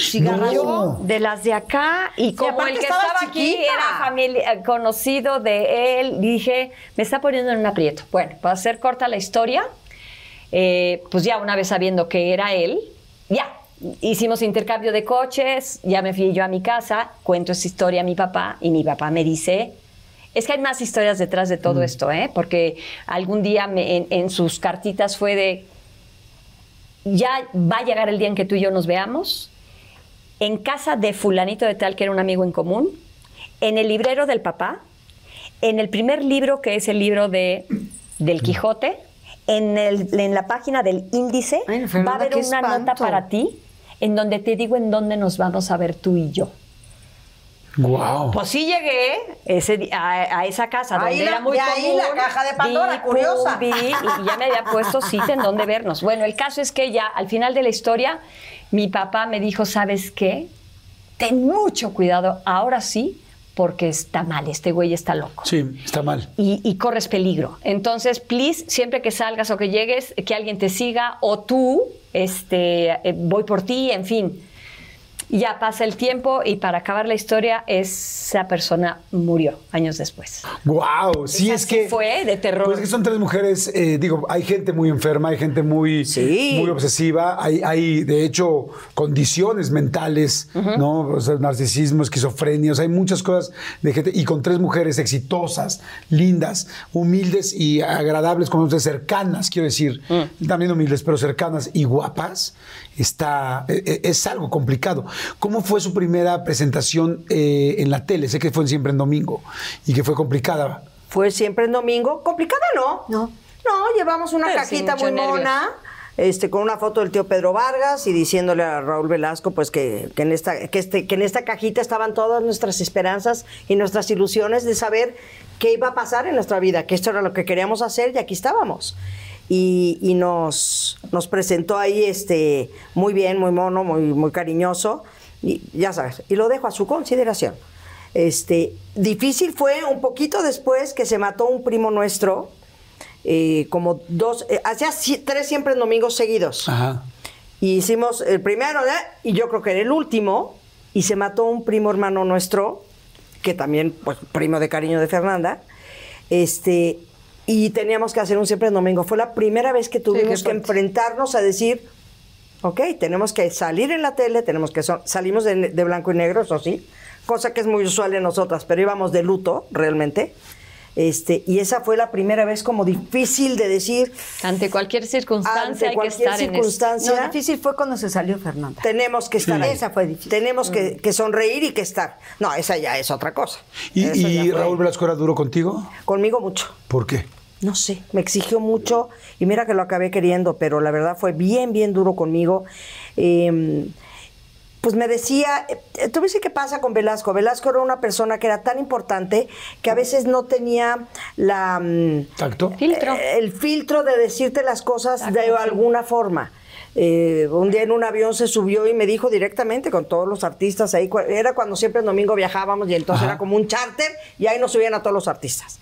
Speaker 4: Yo de las de acá y como el que estaba aquí era familia, eh, conocido de él, dije, me está poniendo en un aprieto. Bueno, para hacer corta la historia, eh, pues ya una vez sabiendo que era él, ya. Hicimos intercambio de coches, ya me fui yo a mi casa, cuento esa historia a mi papá y mi papá me dice, es que hay más historias detrás de todo esto, ¿eh? porque algún día me- en, en sus cartitas fue de, ya va a llegar el día en que tú y yo nos veamos, en casa de fulanito de tal que era un amigo en común, en el librero del papá, en el primer libro que es el libro de, del Quijote, en, el- en la página del índice
Speaker 1: Ay,
Speaker 4: va a haber una nota para ti en donde te digo en dónde nos vamos a ver tú y yo.
Speaker 2: Wow.
Speaker 4: Pues sí llegué ese a, a esa casa
Speaker 3: Ahí
Speaker 4: donde
Speaker 3: la-
Speaker 4: era muy
Speaker 3: ahí
Speaker 4: común.
Speaker 3: la caja de Pandora,
Speaker 4: Vi,
Speaker 3: curiosa.
Speaker 4: vi, y ya me había puesto cita en dónde vernos. Bueno, el caso es que ya al final de la historia, mi papá me dijo, ¿sabes qué? Ten mucho cuidado, ahora sí, porque está mal, este güey está loco.
Speaker 2: Sí, está mal.
Speaker 4: Y, y corres peligro. Entonces, please, siempre que salgas o que llegues, que alguien te siga o tú, este, eh, voy por ti, en fin. Ya pasa el tiempo y para acabar la historia, esa persona murió años después.
Speaker 2: Wow, sí
Speaker 4: Esa
Speaker 2: es
Speaker 4: sí
Speaker 2: que
Speaker 4: fue de terror.
Speaker 2: Pues es que son tres mujeres, eh, digo, hay gente muy enferma, hay gente muy,
Speaker 1: Sí.
Speaker 2: muy obsesiva, hay, hay de hecho condiciones mentales, ¿no? O sea, narcisismo, esquizofrenia, o sea, hay muchas cosas de gente y con tres mujeres exitosas, lindas, humildes y agradables, como ustedes, cercanas, quiero decir,
Speaker 4: Mm.
Speaker 2: también humildes, pero cercanas y guapas, está eh, eh, es algo complicado. ¿Cómo fue su primera presentación eh, en la tele? Sé que fue siempre en domingo y que fue complicada.
Speaker 3: Fue siempre en domingo. Complicada no.
Speaker 1: No.
Speaker 3: No, llevamos una
Speaker 4: Pero
Speaker 3: cajita muy
Speaker 4: nervios.
Speaker 3: mona. Este, con una foto del tío Pedro Vargas y diciéndole a Raúl Velasco pues que, que en esta, que, este, que en esta cajita estaban todas nuestras esperanzas y nuestras ilusiones de saber qué iba a pasar en nuestra vida, que esto era lo que queríamos hacer y aquí estábamos. Y, y nos, nos presentó ahí este, muy bien, muy mono, muy, muy cariñoso. Y ya sabes, y lo dejo a su consideración. Este, difícil fue un poquito después que se mató un primo nuestro, eh, como dos, eh, hacía tres siempre en domingos seguidos.
Speaker 2: Ajá.
Speaker 3: Y hicimos el primero, ¿eh? y yo creo que era el último, y se mató un primo hermano nuestro, que también, pues, primo de cariño de Fernanda, este, y teníamos que hacer un siempre en domingo. Fue la primera vez que tuvimos que enfrentarnos a decir, ok, tenemos que salir en la tele, tenemos que so- salimos de, de blanco y negro, eso sí, cosa que es muy usual en nosotras, pero íbamos de luto realmente. Este, y esa fue la primera vez como difícil de decir.
Speaker 4: Ante cualquier circunstancia
Speaker 3: Ante
Speaker 4: hay que estar en
Speaker 3: circunstancia.
Speaker 1: No, difícil fue cuando se salió Fernanda.
Speaker 3: Tenemos que estar ahí.
Speaker 1: Esa fue difícil.
Speaker 3: Tenemos que, que sonreír y que estar. No, esa ya es otra cosa.
Speaker 2: ¿Y, y Raúl Velasco era duro contigo?
Speaker 3: Conmigo mucho.
Speaker 2: ¿Por qué?
Speaker 3: No sé, me exigió mucho y mira que lo acabé queriendo, pero la verdad fue bien, bien duro conmigo. Eh, pues me decía, eh, tú ves qué pasa con Velasco. Velasco era una persona que era tan importante que a veces no tenía la... mm,
Speaker 2: ¿Tacto?
Speaker 4: Filtro.
Speaker 3: eh, el filtro de decirte las cosas de alguna forma. Eh, un día en un avión se subió y me dijo directamente con todos los artistas ahí. Era cuando siempre el domingo viajábamos y entonces
Speaker 2: Ajá.
Speaker 3: era como un charter y ahí nos subían a todos los artistas.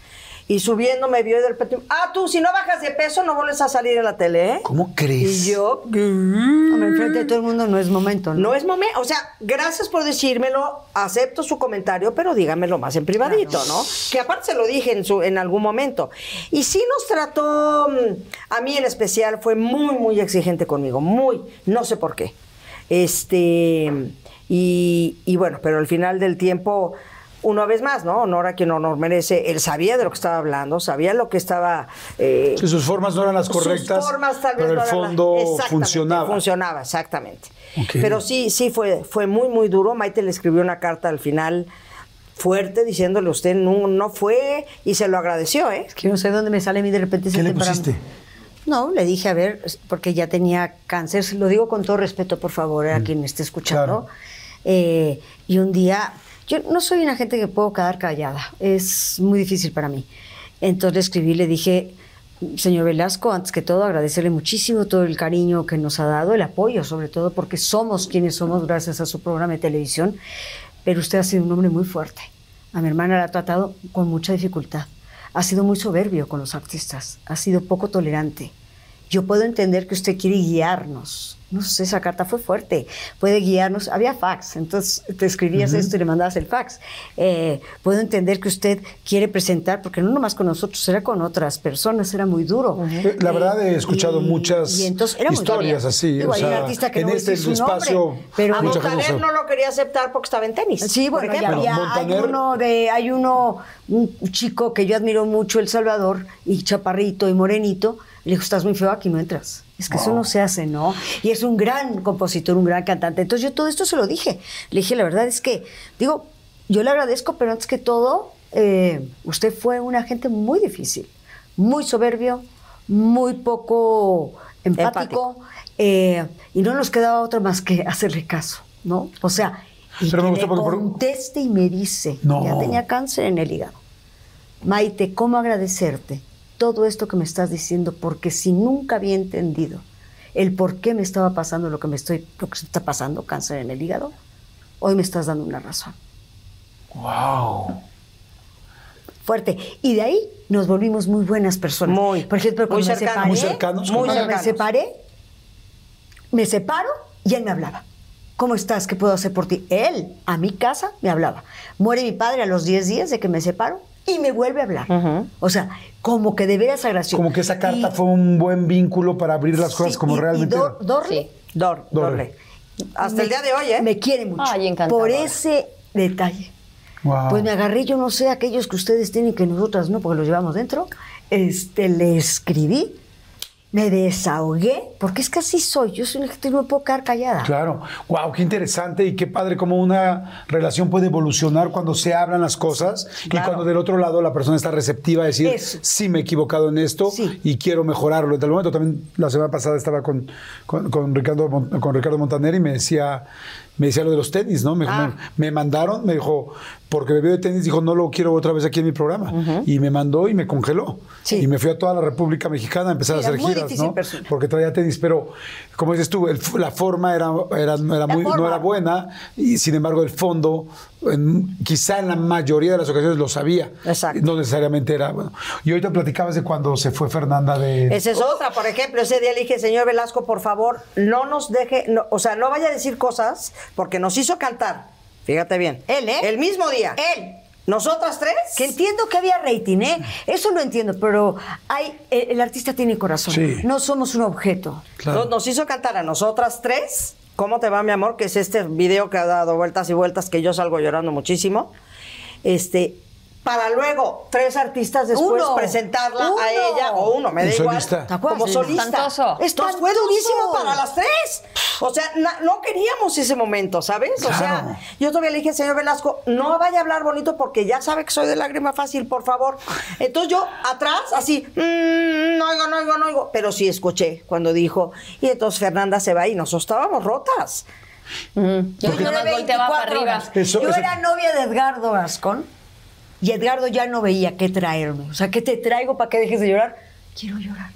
Speaker 3: Y subiendo me vio y de repente, ah, tú, si no bajas de peso no vuelves a salir en la tele, ¿eh?
Speaker 2: ¿Cómo crees?
Speaker 3: Y yo,
Speaker 1: Hombre, enfrente de todo el mundo no es momento, ¿no?
Speaker 3: no es momento, o sea, gracias por decírmelo, acepto su comentario, pero dígamelo más en privadito, ¿no? Que aparte se lo dije en, su, en algún momento. Y sí nos trató, mm, a mí en especial, fue muy, muy exigente conmigo, muy, no sé por qué. Este, y, y bueno, pero al final del tiempo, una vez más, ¿no? Honor a quien honor merece. Él sabía de lo que estaba hablando, sabía lo que estaba... eh,
Speaker 2: Sí, sus formas no eran las correctas,
Speaker 3: sus formas tal vez
Speaker 2: pero
Speaker 3: no
Speaker 2: el
Speaker 3: eran las-
Speaker 2: fondo funcionaba.
Speaker 3: Funcionaba, exactamente. Pero sí, sí fue, fue muy, muy duro. Maite le escribió una carta al final fuerte diciéndole usted no, no fue y se lo agradeció, ¿eh?
Speaker 1: Es que yo no sé dónde me sale a mí de repente ese
Speaker 2: ¿Qué le pusiste?
Speaker 1: No, le dije, a ver, porque ya tenía cáncer, lo digo con todo respeto, por favor, a quien me esté escuchando.
Speaker 2: Claro.
Speaker 1: Eh, y un día, yo no soy una gente que puedo quedar callada, es muy difícil para mí. Entonces le escribí, le dije, señor Velasco, antes que todo, agradecerle muchísimo todo el cariño que nos ha dado, el apoyo, sobre todo porque somos quienes somos gracias a su programa de televisión, pero usted ha sido un hombre muy fuerte. A mi hermana la ha tratado con mucha dificultad. Ha sido muy soberbio con los artistas, ha sido poco tolerante. Yo puedo entender que usted quiere guiarnos. No sé, esa carta fue fuerte. Puede guiarnos. Había fax, entonces te escribías esto y le mandabas el fax. Eh, puedo entender que usted quiere presentar, porque no nomás con nosotros, era con otras personas, era muy duro.
Speaker 2: Eh, La verdad he escuchado
Speaker 1: y-
Speaker 2: muchas
Speaker 1: y
Speaker 2: historias así.
Speaker 1: Digo,
Speaker 2: o
Speaker 1: hay un
Speaker 2: sea,
Speaker 1: artista que
Speaker 2: en
Speaker 1: no voy a
Speaker 2: este
Speaker 1: nombre,
Speaker 2: espacio,
Speaker 1: pero-
Speaker 3: A Montaner
Speaker 2: no
Speaker 3: lo quería aceptar porque estaba en tenis.
Speaker 1: Sí,
Speaker 3: por
Speaker 1: bueno, y
Speaker 3: ejemplo.
Speaker 1: había,
Speaker 2: Montaner-
Speaker 1: hay uno de, hay uno, un chico que yo admiro mucho, El Salvador, y chaparrito y morenito, le dijo, estás muy feo, aquí no entras. Es que eso no se hace, ¿no? Y es un gran compositor, un gran cantante. Entonces yo todo esto se lo dije. Le dije, la verdad es que, digo, yo le agradezco, pero antes que todo, eh, usted fue un agente muy difícil, muy soberbio, muy poco empático, eh, y no nos quedaba otra más que hacerle caso, ¿no? O sea, y
Speaker 2: Pero me
Speaker 1: que
Speaker 2: gustó
Speaker 1: me
Speaker 2: porque por-
Speaker 1: conteste y me dice,
Speaker 2: No.
Speaker 1: ya tenía cáncer en el hígado. Maite, ¿cómo agradecerte todo esto que me estás diciendo? Porque si nunca había entendido el por qué me estaba pasando lo que me estoy, lo que se está pasando, cáncer en el hígado, hoy me estás dando una razón.
Speaker 2: Wow.
Speaker 1: Fuerte. Y de ahí nos volvimos muy buenas personas.
Speaker 3: Muy.
Speaker 1: Por ejemplo,
Speaker 3: Muy
Speaker 1: cuando me
Speaker 3: cercanos.
Speaker 1: separé,
Speaker 2: Muy cercanos,
Speaker 1: Muy
Speaker 2: claro.
Speaker 1: me separé, me separo y él me hablaba. ¿Cómo estás? ¿Qué puedo hacer por ti? Él, a mi casa, me hablaba. Muere mi padre a los 10 días de que me separo y me vuelve a hablar. O sea, como que de veras agradeció.
Speaker 2: Como que esa carta
Speaker 1: Y-
Speaker 2: fue un buen vínculo para abrir las cosas
Speaker 1: sí,
Speaker 2: como
Speaker 1: y- y
Speaker 2: realmente.
Speaker 1: Dor-
Speaker 2: eran.
Speaker 1: Dorle
Speaker 4: Sí.
Speaker 3: Dor,
Speaker 2: Dorle.
Speaker 3: Dorle. Hasta
Speaker 1: me-
Speaker 3: el día de hoy, ¿eh?
Speaker 1: Me quiere mucho.
Speaker 4: Ay.
Speaker 1: Por ese detalle.
Speaker 2: Wow.
Speaker 1: Pues me agarré, yo no sé, aquellos que ustedes tienen que nosotras no, porque los llevamos dentro. Este, le escribí, me desahogué, porque es que así soy. Yo soy una gente que no me puedo quedar callada.
Speaker 2: Claro, wow, qué interesante y qué padre cómo una relación puede evolucionar cuando se hablan las cosas y cuando del otro lado la persona está receptiva a decir,
Speaker 1: Eso.
Speaker 2: sí me he equivocado en esto
Speaker 1: Sí.
Speaker 2: y quiero mejorarlo. Del momento también la semana pasada estaba con, con, con Ricardo, con Ricardo Montaner y me decía, me decía lo de los tenis, ¿no? Me,
Speaker 3: Ah.
Speaker 2: me- me mandaron, me dijo, porque bebió de tenis, dijo, no lo quiero otra vez aquí en mi programa. Y me mandó y me congeló.
Speaker 1: Sí.
Speaker 2: Y me fui a toda la República Mexicana a empezar
Speaker 1: Sí,
Speaker 2: a hacer giras, ¿no?
Speaker 1: persona.
Speaker 2: Porque traía tenis, pero como dices tú, el la forma era, era, no era muy, no
Speaker 1: forma.
Speaker 2: era buena y sin embargo el fondo, en- quizá en la mayoría de las ocasiones lo sabía.
Speaker 3: Exacto.
Speaker 2: No necesariamente era bueno. Y ahorita platicabas de cuando se fue Fernanda de...
Speaker 3: Esa es otra, por ejemplo, ese día le dije, señor Velasco, por favor, no nos deje, no, o sea, no vaya a decir cosas porque nos hizo cantar. Fíjate bien.
Speaker 1: Él, ¿eh?
Speaker 3: El mismo día.
Speaker 1: Él.
Speaker 3: ¿Nosotras tres?
Speaker 1: Que entiendo que había rating, ¿eh? Eso lo entiendo, pero hay, el, el artista tiene corazón.
Speaker 2: Sí.
Speaker 1: No somos un objeto.
Speaker 2: Claro.
Speaker 3: Nos, nos hizo cantar a nosotras tres. ¿Cómo te va, mi amor? Que es este video que ha dado vueltas y vueltas que yo salgo llorando muchísimo. Este, para luego tres artistas después
Speaker 1: Uno.
Speaker 3: presentarla
Speaker 1: Uno.
Speaker 3: a ella o uno, me da igual,
Speaker 2: solista.
Speaker 1: ¿Te acuerdas?
Speaker 3: como solista. Entonces fue durísimo para las tres. O sea, na- no queríamos ese momento, ¿sabes? O sea, yo todavía le dije, señor Velasco, no vaya a hablar bonito porque ya sabe que soy de lágrima fácil, por favor. Entonces yo atrás, así, mm, no oigo, no oigo, no oigo. Pero sí escuché cuando dijo, y entonces Fernanda se va y nosotros estábamos rotas.
Speaker 4: Yo
Speaker 1: Duré
Speaker 4: nomás volteaba para
Speaker 1: 24
Speaker 4: arriba.
Speaker 2: Eso-
Speaker 1: Yo
Speaker 2: eso-
Speaker 1: era novia de Edgardo Gascón y Edgardo ya no veía qué traerme. O sea, ¿qué te traigo para que dejes de llorar? Quiero llorar,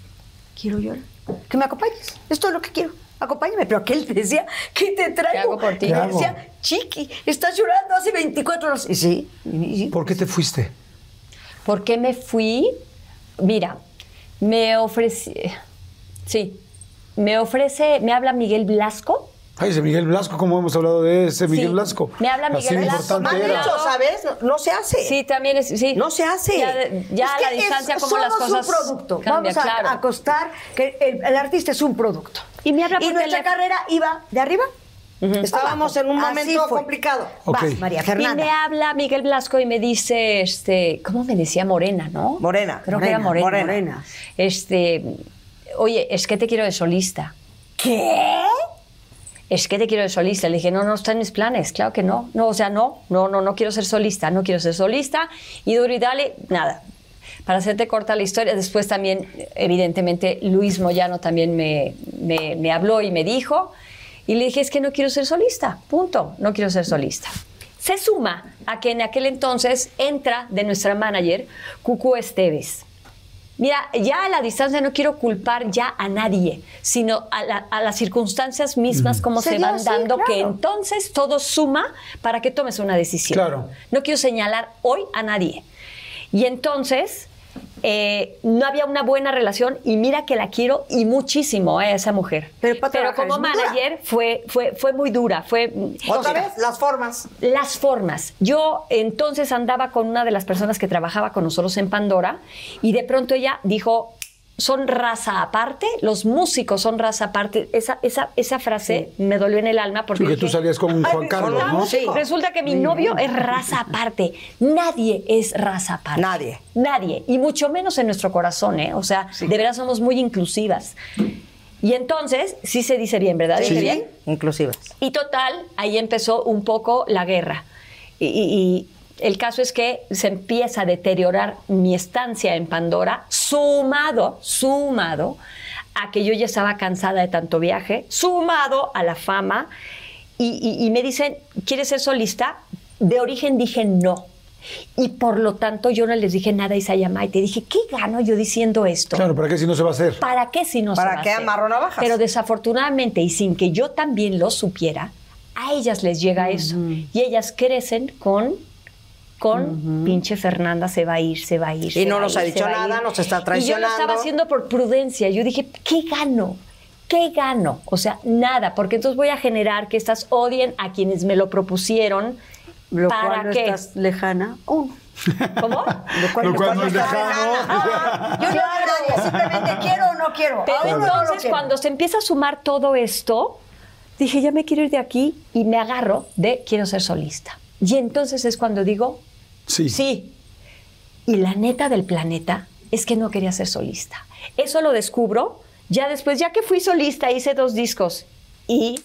Speaker 1: quiero llorar. Que me acompañes. Esto es lo que quiero. Acompáñame. Pero aquel te decía, ¿qué te traigo?
Speaker 4: ¿Qué hago por ti?
Speaker 1: Decía, Chiqui, estás llorando hace 24 horas. Y sí, y sí.
Speaker 2: ¿Por qué te fuiste?
Speaker 4: ¿Por qué me fui? Mira, me ofrece. Sí, me ofrece, me habla Miguel Blasco.
Speaker 2: Ay, ese Miguel Blasco, ¿cómo hemos hablado de ese Miguel
Speaker 4: Sí.
Speaker 2: Blasco?
Speaker 4: Me habla Miguel Blasco.
Speaker 2: importante
Speaker 3: Mal
Speaker 2: era.
Speaker 3: hecho, ¿sabes? No, no se hace.
Speaker 4: Sí, también es. Sí.
Speaker 3: No se hace.
Speaker 4: Ya, de- ya
Speaker 1: Es
Speaker 4: a
Speaker 1: que
Speaker 4: la distancia,
Speaker 1: es-
Speaker 4: como las
Speaker 1: somos
Speaker 4: cosas.
Speaker 1: un producto.
Speaker 4: cambia,
Speaker 1: Vamos a
Speaker 4: claro.
Speaker 1: acostar que el, el artista es un producto.
Speaker 4: Y me habla por
Speaker 1: nuestra
Speaker 4: teléfono.
Speaker 1: carrera iba de arriba.
Speaker 3: Estábamos en un momento complicado.
Speaker 2: Ok.
Speaker 1: Vas, María
Speaker 4: Y
Speaker 1: Fernanda.
Speaker 4: me habla Miguel Blasco y me dice, este, ¿cómo me decía Morena, no?
Speaker 3: Morena,
Speaker 4: Creo que era
Speaker 1: Morena,
Speaker 4: Morena.
Speaker 1: Morena.
Speaker 4: Este, oye, es que te quiero de solista.
Speaker 1: ¿Qué?
Speaker 4: Es que te quiero de solista. Le dije, no, no está en mis planes. Claro que no. No, o sea, no, no, no, no quiero ser solista, no quiero ser solista. Y duro dale, nada. Para hacerte corta la historia, después también, evidentemente, Luis Moyano también me, me, me habló y me dijo. Y le dije, es que no quiero ser solista, punto, no quiero ser solista. Se suma a que en aquel entonces entra de nuestra manager, Cucu Esteves. Mira, ya a la distancia no quiero culpar ya a nadie, sino a, la- a las circunstancias mismas como
Speaker 1: Se
Speaker 4: van
Speaker 1: así,
Speaker 4: dando, que entonces todo suma para que tomes una decisión.
Speaker 2: Claro.
Speaker 4: No quiero señalar hoy a nadie. Y entonces eh, no había una buena relación y mira que la quiero y muchísimo eh, a esa mujer.
Speaker 1: Pero
Speaker 4: como manager fue, fue, fue muy dura. Fue,
Speaker 3: Otra vez, las formas.
Speaker 4: las formas. Yo entonces andaba con una de las personas que trabajaba con nosotros en Pandora y de pronto ella dijo, son raza aparte, los músicos son raza aparte. Esa, esa, esa frase me dolió en el alma porque...
Speaker 2: Porque tú salías con
Speaker 4: "Ay,
Speaker 2: Juan Carlos,
Speaker 4: resulta-
Speaker 2: ¿no?
Speaker 3: Sí.
Speaker 4: Resulta que mi novio es raza aparte. Nadie es raza aparte.
Speaker 3: Nadie.
Speaker 4: Nadie. Y mucho menos en nuestro corazón, ¿eh? O sea, de verdad somos muy inclusivas. Y entonces, sí se dice bien, ¿verdad? ¿Dije bien?
Speaker 3: Inclusivas.
Speaker 4: Y total, ahí empezó un poco la guerra. Y, y- y el caso es que se empieza a deteriorar mi estancia en Pandora, sumado, sumado a que yo ya estaba cansada de tanto viaje, sumado a la fama. Y, y- y me dicen, ¿quieres ser solista? De origen dije no. Y por lo tanto yo no les dije nada a Isayama y te dije, ¿qué gano yo diciendo esto?
Speaker 2: Claro, ¿para qué si no se va a hacer?
Speaker 4: ¿Para qué si no se
Speaker 3: ¿Para
Speaker 4: va a
Speaker 3: qué
Speaker 4: hacer?
Speaker 3: amarro navajas?
Speaker 4: Pero desafortunadamente, y sin que yo también lo supiera, a ellas les llega eso. Y ellas crecen con, con pinche Fernanda se va a ir, se va a ir.
Speaker 3: Y no nos
Speaker 4: ir,
Speaker 3: ha dicho nada, nos está
Speaker 4: Y yo lo
Speaker 3: traicionando.
Speaker 4: estaba haciendo por prudencia. Yo dije, ¿qué gano? ¿Qué gano? O sea, nada, porque entonces voy a generar que estas odien a quienes me lo propusieron.
Speaker 1: Lo
Speaker 4: ¿Para
Speaker 1: cual no
Speaker 4: qué?
Speaker 1: estás lejana. Uno.
Speaker 4: ¿Cómo?
Speaker 1: Lo cual,
Speaker 2: Lo cual no es lejano.
Speaker 1: lejana. Yo no quiero, simplemente quiero o no quiero.
Speaker 4: Pero
Speaker 1: no lo
Speaker 4: entonces
Speaker 1: quiero.
Speaker 4: cuando se empieza a sumar todo esto, dije, ya me quiero ir de aquí y me agarro de quiero ser solista. Y entonces es cuando digo,
Speaker 2: Sí.
Speaker 4: sí. Y la neta del planeta es que no quería ser solista. Eso lo descubro ya después, ya que fui solista, hice dos discos y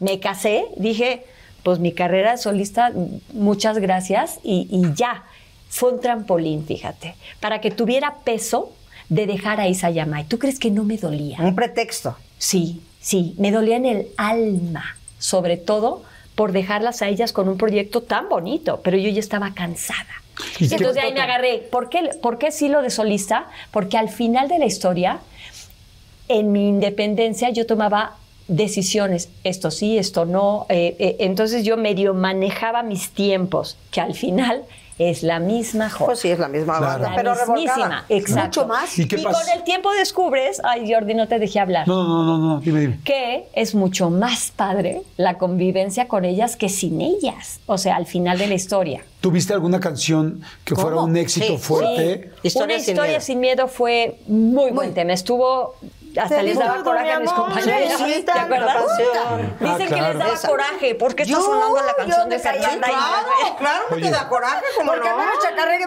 Speaker 4: me casé, dije, pues mi carrera de solista, muchas gracias y, y ya. Fue un trampolín, fíjate, para que tuviera peso de dejar a Isa Yamai. ¿Tú crees que no me dolía?
Speaker 3: Un pretexto.
Speaker 4: Sí, sí, me dolía en el alma, sobre todo por dejarlas a ellas con un proyecto tan bonito, pero yo ya estaba cansada.
Speaker 2: ¿Y
Speaker 4: entonces de ahí me agarré. ¿Por qué, ¿Por qué sí lo de solista? Porque al final de la historia, en mi independencia, yo tomaba decisiones, esto sí, esto no. eh, eh, entonces yo medio manejaba mis tiempos, que al final es la misma joda.
Speaker 3: Pues sí, es la misma
Speaker 2: Claro.
Speaker 3: banda,
Speaker 4: La
Speaker 3: pero revolcada.
Speaker 4: exacto.
Speaker 1: Mucho más.
Speaker 2: ¿Y qué
Speaker 4: con el tiempo descubres, ay Jordi, no te dejé hablar
Speaker 2: No, no, no, no, dime, dime.
Speaker 4: que es mucho más padre la convivencia con ellas que sin ellas. O sea, al final de la historia.
Speaker 2: ¿Tuviste alguna canción que fuera un éxito
Speaker 3: Sí,
Speaker 2: fuerte?
Speaker 4: Sí.
Speaker 3: Historia
Speaker 4: Una
Speaker 3: sin
Speaker 4: historia
Speaker 3: miedo.
Speaker 4: sin miedo fue muy buen tema. Estuvo. Hasta
Speaker 3: Te
Speaker 4: les daba coraje a mis compañeros.
Speaker 3: sí,
Speaker 4: ¿Te acuerdas?
Speaker 3: canción.
Speaker 4: Dicen
Speaker 2: Ah,
Speaker 4: que les daba
Speaker 3: Esa.
Speaker 4: coraje. ¿Por qué está sonando la canción de Fernanda?
Speaker 3: Claro, claro que
Speaker 2: Oye.
Speaker 3: te da coraje, como
Speaker 1: Porque
Speaker 3: no.
Speaker 1: a mí nuestra carrera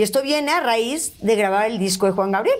Speaker 1: Y esto viene a raíz de grabar el disco de Juan Gabriel.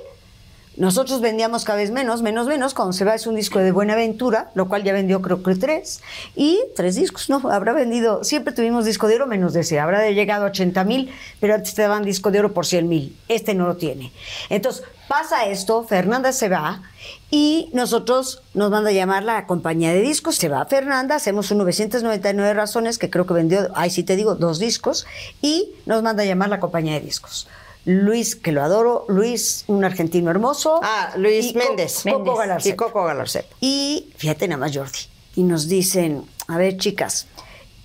Speaker 1: Nosotros vendíamos cada vez menos, menos, menos. Cuando se va es un disco de Buenaventura, lo cual ya vendió creo que tres. Y tres discos, ¿no? Habrá vendido, siempre tuvimos disco de oro menos de ese. Habrá llegado a 80 mil, pero antes te daban disco de oro por 100 mil. Este no lo tiene. Entonces, pasa esto, Fernanda se va y nosotros nos manda a llamar la compañía de discos. Se va Fernanda, hacemos un 999 razones, que creo que vendió, ahí sí te digo, dos discos, y nos manda a llamar la compañía de discos. Luis, que lo adoro, Luis, un argentino hermoso.
Speaker 3: Ah, Luis
Speaker 1: y Co-
Speaker 3: Méndez.
Speaker 1: Coco
Speaker 3: Méndez.
Speaker 1: Galarcep.
Speaker 3: Y Coco Galarcep.
Speaker 1: Y fíjate nada más, Jordi. Y nos dicen, a ver, chicas,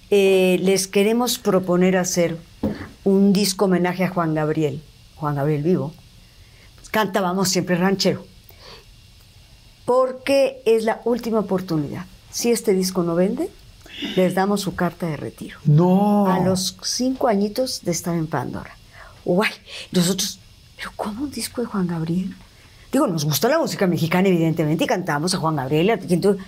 Speaker 1: eh, les queremos proponer hacer un disco homenaje a Juan Gabriel, Juan Gabriel vivo. Cantábamos siempre ranchero. Porque es la última oportunidad. Si este disco no vende, les damos su carta de retiro.
Speaker 2: No.
Speaker 1: A los cinco añitos de estar en Pandora. Guay. Nosotros, ¿pero cómo un disco de Juan Gabriel? Digo, nos gusta la música mexicana, evidentemente, y cantamos a Juan Gabriel. a- entonces,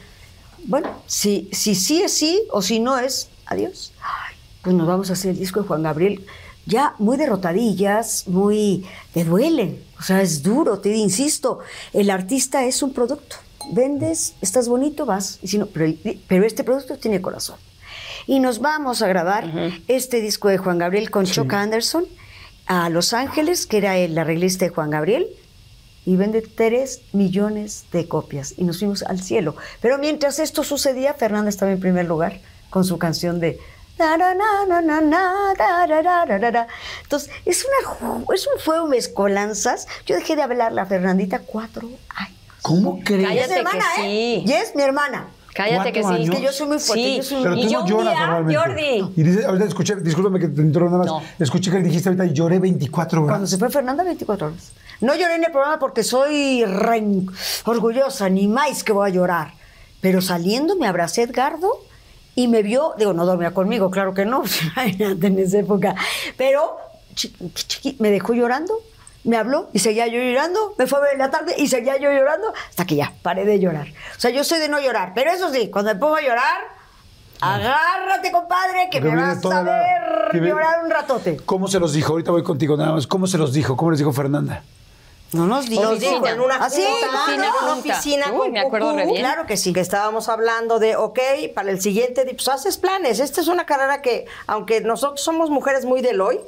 Speaker 1: bueno, si, si sí es sí o si no es, adiós. Ay, pues nos vamos a hacer el disco de Juan Gabriel. Ya muy derrotadillas, muy. te duelen. O sea, es duro, te insisto. El artista es un producto. Vendes, estás bonito, vas. Y si no, pero, este producto tiene corazón. Y nos vamos a grabar este disco de Juan Gabriel con Chuck Anderson a Los Ángeles, que era el arreglista de Juan Gabriel, y vende 3 millones de copias. Y nos fuimos al cielo. Pero mientras esto sucedía, Fernanda estaba en primer lugar con su canción de... Entonces, es, una, es un fuego mezcolanzas. Yo dejé de hablarle a Fernandita cuatro años.
Speaker 2: ¿Cómo crees?
Speaker 1: Y es mi
Speaker 4: Cállate
Speaker 1: hermana,
Speaker 4: que
Speaker 1: ¿eh?
Speaker 4: sí.
Speaker 1: Y es mi hermana.
Speaker 4: Cállate que sí.
Speaker 2: ¿Cuatro
Speaker 1: Es que
Speaker 2: años?
Speaker 1: yo soy muy fuerte.
Speaker 4: Sí.
Speaker 1: yo soy
Speaker 2: Pero
Speaker 4: Y
Speaker 2: tú
Speaker 4: yo
Speaker 2: no lloras
Speaker 4: día,
Speaker 2: normalmente.
Speaker 4: Jordi.
Speaker 2: Y dice, ahorita escuché, discúlpame que te interrumpa nada más.
Speaker 4: No.
Speaker 2: Escuché que dijiste ahorita y lloré 24 horas.
Speaker 1: Cuando se fue Fernanda, 24 horas. No lloré en el programa porque soy re orgullosa, ni más que voy a llorar. Pero saliendo me abracé Edgardo y me vio, digo, no dormía conmigo, claro que no, en esa época. Pero me dejó llorando, me habló y seguía yo llorando, me fue a ver en la tarde y seguía yo llorando hasta que ya paré de llorar. O sea, yo soy de no llorar, pero eso sí, cuando me pongo a llorar, agárrate, compadre, que
Speaker 2: Porque
Speaker 1: me vas a
Speaker 2: la-
Speaker 1: ver
Speaker 2: viene-
Speaker 1: llorar un ratote.
Speaker 2: ¿Cómo se los dijo? Ahorita voy contigo nada más. ¿Cómo se los dijo? ¿Cómo les dijo Fernanda?
Speaker 1: No nos dijo.
Speaker 3: Nos dijo en una
Speaker 1: ¿Ah, sí?
Speaker 3: junta, en una oficina
Speaker 4: Uy,
Speaker 3: con
Speaker 4: me acuerdo
Speaker 3: Cucú,
Speaker 4: re bien.
Speaker 1: Claro que sí.
Speaker 3: que estábamos hablando de, ok, para el siguiente, pues haces planes. Esta es una carrera que, aunque nosotros somos mujeres muy del hoy,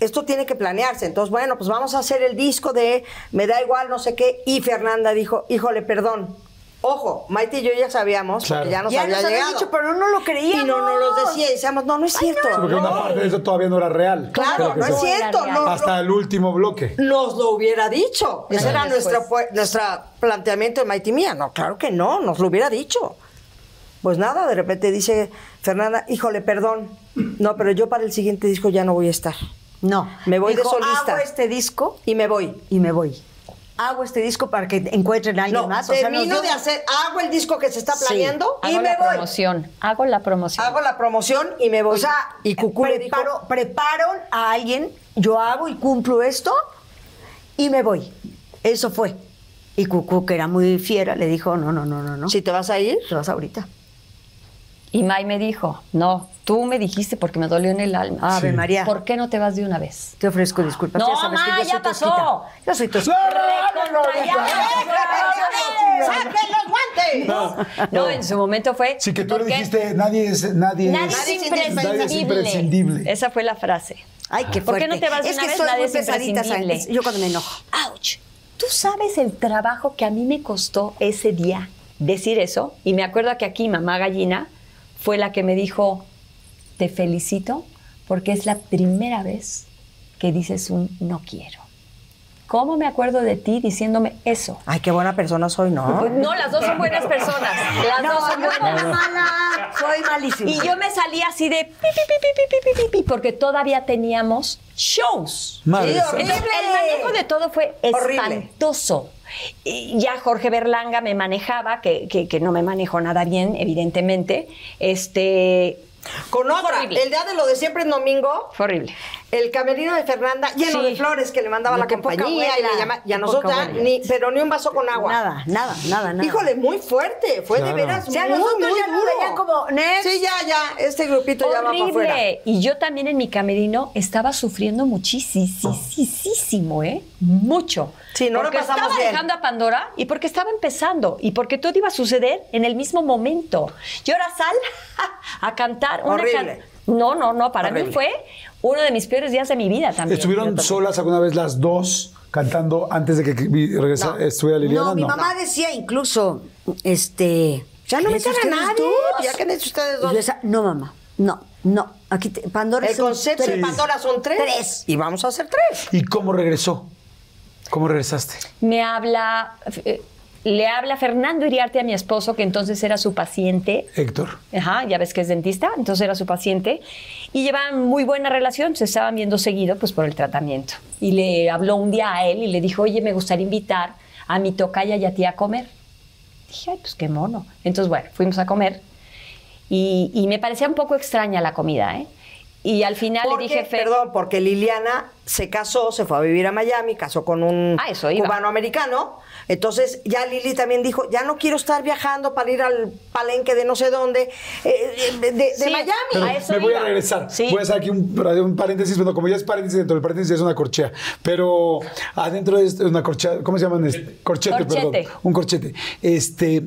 Speaker 3: esto tiene que planearse. Entonces, bueno, pues vamos a hacer el disco de Me da igual, no sé qué. Y Fernanda dijo, híjole, perdón. Ojo, Maite y yo ya sabíamos,
Speaker 2: Claro.
Speaker 3: porque ya nos
Speaker 1: ya
Speaker 3: había
Speaker 1: nos
Speaker 3: llegado.
Speaker 1: dicho, pero no lo
Speaker 3: y
Speaker 1: creíamos.
Speaker 3: no nos lo decía y decíamos, no, no es cierto.
Speaker 2: Sí, porque una parte de eso todavía no era real.
Speaker 3: Claro, no es cierto. No.
Speaker 2: Hasta el último bloque.
Speaker 3: nos lo hubiera dicho. Ese era nuestro, nuestro planteamiento de Maite y mía. No, claro que no, nos lo hubiera dicho. Pues nada, de repente dice Fernanda, híjole, perdón. No, pero yo para el siguiente disco ya no voy a estar.
Speaker 1: No.
Speaker 3: Me voy de solista.
Speaker 1: Hago este disco
Speaker 3: Y me voy.
Speaker 1: y me voy. Hago este disco para que encuentren a alguien
Speaker 3: No,
Speaker 1: más. O sea, nos
Speaker 3: termino de hacer, hago el disco que se está planeando y
Speaker 4: Hago
Speaker 3: me
Speaker 4: la
Speaker 3: voy.
Speaker 4: promoción. Hago la promoción.
Speaker 3: Hago la promoción y me voy.
Speaker 1: O sea,
Speaker 3: y Cucú dijo,
Speaker 1: preparo, preparo a alguien, yo hago y cumplo esto y me voy. Eso fue. Y Cucú, que era muy fiera, le dijo, no, no, no, no, no.
Speaker 3: si te vas a ir,
Speaker 1: Te vas ahorita.
Speaker 4: Y May me dijo, no, tú me dijiste porque me dolió en el alma.
Speaker 1: Ave María.
Speaker 4: ¿Por qué no te vas de una vez?
Speaker 1: Te ofrezco disculpas.
Speaker 4: No,
Speaker 1: ya sabes que yo
Speaker 4: ya
Speaker 1: soy
Speaker 4: pasó.
Speaker 1: Yo soy tosquita.
Speaker 3: ¡Saquen los guantes!
Speaker 4: No, no, en su momento fue.
Speaker 2: Sí, que tú le dijiste, nadie es, nadie
Speaker 4: Nadie
Speaker 2: es,
Speaker 4: imprescindible.
Speaker 2: nadie es imprescindible.
Speaker 4: Esa fue la frase.
Speaker 1: Ay, qué
Speaker 4: ¿Por
Speaker 1: fuerte.
Speaker 4: qué no te vas de
Speaker 1: es
Speaker 4: una
Speaker 1: que
Speaker 4: vez?
Speaker 1: soy
Speaker 4: Nadie
Speaker 1: muy
Speaker 4: es
Speaker 1: pesadita,
Speaker 4: imprescindible.
Speaker 1: ¿sabes? Yo cuando me enojo.
Speaker 4: ¡Auch! ¿Tú sabes el trabajo que a mí me costó ese día decir eso? Y me acuerdo que aquí mamá gallina fue la que me dijo, te felicito porque es la primera vez que dices un no quiero. ¿Cómo me acuerdo de ti diciéndome eso?
Speaker 3: Ay, qué buena persona soy, ¿no?
Speaker 4: Pues, no, las dos son buenas personas. Las no, dos son buenas.
Speaker 1: No, mala. Soy malísima.
Speaker 4: Y yo me salí así de pi, pi, pi, porque todavía teníamos shows.
Speaker 2: Madre
Speaker 3: sí,
Speaker 4: el, manejo de todo fue espantoso. Ya Jorge Berlanga me manejaba, que, que, que no me manejó nada bien, evidentemente. Este,
Speaker 3: con otra,
Speaker 4: Horrible.
Speaker 3: el día de lo de siempre en domingo,
Speaker 4: Fue horrible.
Speaker 3: el camerino de Fernanda lleno
Speaker 4: Sí.
Speaker 3: de flores que le mandaba
Speaker 1: No,
Speaker 3: la compañía y, le llama- y a
Speaker 1: abuela.
Speaker 3: ni, pero ni un vaso con agua.
Speaker 1: Nada, nada, nada, nada.
Speaker 3: Híjole, muy fuerte, fue
Speaker 2: Claro.
Speaker 3: de veras
Speaker 1: O sea,
Speaker 3: muy,
Speaker 1: nosotros
Speaker 3: muy
Speaker 1: ya nos
Speaker 3: duro.
Speaker 1: veían como, "Next".
Speaker 3: Sí, ya, ya, este grupito ya va para afuera.
Speaker 4: Horrible. Y yo también en mi camerino estaba sufriendo muchísimo, ¿eh? Mucho.
Speaker 3: Sí, no lo
Speaker 4: porque
Speaker 3: pasamos
Speaker 4: estaba
Speaker 3: bien.
Speaker 4: dejando a Pandora y porque estaba empezando y porque todo iba a suceder en el mismo momento. Y ahora sal a cantar una
Speaker 3: Horrible.
Speaker 4: can- No, no, no. Para mí fue uno de mis peores días de mi vida también.
Speaker 2: ¿Estuvieron solas alguna vez las dos cantando antes de que regresa-
Speaker 3: No.
Speaker 2: estuviera Liliana?
Speaker 1: No, mi mamá decía incluso, este...
Speaker 3: Ya no
Speaker 1: "¿Quédense
Speaker 3: metan a
Speaker 1: ustedes
Speaker 3: nadie,
Speaker 1: dos".
Speaker 3: ya quédense ustedes
Speaker 1: Y
Speaker 3: dos.
Speaker 1: yo esa- no, mamá, no, no. Aquí te- Pandora
Speaker 3: El
Speaker 1: son
Speaker 3: concepto de. Pandora son tres.
Speaker 1: Tres.
Speaker 3: Y vamos a hacer tres.
Speaker 2: ¿Y cómo regresó? ¿Cómo regresaste?
Speaker 4: Me habla, eh, le habla Fernando Iriarte a mi esposo, que entonces era su paciente.
Speaker 2: Héctor.
Speaker 4: Ajá, ya ves que es dentista, entonces era su paciente. Y llevaban muy buena relación, se estaban viendo seguido pues por el tratamiento. Y le habló un día a él y le dijo, oye, me gustaría invitar a mi tocaya y a ti a comer. Dije, ay, pues qué mono. Entonces, bueno, fuimos a comer y, y me parecía un poco extraña la comida, ¿eh? Y al final
Speaker 3: Porque,
Speaker 4: le dije, Fer,
Speaker 3: perdón, porque Liliana se casó, se fue a vivir a Miami, casó con un
Speaker 4: Ah, eso iba.
Speaker 3: cubano-americano. Entonces ya Lili también dijo, ya no quiero estar viajando para ir al palenque de no sé dónde, eh, de, de- de
Speaker 4: Sí,
Speaker 3: Miami.
Speaker 2: Pero
Speaker 4: a eso
Speaker 2: me voy a regresar.
Speaker 4: Sí.
Speaker 2: Voy a hacer aquí un, un paréntesis. Bueno, como ya es paréntesis, dentro del paréntesis es una corchea. Pero adentro es una corchea. ¿Cómo se llaman? Este, Corchete,
Speaker 4: Corchete.
Speaker 2: perdón. Un corchete. Este.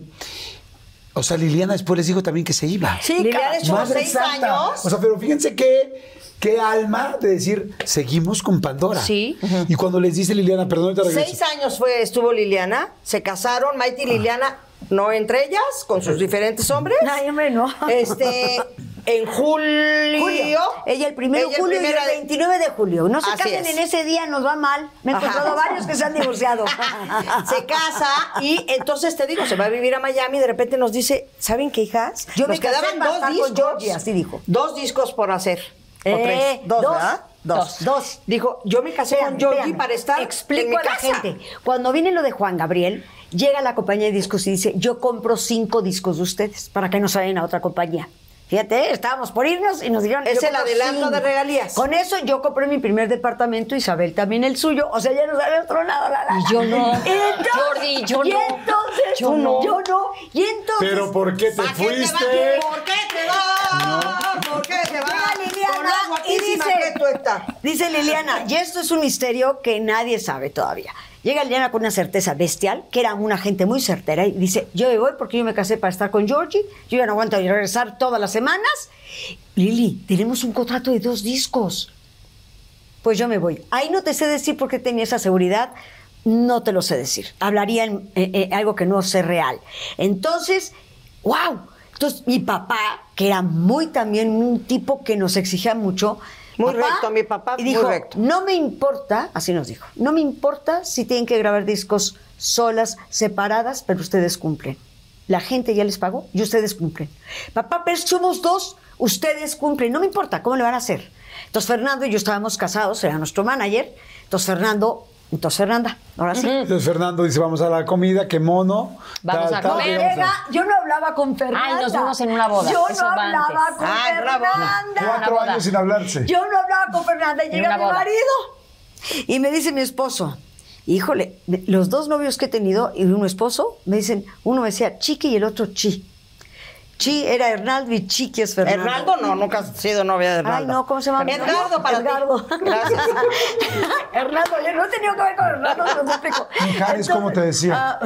Speaker 2: O sea, Liliana después les dijo también que se iba.
Speaker 3: Sí, Liliana estuvo
Speaker 2: Madre
Speaker 3: seis
Speaker 2: santa.
Speaker 3: años.
Speaker 2: O sea, pero fíjense qué, qué alma de decir, seguimos con Pandora.
Speaker 4: Sí.
Speaker 2: Y cuando les dice Liliana, perdón, te regreso.
Speaker 3: Seis años fue, estuvo Liliana, se casaron, Maite y Liliana, no entre ellas, con sus diferentes hombres.
Speaker 1: Ay, hombre, no.
Speaker 3: Este, en julio.
Speaker 1: Julio. Ella el primero de julio y el
Speaker 3: de-
Speaker 1: 29 de julio. No se
Speaker 3: Así
Speaker 1: casen
Speaker 3: es.
Speaker 1: en ese día, nos va mal. Me he encontrado varios que se han divorciado.
Speaker 3: se casa y entonces te digo, se va a vivir a Miami y de repente nos dice, ¿saben qué, hijas?
Speaker 1: Yo
Speaker 3: nos
Speaker 1: me
Speaker 3: quedaban dos discos.
Speaker 1: Georgie, así dijo.
Speaker 3: Dos discos por hacer. o
Speaker 1: Eh,
Speaker 3: tres. Dos,
Speaker 1: dos.
Speaker 3: ¿verdad?
Speaker 1: Dos. Dos.
Speaker 3: Dijo, yo me casé con Georgie para estar
Speaker 1: Explico
Speaker 3: en mi
Speaker 1: a la
Speaker 3: casa.
Speaker 1: gente. Cuando viene lo de Juan Gabriel, llega la compañía de discos y dice, yo compro cinco discos de ustedes para que no se vayan a otra compañía. Fíjate, estábamos por irnos y nos dijeron...
Speaker 3: Es el adelanto de regalías.
Speaker 1: Con eso yo compré mi primer departamento, Isabel también el suyo. O sea, ya nos habíamos tronado la lana.
Speaker 4: Y yo no.
Speaker 1: Y entonces-
Speaker 4: Jordi, yo
Speaker 1: y
Speaker 4: no.
Speaker 1: entonces,
Speaker 4: Yo no.
Speaker 1: Yo no. Y entonces...
Speaker 2: Pero ¿por qué te
Speaker 3: ¿Pa' qué te
Speaker 2: fuiste?
Speaker 3: vas? ¿Por qué te vas? ¿Por qué te vas?
Speaker 1: Liliana y dice,
Speaker 3: que tú estás.
Speaker 1: dice Liliana, y esto es un misterio que nadie sabe todavía. Llega Liliana con una certeza bestial, que era una gente muy certera, y dice, yo me voy porque yo me casé para estar con Georgie, yo ya no aguanto regresar todas las semanas. Lili, tenemos un contrato de dos discos. Pues yo me voy. Ahí no te sé decir por qué tenía esa seguridad, no te lo sé decir. Hablaría en eh, eh, algo que no sé real. Entonces, wow. Entonces, mi papá, que era muy también un tipo que nos exigía mucho.
Speaker 3: Muy recto, mi papá,
Speaker 1: y
Speaker 3: muy
Speaker 1: dijo,
Speaker 3: recto.
Speaker 1: No me importa, así nos dijo, no me importa si tienen que grabar discos solas, separadas, pero ustedes cumplen. La gente ya les pagó y ustedes cumplen. Papá, pero somos dos, ustedes cumplen. No me importa, ¿cómo le van a hacer? Entonces Fernando y yo estábamos casados, era nuestro manager. Entonces Fernando, entonces Fernanda, ahora sí.
Speaker 2: Entonces Fernando dice, vamos a la comida, qué mono.
Speaker 4: Vamos a comer.
Speaker 2: ¿qué vamos a-
Speaker 1: Llega, yo no hablaba con Fernanda.
Speaker 4: Ay, nos vimos en una boda,
Speaker 1: Yo
Speaker 4: eso
Speaker 1: no hablaba
Speaker 4: antes.
Speaker 1: con
Speaker 3: Ay, bravo.
Speaker 1: Fernanda.
Speaker 2: Cuatro años sin hablarse.
Speaker 1: Yo no hablaba con Fernanda llega mi
Speaker 4: boda.
Speaker 1: marido. Y me dice mi esposo, híjole, los dos novios que he tenido y uno esposo, me dicen, uno me decía Chiqui y el otro Chi. Chi era Hernaldo y Chiqui es Fernando.
Speaker 3: Hernaldo no, nunca has sido novia de Hernaldo.
Speaker 1: Ay, no, ¿cómo se llama?
Speaker 3: Edgardo para ti.
Speaker 1: Edgardo.
Speaker 3: Gracias.
Speaker 1: Hernando, yo no he tenido que ver con Hernando, no te explico.
Speaker 2: Mijares, ¿cómo te decía?
Speaker 1: ah,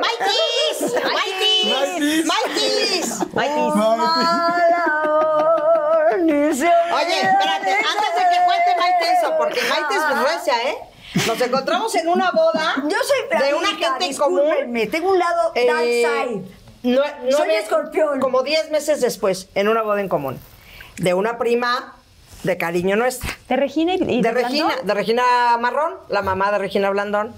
Speaker 3: ¡Maitis! ¡Maitis! ¡Maitis! ¡Maitis! Oye, espérate, antes de que cuente Maite eso, porque Maite es recia, ¿eh? Nos encontramos en una boda
Speaker 1: Yo soy
Speaker 3: de una gente en común.
Speaker 1: tengo un lado
Speaker 3: Eh,
Speaker 1: dark side.
Speaker 3: No- no
Speaker 1: Soy
Speaker 3: me-
Speaker 1: escorpión.
Speaker 3: Como 10 meses después, en una boda en común. De una prima de cariño nuestra.
Speaker 4: ¿De Regina y, y
Speaker 3: De? Regina, de Regina Marrón, la mamá de Regina Blandón,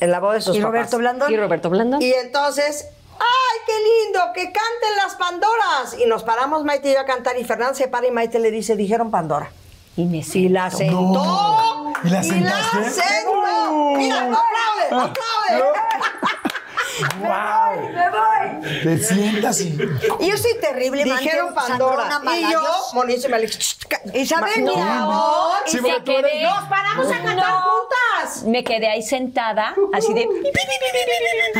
Speaker 3: en la boda de sus
Speaker 1: ¿Y
Speaker 3: papás.
Speaker 1: Roberto Blandón?
Speaker 4: Y Roberto Blandón.
Speaker 3: Y entonces, ¡ay, qué lindo! ¡Que canten las Pandoras! Y nos paramos Maite y yo a cantar y Fernán se para y Maite le dice, dijeron Pandora.
Speaker 4: Y me
Speaker 3: Y la sentó.
Speaker 2: ¿Y la sentaste?
Speaker 3: sentó. Mira, aplaude, aplaude.
Speaker 2: ¡Wow!
Speaker 1: ¡Me voy!
Speaker 2: Te sientas y.
Speaker 1: Y yo soy terrible,
Speaker 3: Dijeron Pandora. Y yo, monísima, le dije, "Shh, ca-
Speaker 1: Isabel,
Speaker 3: Ma-
Speaker 1: mi
Speaker 3: no.
Speaker 1: amor.
Speaker 2: Sí,
Speaker 4: Y
Speaker 2: porque
Speaker 4: se
Speaker 2: tú eres-
Speaker 4: quedé-
Speaker 3: Nos paramos a cantar
Speaker 4: No.
Speaker 3: juntas.
Speaker 4: Me quedé ahí sentada, así de...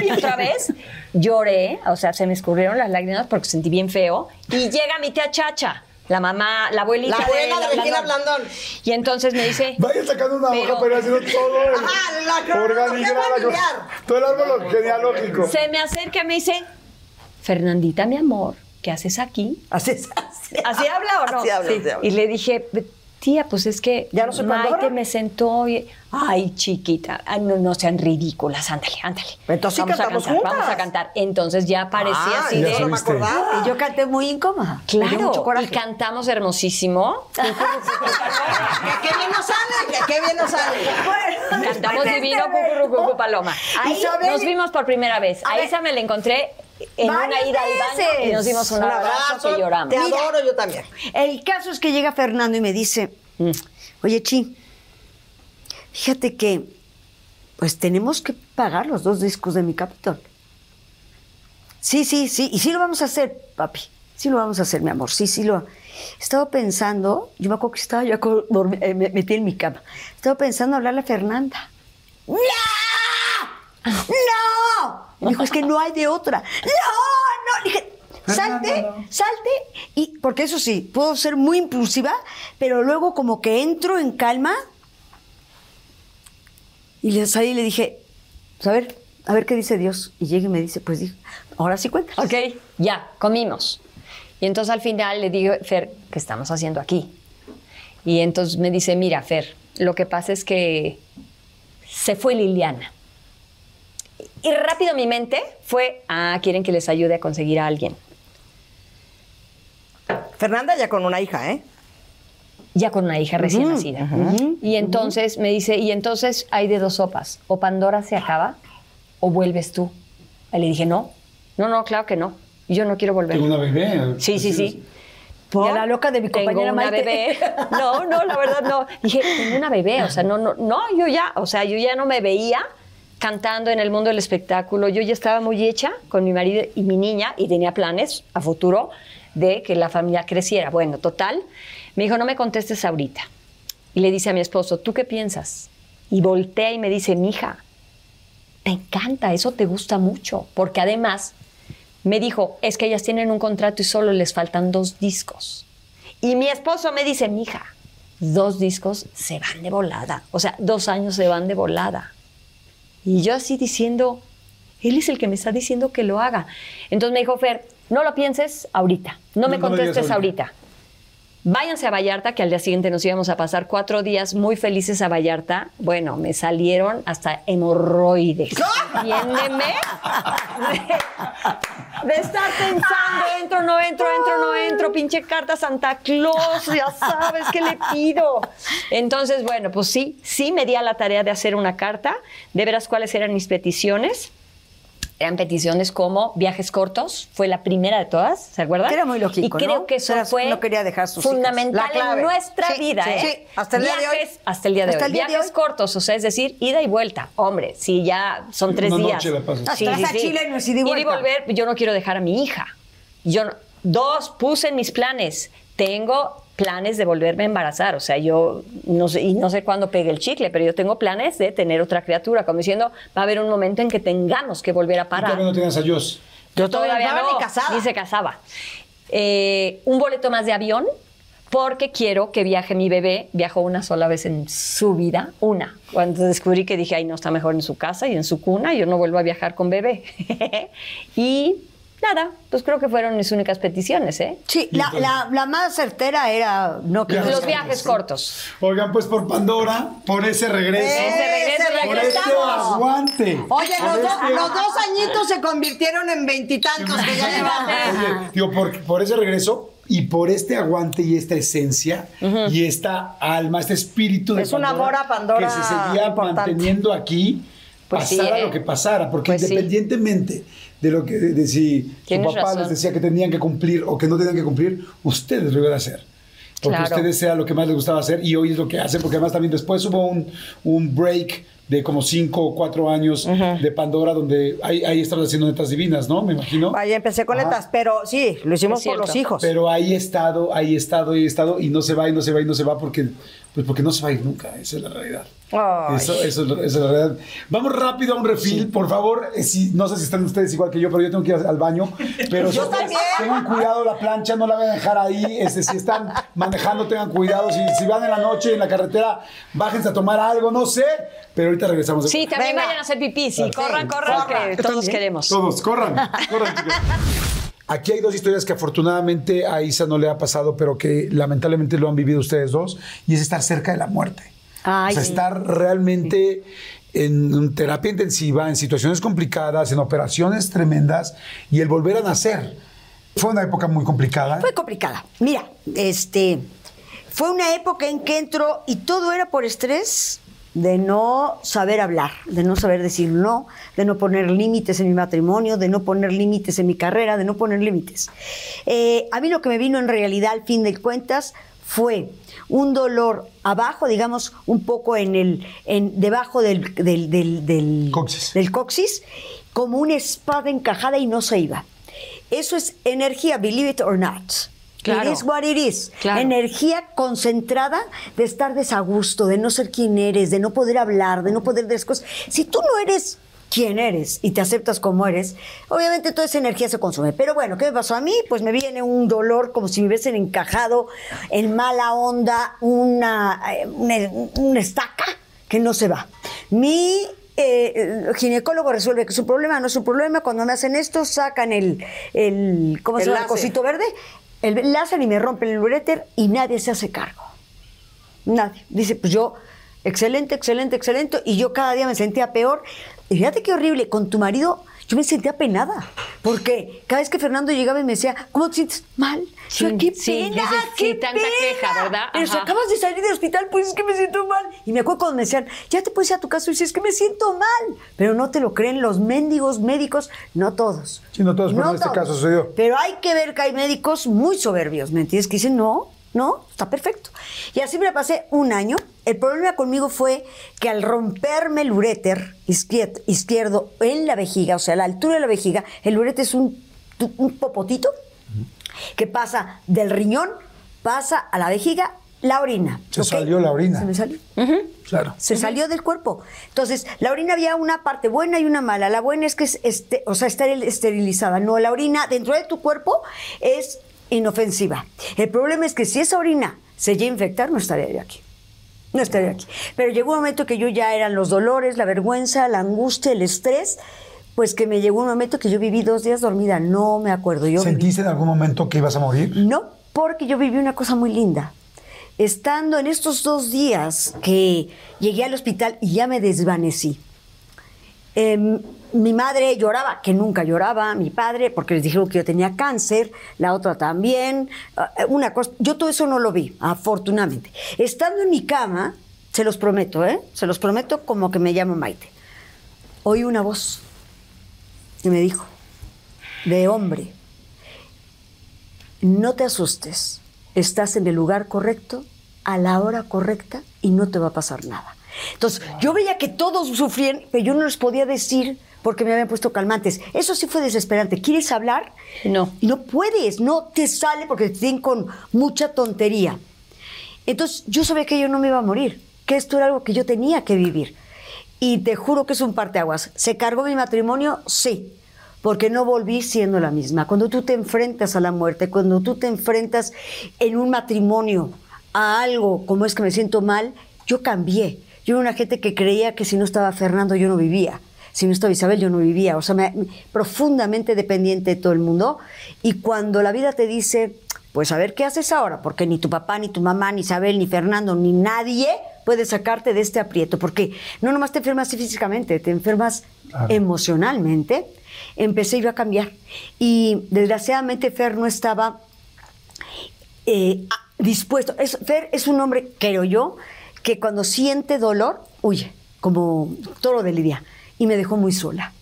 Speaker 4: Y otra vez lloré, o sea, se me escurrieron las lágrimas porque sentí bien feo. Y llega mi tía Chacha, la mamá, la abuelita
Speaker 3: La abuela de Regina
Speaker 4: Blandón.
Speaker 3: Blandón.
Speaker 4: Y entonces me dice...
Speaker 2: Vaya sacando una
Speaker 4: Pero-
Speaker 2: hoja, pero haciendo todo el
Speaker 3: Ajá, la
Speaker 2: organigrama, todo el árbol genealógico.
Speaker 4: Se me acerca y me dice, Fernandita, mi amor, ¿qué haces aquí?
Speaker 3: Así es. Así,
Speaker 4: ¿Así habla o no?
Speaker 3: Así habla,
Speaker 4: Sí.
Speaker 3: así habla.
Speaker 4: Y le dije, tía, pues es que
Speaker 3: ¿Ya no soy
Speaker 4: Maite me sentó y... Ay, chiquita, ay, no, no sean ridículas, ándale, ándale.
Speaker 3: Entonces sí
Speaker 4: vamos a cantar,
Speaker 3: juntas.
Speaker 4: vamos a cantar. Entonces ya parecía
Speaker 3: Ah,
Speaker 4: así
Speaker 2: ya
Speaker 4: de...
Speaker 3: no me acordaba.
Speaker 1: Y yo canté muy incómoda.
Speaker 4: Claro, y cantamos hermosísimo.
Speaker 3: Que qué bien nos sale, que qué bien nos sale.
Speaker 1: Bueno,
Speaker 4: Cantamos divino, cucurucucu, paloma. Ahí
Speaker 1: Isabel-
Speaker 4: nos vimos por primera vez.
Speaker 1: A
Speaker 4: A esa me la encontré en una ida al baño y nos dimos un,
Speaker 3: Un
Speaker 4: abrazo, que lloramos.
Speaker 3: Te
Speaker 1: Mira.
Speaker 3: adoro yo también.
Speaker 1: El caso es que llega Fernando y me dice,
Speaker 4: Mm.
Speaker 1: oye, Chi, fíjate que pues tenemos que pagar los dos discos de mi Capitol. Sí, sí, sí, y sí lo vamos a hacer, papi. Sí lo vamos a hacer, mi amor. Sí, sí lo. Estaba pensando, yo me acuerdo que estaba yo eh, me metí en mi cama. Estaba pensando hablarle a Fernanda. ¡No! ¡No! Me dijo, es que no hay de otra. ¡No! ¡No! Dije, salte,
Speaker 2: Fernanda, no.
Speaker 1: salte. Y, porque eso sí, puedo ser muy impulsiva, pero luego como que entro en calma. Y le salí y le dije, pues, a ver, a ver qué dice Dios. Y llega y me dice, pues dijo, ahora sí cuenta.
Speaker 4: Ok, ya, comimos. Y entonces al final le digo, Fer, ¿qué estamos haciendo aquí? Y entonces me dice, mira, Fer, lo que pasa es que se fue Liliana. Y rápido mi mente fue, ah, quieren que les ayude a conseguir a alguien.
Speaker 3: Fernanda ya con una hija, ¿eh?
Speaker 4: Ya con una hija recién nacida. Y entonces me dice, y entonces hay de dos sopas, o Pandora se acaba o vuelves tú. Y le dije, no, no, no, claro que no. Yo no quiero volver.
Speaker 2: Tengo una bebé.
Speaker 4: Sí, sí, sí.
Speaker 1: Y a la loca de mi
Speaker 4: Tengo
Speaker 1: compañera
Speaker 4: una
Speaker 1: Maite.
Speaker 4: bebé. No, no, la verdad no. Dije, tengo una bebé, o sea, no, no, no, yo ya, o sea, yo ya no me veía cantando en el mundo del espectáculo. Yo ya estaba muy hecha con mi marido y mi niña y tenía planes a futuro de que la familia creciera. Bueno, total, me dijo, no me contestes ahorita. Y le dice a mi esposo, ¿tú qué piensas? Y voltea y me dice, mija, te encanta, eso te gusta mucho, porque además me dijo, es que ellas tienen un contrato y solo les faltan dos discos. Y mi esposo me dice, mija, dos discos se van de volada, o sea, dos años se van de volada. Y yo así diciendo, él es el que me está diciendo que lo haga. Entonces me dijo, Fer, no lo pienses ahorita, no, me
Speaker 2: no
Speaker 4: contestes
Speaker 2: ahorita.
Speaker 4: ahorita. Váyanse a Vallarta, que al día siguiente nos íbamos a pasar cuatro días muy felices a Vallarta. Bueno, me salieron hasta hemorroides. Entiéndeme. De, de estar pensando, entro, no entro, entro, no entro, pinche carta Santa Claus, ya sabes qué le pido. Entonces, bueno, pues sí, sí me di a la tarea de hacer una carta, de veras cuáles eran mis peticiones. Eran peticiones como viajes cortos, fue la primera de todas, ¿se acuerdan?
Speaker 1: Era muy lógico,
Speaker 4: Y creo
Speaker 1: ¿no?
Speaker 4: que eso
Speaker 1: Era-
Speaker 4: fue
Speaker 1: no quería dejar sus
Speaker 4: fundamental en nuestra
Speaker 3: Sí,
Speaker 4: vida,
Speaker 3: sí,
Speaker 4: ¿eh?
Speaker 3: sí. Hasta el día de hoy.
Speaker 4: Viajes hasta el día de
Speaker 1: Hasta
Speaker 4: hoy.
Speaker 1: el día de
Speaker 4: Viajes
Speaker 1: hoy.
Speaker 4: cortos, o sea, es decir, ida y vuelta. Hombre, si ya son tres
Speaker 2: Una
Speaker 4: días.
Speaker 2: noche la pasas.
Speaker 1: Hasta a Chile, no es ida y
Speaker 4: Ir y
Speaker 1: vuelta.
Speaker 4: volver, yo no quiero dejar a mi hija. Yo no- dos puse en mis planes. Tengo planes de volverme a embarazar, o sea, yo no sé y no sé cuándo pegue el chicle, pero yo tengo planes de tener otra criatura, como diciendo, va a haber un momento en que tengamos que volver a
Speaker 2: Y
Speaker 4: parar.
Speaker 2: todavía no tienes a Dios.
Speaker 4: Yo todavía no,
Speaker 3: ni casada.
Speaker 4: ni se casaba. Eh, un boleto más de avión porque quiero que viaje mi bebé. Viajó una sola vez en su vida, una. Cuando descubrí que dije, ay, no, está mejor en su casa y en su cuna, yo no vuelvo a viajar con bebé. y nada, pues creo que fueron mis únicas peticiones, ¿eh?
Speaker 1: Sí, la, la- la más certera era no que
Speaker 2: Viajes
Speaker 4: Los viajes cortos.
Speaker 2: Oigan, pues por Pandora, por ese regreso.
Speaker 4: Ese regreso,
Speaker 2: por este
Speaker 4: regresamos.
Speaker 2: aguante.
Speaker 3: Oye,
Speaker 2: por
Speaker 3: los, dos-
Speaker 2: este-
Speaker 3: los dos añitos se convirtieron en veintitantos que ya llevamos.
Speaker 2: Oye, digo, por, por ese regreso y por este aguante y esta esencia y esta alma, este espíritu de
Speaker 3: Es un amor a Pandora
Speaker 2: que se seguía
Speaker 3: importante.
Speaker 2: manteniendo aquí,
Speaker 4: Pues sí,
Speaker 2: pasara
Speaker 4: ¿eh?
Speaker 2: lo que pasara, porque
Speaker 4: Pues sí.
Speaker 2: independientemente de lo que de, de si su papá
Speaker 4: razón.
Speaker 2: les decía que tenían que cumplir o que no tenían que cumplir, ustedes lo iban a hacer. Porque
Speaker 4: Claro.
Speaker 2: ustedes sea lo que más les gustaba hacer y hoy es lo que hacen, porque además también después hubo un, un break de como cinco o cuatro años de Pandora donde ahí, ahí estabas haciendo netas divinas, ¿no? Me imagino.
Speaker 3: Ahí empecé con
Speaker 2: Ajá.
Speaker 3: netas, pero sí, lo hicimos por los hijos.
Speaker 2: Pero ahí he estado, ahí he estado, ahí he estado, y no se va, y no se va, y no se va, porque, pues porque no se va a ir nunca. Esa es la realidad.
Speaker 3: Ay.
Speaker 2: Eso, eso es, la realidad. Vamos rápido a un refil, por favor. Eh, si, no sé si están ustedes igual que yo, pero yo tengo que ir al baño. Pero si ustedes tengan cuidado la plancha, no la vayan a dejar ahí. Este, si están manejando, tengan cuidado. Si, si van en la noche en la carretera, bájense a tomar algo, no sé. Pero ahorita regresamos.
Speaker 4: Sí, también
Speaker 3: Venga.
Speaker 4: vayan a hacer pipí. Sí, corran, corran,
Speaker 3: Corran.
Speaker 4: que todos queremos.
Speaker 2: Todos, corran, corran. Aquí hay dos historias que afortunadamente a Isa no le ha pasado, pero que lamentablemente lo han vivido ustedes dos, y es estar cerca de la muerte.
Speaker 1: Ay,
Speaker 2: o sea,
Speaker 1: sí.
Speaker 2: estar realmente en terapia intensiva, en situaciones complicadas, en operaciones tremendas, y el volver a nacer. Fue una época muy complicada.
Speaker 1: Fue complicada. Mira, este fue una época en que entró y todo era por estrés de no saber hablar, de no saber decir no, de no poner límites en mi matrimonio, de no poner límites en mi carrera, de no poner límites. Eh, a mí lo que me vino en realidad al fin de cuentas fue un dolor abajo, digamos, un poco en el, en, debajo del, del, del, del-
Speaker 2: Coxis.
Speaker 1: del coxis, como una espada encajada y no se iba. Eso es energía, believe it or not.
Speaker 4: Claro.
Speaker 1: It is what it is.
Speaker 4: Claro.
Speaker 1: Energía concentrada de estar desagusto, de no ser quien eres, de no poder hablar, de no poder decir cosas. Si tú no eres quien eres y te aceptas como eres, obviamente toda esa energía se consume. Pero bueno, ¿qué me pasó a mí? Pues me viene un dolor como si me hubiesen encajado en mala onda una, eh, una, una estaca que no se va. Mi eh, el ginecólogo resuelve que es un problema, no es un problema. Cuando me hacen esto, sacan el, el ¿cómo se llama? El cosito verde, el láser y me rompen el uréter y nadie se hace cargo. Nadie. Dice, pues yo, excelente, excelente, excelente. Y yo cada día me sentía peor. Y fíjate qué horrible, con tu marido yo me sentía penada. Porque cada vez que Fernando llegaba y me decía, ¿cómo te sientes? Mal.
Speaker 4: Sí,
Speaker 1: Yo, qué
Speaker 4: sí,
Speaker 1: pena, qué
Speaker 4: sí, tanta
Speaker 1: pena.
Speaker 4: queja, ¿verdad?
Speaker 1: Pero si acabas de salir del hospital, pues es que me siento mal. Y me acuerdo cuando me decían, ya te puedes ir a tu casa y dices, es que me siento mal. Pero no te lo creen los mendigos médicos, no todos.
Speaker 2: Sí, no todos, pero en este caso sucedió.
Speaker 1: Pero hay que ver que hay médicos muy soberbios, ¿me entiendes? Que dicen, no, no, está perfecto. Y así me la pasé un año. El problema conmigo fue que al romperme el uréter izquier- izquierdo en la vejiga, o sea, a la altura de la vejiga, el uréter es un, popotito que pasa del riñón, pasa a la vejiga, la orina.
Speaker 2: Se salió la orina.
Speaker 1: Se me salió.
Speaker 2: Claro.
Speaker 1: Se salió del cuerpo. Entonces, la orina había una parte buena y una mala. La buena es que es, este, o sea, está esterilizada. No, la orina dentro de tu cuerpo es inofensiva. El problema es que si esa orina se llega a infectar, no estaría yo aquí. No estaría aquí. Pero llegó un momento que yo ya eran los dolores, la vergüenza, la angustia, el estrés, pues que me llegó un momento que yo viví dos días dormida. No me acuerdo. Yo viví-
Speaker 2: ¿Sentiste en algún momento que ibas a morir?
Speaker 1: no, porque yo viví una cosa muy linda. Estando en estos dos días que llegué al hospital y ya me desvanecí. Em, mi madre lloraba, que nunca lloraba, mi padre, porque les dijeron que yo tenía cáncer, la otra también, ah, una cosa, yo todo eso no lo vi, afortunadamente. Estando en mi cama, se los prometo, ¿eh? Se los prometo como que me llamo Maite. Oí una voz y me dijo, de hombre, no te asustes, estás en el lugar correcto, a la hora correcta y no te va a pasar nada. Entonces, yo veía que todos sufrían, pero yo no les podía decir porque me habían puesto calmantes. Eso sí fue desesperante. ¿Quieres hablar?
Speaker 4: No.
Speaker 1: Y no puedes, no te sale porque te tienen con mucha tontería. Entonces, yo sabía que yo no me iba a morir, que esto era algo que yo tenía que vivir. Y te juro que es un parteaguas. ¿Se cargó mi matrimonio? Sí. porque no volví siendo la misma. Cuando tú te enfrentas a la muerte, cuando tú te enfrentas en un matrimonio a algo como es que me siento mal, yo cambié. Yo era una gente que creía que si no estaba Fernando yo no vivía. Si no estaba Isabel yo no vivía. O sea, me- profundamente dependiente de todo el mundo. Y cuando la vida te dice, pues a ver qué haces ahora, porque ni tu papá, ni tu mamá, ni Isabel, ni Fernando, ni nadie puede sacarte de este aprieto. Porque no nomás te enfermas físicamente, te enfermas emocionalmente. Empecé yo a cambiar. Y desgraciadamente Fer no estaba eh, dispuesto. Es- Fer es un hombre, creo yo, que cuando siente dolor, huye, como toro de lidia. Y me dejó muy sola.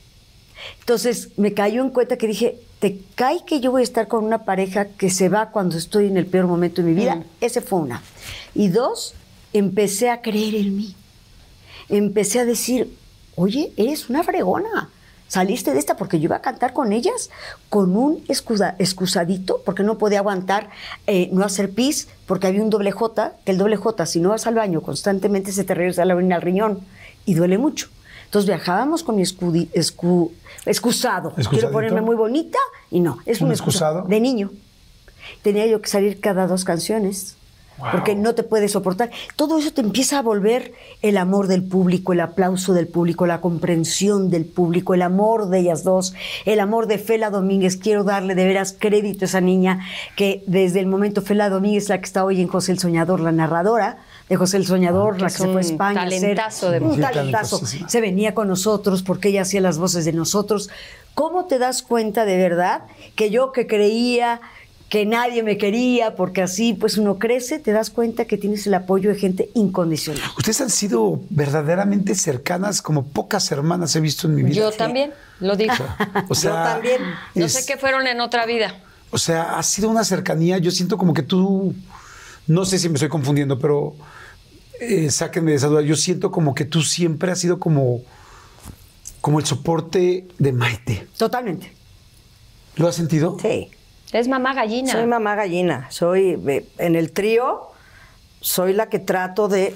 Speaker 1: Entonces me cayó en cuenta que dije, ¿te cae que yo voy a estar con una pareja que se va cuando estoy en el peor momento de mi vida? Ese fue una. Y dos, empecé a creer en mí. Empecé a decir, oye, eres una fregona. Saliste de esta porque yo iba a cantar con ellas con un excusa- excusadito porque no podía aguantar eh, no hacer pis porque había un doble J, que el doble J si no vas al baño constantemente se te regresa la orina al riñón y duele mucho. Entonces viajábamos con mi escudi- escu- excusado. Quiero ponerme muy bonita y no, es un,
Speaker 2: ¿Un
Speaker 1: excusa-
Speaker 2: excusado?
Speaker 1: De niño. Tenía yo que salir cada dos canciones.
Speaker 2: Wow.
Speaker 1: Porque no te puedes soportar. Todo eso te empieza a volver el amor del público, el aplauso del público, la comprensión del público, el amor de ellas dos, el amor de Fela Domínguez. Quiero darle de veras crédito a esa niña que desde el momento Fela Domínguez, la que está hoy en José el Soñador, la narradora de José el Soñador,
Speaker 4: Ah,
Speaker 1: la
Speaker 4: que
Speaker 1: se fue a España. hacer-
Speaker 4: talentazo de
Speaker 1: un talentazo. Se venía con nosotros porque ella hacía las voces de nosotros. ¿Cómo te das cuenta de verdad que yo que creía que nadie me quería, porque así pues uno crece, te das cuenta que tienes el apoyo de gente incondicional.
Speaker 2: Ustedes han sido verdaderamente cercanas como pocas hermanas he visto en mi vida.
Speaker 4: Yo también, lo digo.
Speaker 2: O sea,
Speaker 3: Yo también.
Speaker 4: No sé qué fueron en otra vida.
Speaker 2: O sea, ha sido una cercanía. Yo siento como que tú, no sé si me estoy confundiendo, pero eh, sáquenme de esa duda. Yo siento como que tú siempre has sido como, como el soporte de Maite.
Speaker 1: Totalmente.
Speaker 2: ¿Lo has sentido?
Speaker 3: Sí.
Speaker 4: Es mamá gallina.
Speaker 3: Soy mamá gallina. Soy en el trío, soy la que trato de,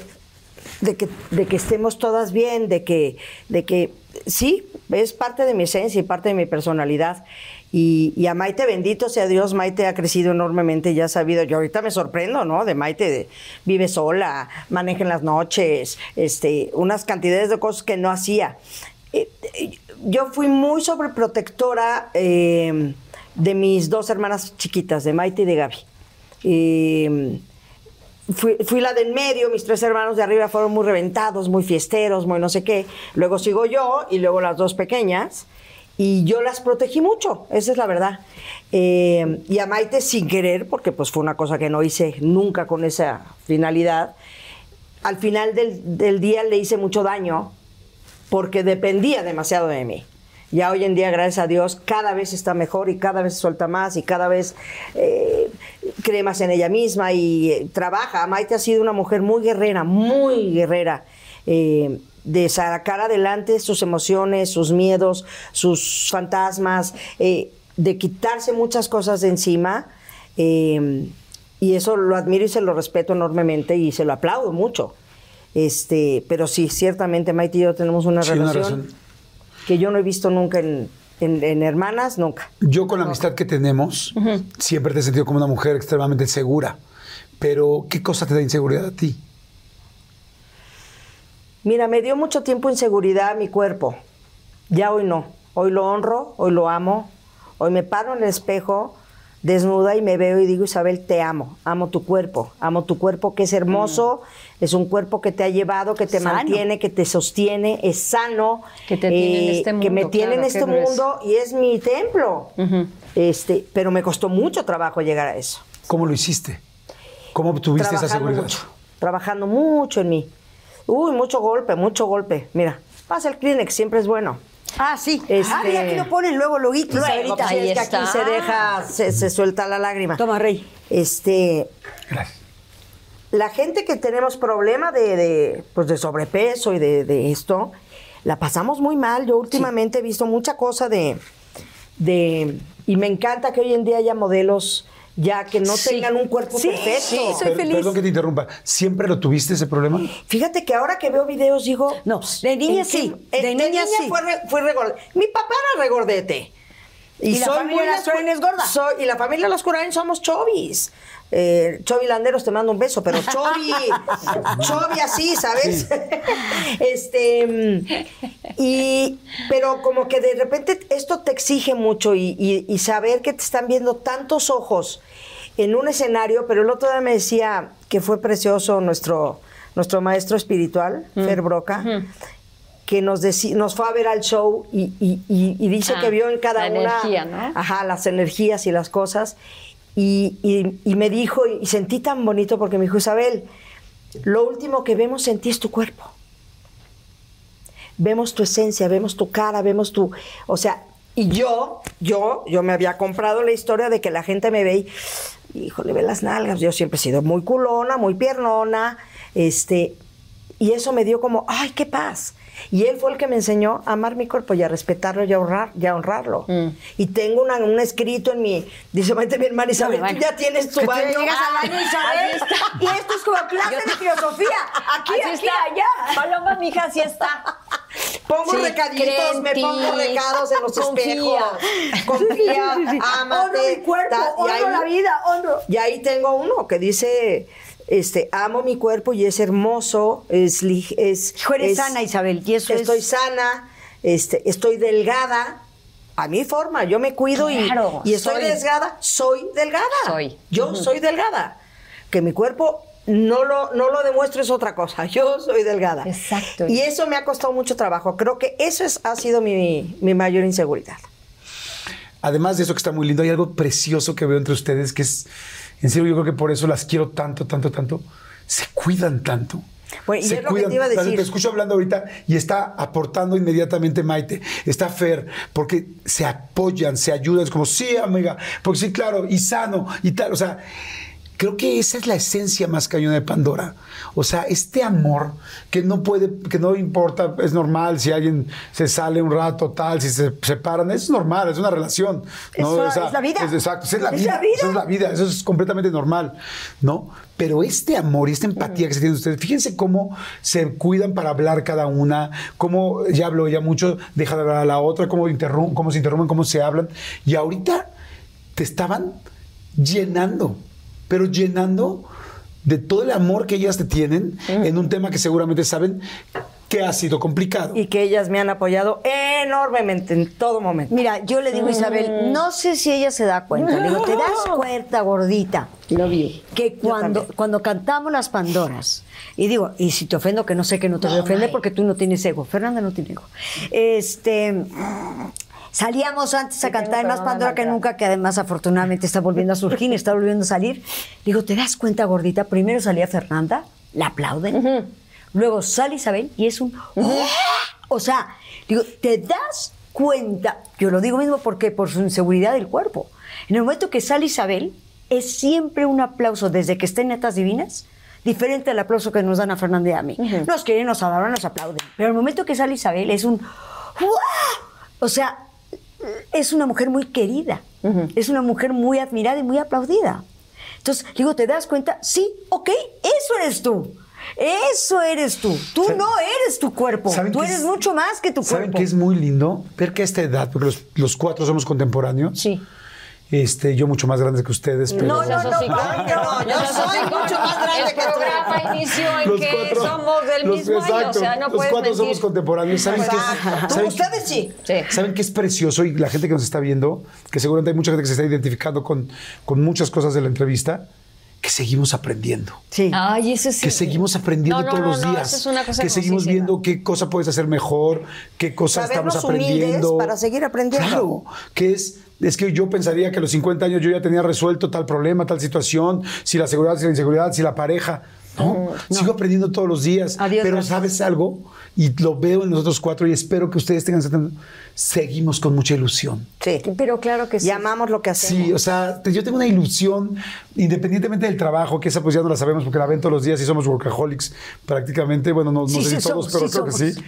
Speaker 3: de, que, de que estemos todas bien, de que, de que sí, es parte de mi esencia y parte de mi personalidad. Y, y a Maite, bendito sea Dios, Maite ha crecido enormemente, ya ha sabido. Yo ahorita me sorprendo, ¿no? De Maite, vive sola, maneja en las noches, este, unas cantidades de cosas que no hacía. Eh, eh, yo fui muy sobreprotectora eh, de mis dos hermanas chiquitas, de Maite y de Gaby. Eh, fui, fui la del medio, mis tres hermanos de arriba fueron muy reventados, muy fiesteros, muy no sé qué. Luego sigo yo y luego las dos pequeñas. Y yo las protegí mucho, esa es la verdad. Eh, y a Maite sin querer, porque pues fue una cosa que no hice nunca con esa finalidad. Al final del, del día le hice mucho daño porque dependía demasiado de mí. Ya hoy en día, gracias a Dios, cada vez está mejor y cada vez suelta más y cada vez eh, cree más en ella misma y eh, trabaja. Maite ha sido una mujer muy guerrera, muy guerrera, eh, de sacar adelante sus emociones, sus miedos, sus fantasmas, de quitarse muchas cosas de encima. y eso lo admiro y se lo respeto enormemente y se lo aplaudo mucho. Este, pero sí, ciertamente Maite y yo tenemos una
Speaker 2: Sí,
Speaker 3: relación. Que yo no he visto nunca en, en- en hermanas, nunca.
Speaker 2: Yo con la amistad que tenemos, siempre te he sentido como una mujer extremadamente segura. Pero, ¿qué cosa te da inseguridad a ti?
Speaker 3: Mira, me dio mucho tiempo inseguridad mi cuerpo. Ya hoy no. Hoy lo honro, hoy lo amo. Hoy me paro en el espejo desnuda y me veo y digo, Isabel, te amo. Amo tu cuerpo. Amo tu cuerpo que es hermoso. Es un cuerpo que te ha llevado, que te
Speaker 1: Sano.
Speaker 3: mantiene, que te sostiene. Es sano. eh,
Speaker 4: Que te tiene en este
Speaker 3: Que me
Speaker 4: mundo,
Speaker 3: tiene en este mundo y es mi templo. este, pero me costó mucho trabajo llegar a eso.
Speaker 2: ¿Cómo lo hiciste? ¿Cómo tuviste esa
Speaker 3: trabajando
Speaker 2: seguridad?
Speaker 3: mucho, trabajando mucho en mí. Uy, mucho golpe, mucho golpe. Mira, pasa el Kleenex, siempre es bueno.
Speaker 1: Ah, sí.
Speaker 3: Este-
Speaker 1: Ah, mira, aquí lo ponen luego, luego,
Speaker 3: Luego,
Speaker 1: Isabelita.
Speaker 3: pues, es
Speaker 4: Ahí
Speaker 3: que
Speaker 4: está.
Speaker 3: aquí se deja, se, se suelta la lágrima.
Speaker 1: Toma, Rey.
Speaker 3: Este,
Speaker 2: Gracias.
Speaker 3: la gente que tenemos problema de, de, pues de sobrepeso y de, de esto, la pasamos muy mal. Yo últimamente he visto mucha cosa de, de... Y me encanta que hoy en día haya modelos ya que no
Speaker 4: Sí.
Speaker 3: tengan un cuerpo
Speaker 1: Sí,
Speaker 3: perfecto.
Speaker 1: sí, soy
Speaker 2: Per-
Speaker 1: feliz.
Speaker 2: Perdón que te interrumpa. ¿Siempre lo tuviste ese problema?
Speaker 3: Fíjate que ahora que veo videos digo...
Speaker 1: No, de niña
Speaker 3: ¿en
Speaker 1: sí,
Speaker 3: qué-
Speaker 1: de
Speaker 3: de
Speaker 1: niña
Speaker 3: niña
Speaker 1: sí.
Speaker 3: fue, re- fue regordete. Mi papá era regordete.
Speaker 1: Y la familia
Speaker 3: muy
Speaker 1: Lascurain es gorda.
Speaker 3: soy- y la familia Lascurain somos chovis. Eh, Chovi Landeros te mando un beso, pero Chovi, Chovi así, ¿sabes? este, mm, y, pero como que de repente esto te exige mucho y, y- y saber que te están viendo tantos ojos en un escenario, pero el otro día me decía que fue precioso nuestro, nuestro maestro espiritual, Fer Broca, que nos, nos fue a ver al show y, y- y- y dice
Speaker 4: Ah,
Speaker 3: que vio en cada
Speaker 4: la
Speaker 3: una
Speaker 4: energía, ¿no?
Speaker 3: ajá, las energías y las cosas. Y, y- y me dijo, y sentí tan bonito porque me dijo, Isabel, lo último que vemos en ti es tu cuerpo. Vemos tu esencia, vemos tu cara, vemos tu... O sea, y yo, yo, yo me había comprado la historia de que la gente me ve y, híjole, ve las nalgas. Yo siempre he sido muy culona, muy piernona, este... Y eso me dio como, ay, qué paz. Y él fue el que me enseñó a amar mi cuerpo y a respetarlo y a, honrar, y a honrarlo. Y tengo una- un escrito en mi... Dice, vete mi hermana Isabel,
Speaker 4: bueno.
Speaker 3: tú ya tienes tu baño.
Speaker 1: llegas al baño, Isabel, y esto es como clase de filosofía. Aquí,
Speaker 4: Así
Speaker 1: aquí,
Speaker 4: está.
Speaker 1: allá.
Speaker 4: Paloma, mija, así está.
Speaker 3: Pongo
Speaker 4: Sí,
Speaker 3: recaditos, me pongo recados en los
Speaker 4: Confía.
Speaker 3: espejos. Confía, ámate.
Speaker 1: Honro mi cuerpo,
Speaker 3: ta-
Speaker 1: honro
Speaker 3: ahí-
Speaker 1: la vida, honro.
Speaker 3: Y ahí tengo uno que dice, este, amo mi cuerpo y es hermoso, es... es
Speaker 1: Hijo, eres
Speaker 3: es-
Speaker 1: sana, Isabel, y eso es-
Speaker 3: Estoy sana, este, estoy delgada. A mi forma, yo me cuido y-
Speaker 4: Claro,
Speaker 3: y, estoy
Speaker 4: soy.
Speaker 3: delgada, soy delgada.
Speaker 4: Soy.
Speaker 3: Yo soy delgada. Que mi cuerpo no lo, no lo demuestre es otra cosa. Yo soy delgada.
Speaker 4: Exacto.
Speaker 3: Y eso me ha costado mucho trabajo. Creo que eso es, ha sido mi, mi mayor inseguridad.
Speaker 2: Además de eso que está muy lindo, hay algo precioso que veo entre ustedes que es, en serio, yo creo que por eso las quiero tanto, tanto, tanto. Se cuidan tanto.
Speaker 3: Bueno, y
Speaker 2: se
Speaker 3: es lo que te iba a decir.
Speaker 2: Te escucho hablando ahorita y está aportando inmediatamente Maite, está Fer, porque se apoyan, se ayudan, es como, sí, amiga, porque sí, claro, y sano, y tal. O sea, creo que esa es la esencia más cañona de Pandora. O sea, este amor que no puede, que no importa, es normal si alguien se sale un rato, tal, si se separan, es normal, es una relación. ¿no?
Speaker 1: Eso es la vida.
Speaker 2: es- exacto, esa es la
Speaker 1: Es
Speaker 2: vida.
Speaker 1: la vida.
Speaker 2: Eso es la vida, eso es completamente normal, ¿no? Pero este amor y esta empatía que se tienen ustedes, fíjense cómo se cuidan para hablar cada una, cómo ya habló ella mucho, deja de hablar a la otra, cómo, interrum- cómo se interrumpen, cómo se hablan. Y ahorita te estaban llenando, pero llenando de todo el amor que ellas te tienen en un tema que seguramente saben que ha sido complicado.
Speaker 3: Y que ellas me han apoyado enormemente en todo momento.
Speaker 1: Mira, yo le digo a Isabel, no sé si ella se da cuenta. Le digo, ¿te das cuenta, gordita? Que cuando, cuando cantamos las Pandoras, y digo, y si te ofendo, que no sé que no te voy a ofender porque tú no tienes ego. Fernanda no tiene ego. Este. Salíamos antes a cantar más Pandora que nunca, que además afortunadamente está volviendo a surgir, está volviendo a salir. Digo, ¿te das cuenta, gordita? Primero salía Fernanda, la aplauden. Luego sale Isabel y es un. O sea, digo, ¿te das cuenta? Yo lo digo mismo porque por su inseguridad del cuerpo. En el momento que sale Isabel, es siempre un aplauso desde que está en Netas Divinas, diferente al aplauso que nos dan a Fernanda y a mí. Nos quieren, nos adoran, nos aplauden. Pero el momento que sale Isabel es un. O sea, es una mujer muy querida, es una mujer muy admirada y muy aplaudida. Entonces, digo, ¿te das cuenta? Sí, ok, eso eres tú. Eso eres tú. Tú
Speaker 2: ¿Saben-
Speaker 1: no eres tu cuerpo.
Speaker 2: ¿Saben
Speaker 1: Tú eres
Speaker 2: es-
Speaker 1: mucho más que tu
Speaker 2: ¿Saben
Speaker 1: cuerpo.
Speaker 2: que es muy lindo? Ver que a esta edad, porque los, los cuatro somos contemporáneos.
Speaker 4: Sí.
Speaker 2: Este, yo mucho más grande que ustedes, pero.
Speaker 3: No, no, no, no, no, yo soy mucho más grande
Speaker 4: El
Speaker 3: que tú.
Speaker 4: programa inició en
Speaker 2: Los
Speaker 4: que
Speaker 2: cuatro-
Speaker 4: somos del
Speaker 2: los-
Speaker 4: mismo año, o sea, no
Speaker 2: los
Speaker 4: puedes
Speaker 2: cuatro
Speaker 4: mentir.
Speaker 2: somos contemporáneos. ¿Saben qué? ¿Saben
Speaker 3: Ustedes sí.
Speaker 2: ¿Saben qué es precioso? Y la gente que nos está viendo, que seguramente hay mucha gente que se está identificando con, con muchas cosas de la entrevista, que seguimos aprendiendo.
Speaker 1: Sí.
Speaker 4: Ay, eso sí.
Speaker 2: Que seguimos aprendiendo
Speaker 4: No, no,
Speaker 2: todos
Speaker 4: no,
Speaker 2: los
Speaker 4: no,
Speaker 2: días.
Speaker 4: eso es una cosa
Speaker 2: que seguimos viendo qué cosa puedes hacer mejor, qué cosas
Speaker 3: Sabernos
Speaker 2: estamos aprendiendo.
Speaker 3: humildes para seguir aprendiendo.
Speaker 2: Claro, que es, es que yo pensaría que a los 50 años yo ya tenía resuelto tal problema, tal situación, si la seguridad, si la inseguridad, si la pareja. No, sigo aprendiendo todos los días.
Speaker 1: Adiós,
Speaker 2: pero
Speaker 1: gracias.
Speaker 2: ¿sabes algo? Y lo veo en nosotros cuatro y espero que ustedes tengan... Seguimos con mucha ilusión.
Speaker 3: Sí.
Speaker 4: Pero claro que sí.
Speaker 3: Y amamos lo que hacemos.
Speaker 2: Sí, o sea, te- yo tengo una ilusión, independientemente del trabajo, que esa pues ya no la sabemos porque la ven todos los días y somos workaholics prácticamente. Bueno, no, no
Speaker 1: Sí,
Speaker 2: sé si
Speaker 1: sí
Speaker 2: todos,
Speaker 1: somos,
Speaker 2: pero
Speaker 1: sí
Speaker 2: creo que
Speaker 1: somos.
Speaker 2: sí.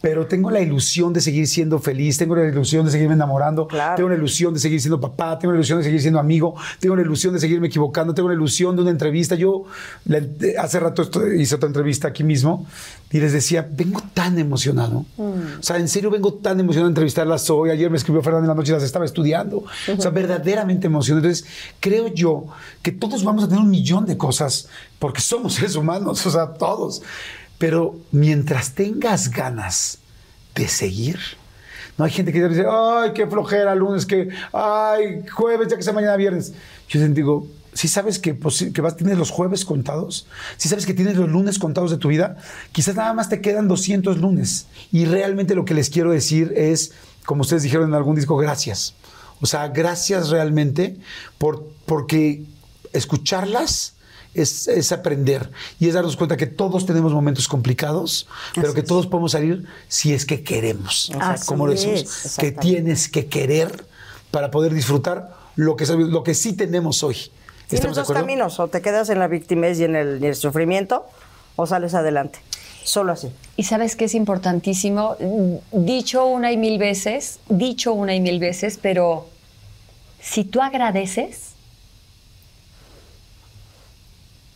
Speaker 2: Pero tengo la ilusión de seguir siendo feliz, tengo la ilusión de seguirme enamorando,
Speaker 3: Claro.
Speaker 2: tengo la ilusión de seguir siendo papá, tengo la ilusión de seguir siendo amigo, tengo la ilusión de seguirme equivocando, tengo la ilusión de una entrevista. Yo, la- hace rato esto- hice otra entrevista aquí mismo y les decía, vengo tan emocionado. O sea, en serio vengo tan emocionado a entrevistarlas hoy. Ayer me escribió Fernanda en la noche y las estaba estudiando. O sea, verdaderamente emocionado. Entonces, creo yo que todos vamos a tener un millón de cosas porque somos seres humanos, o sea, todos. Pero mientras tengas ganas de seguir, no hay gente que dice, ay, qué flojera, lunes, que, ay, jueves, ya que sea mañana viernes. Yo digo, si sabes que, posi- que vas, tienes los jueves contados, si sabes que tienes los lunes contados de tu vida, quizás nada más te quedan 200 lunes. Y realmente lo que les quiero decir es, como ustedes dijeron en algún disco, gracias. O sea, gracias realmente por, porque escucharlas es, es aprender y es darnos cuenta que todos tenemos momentos complicados, pero que todos podemos salir si es que queremos.
Speaker 1: Así
Speaker 2: como lo decimos,
Speaker 1: es,
Speaker 2: que tienes que querer para poder disfrutar lo que, lo que sí tenemos hoy.
Speaker 3: Tienes
Speaker 2: ¿Estamos de
Speaker 3: dos caminos, o te quedas en la victimez y en el, y el sufrimiento, o sales adelante. Solo así.
Speaker 4: Y sabes que es importantísimo, Mm, dicho una y mil veces, dicho una y mil veces, pero si tú agradeces,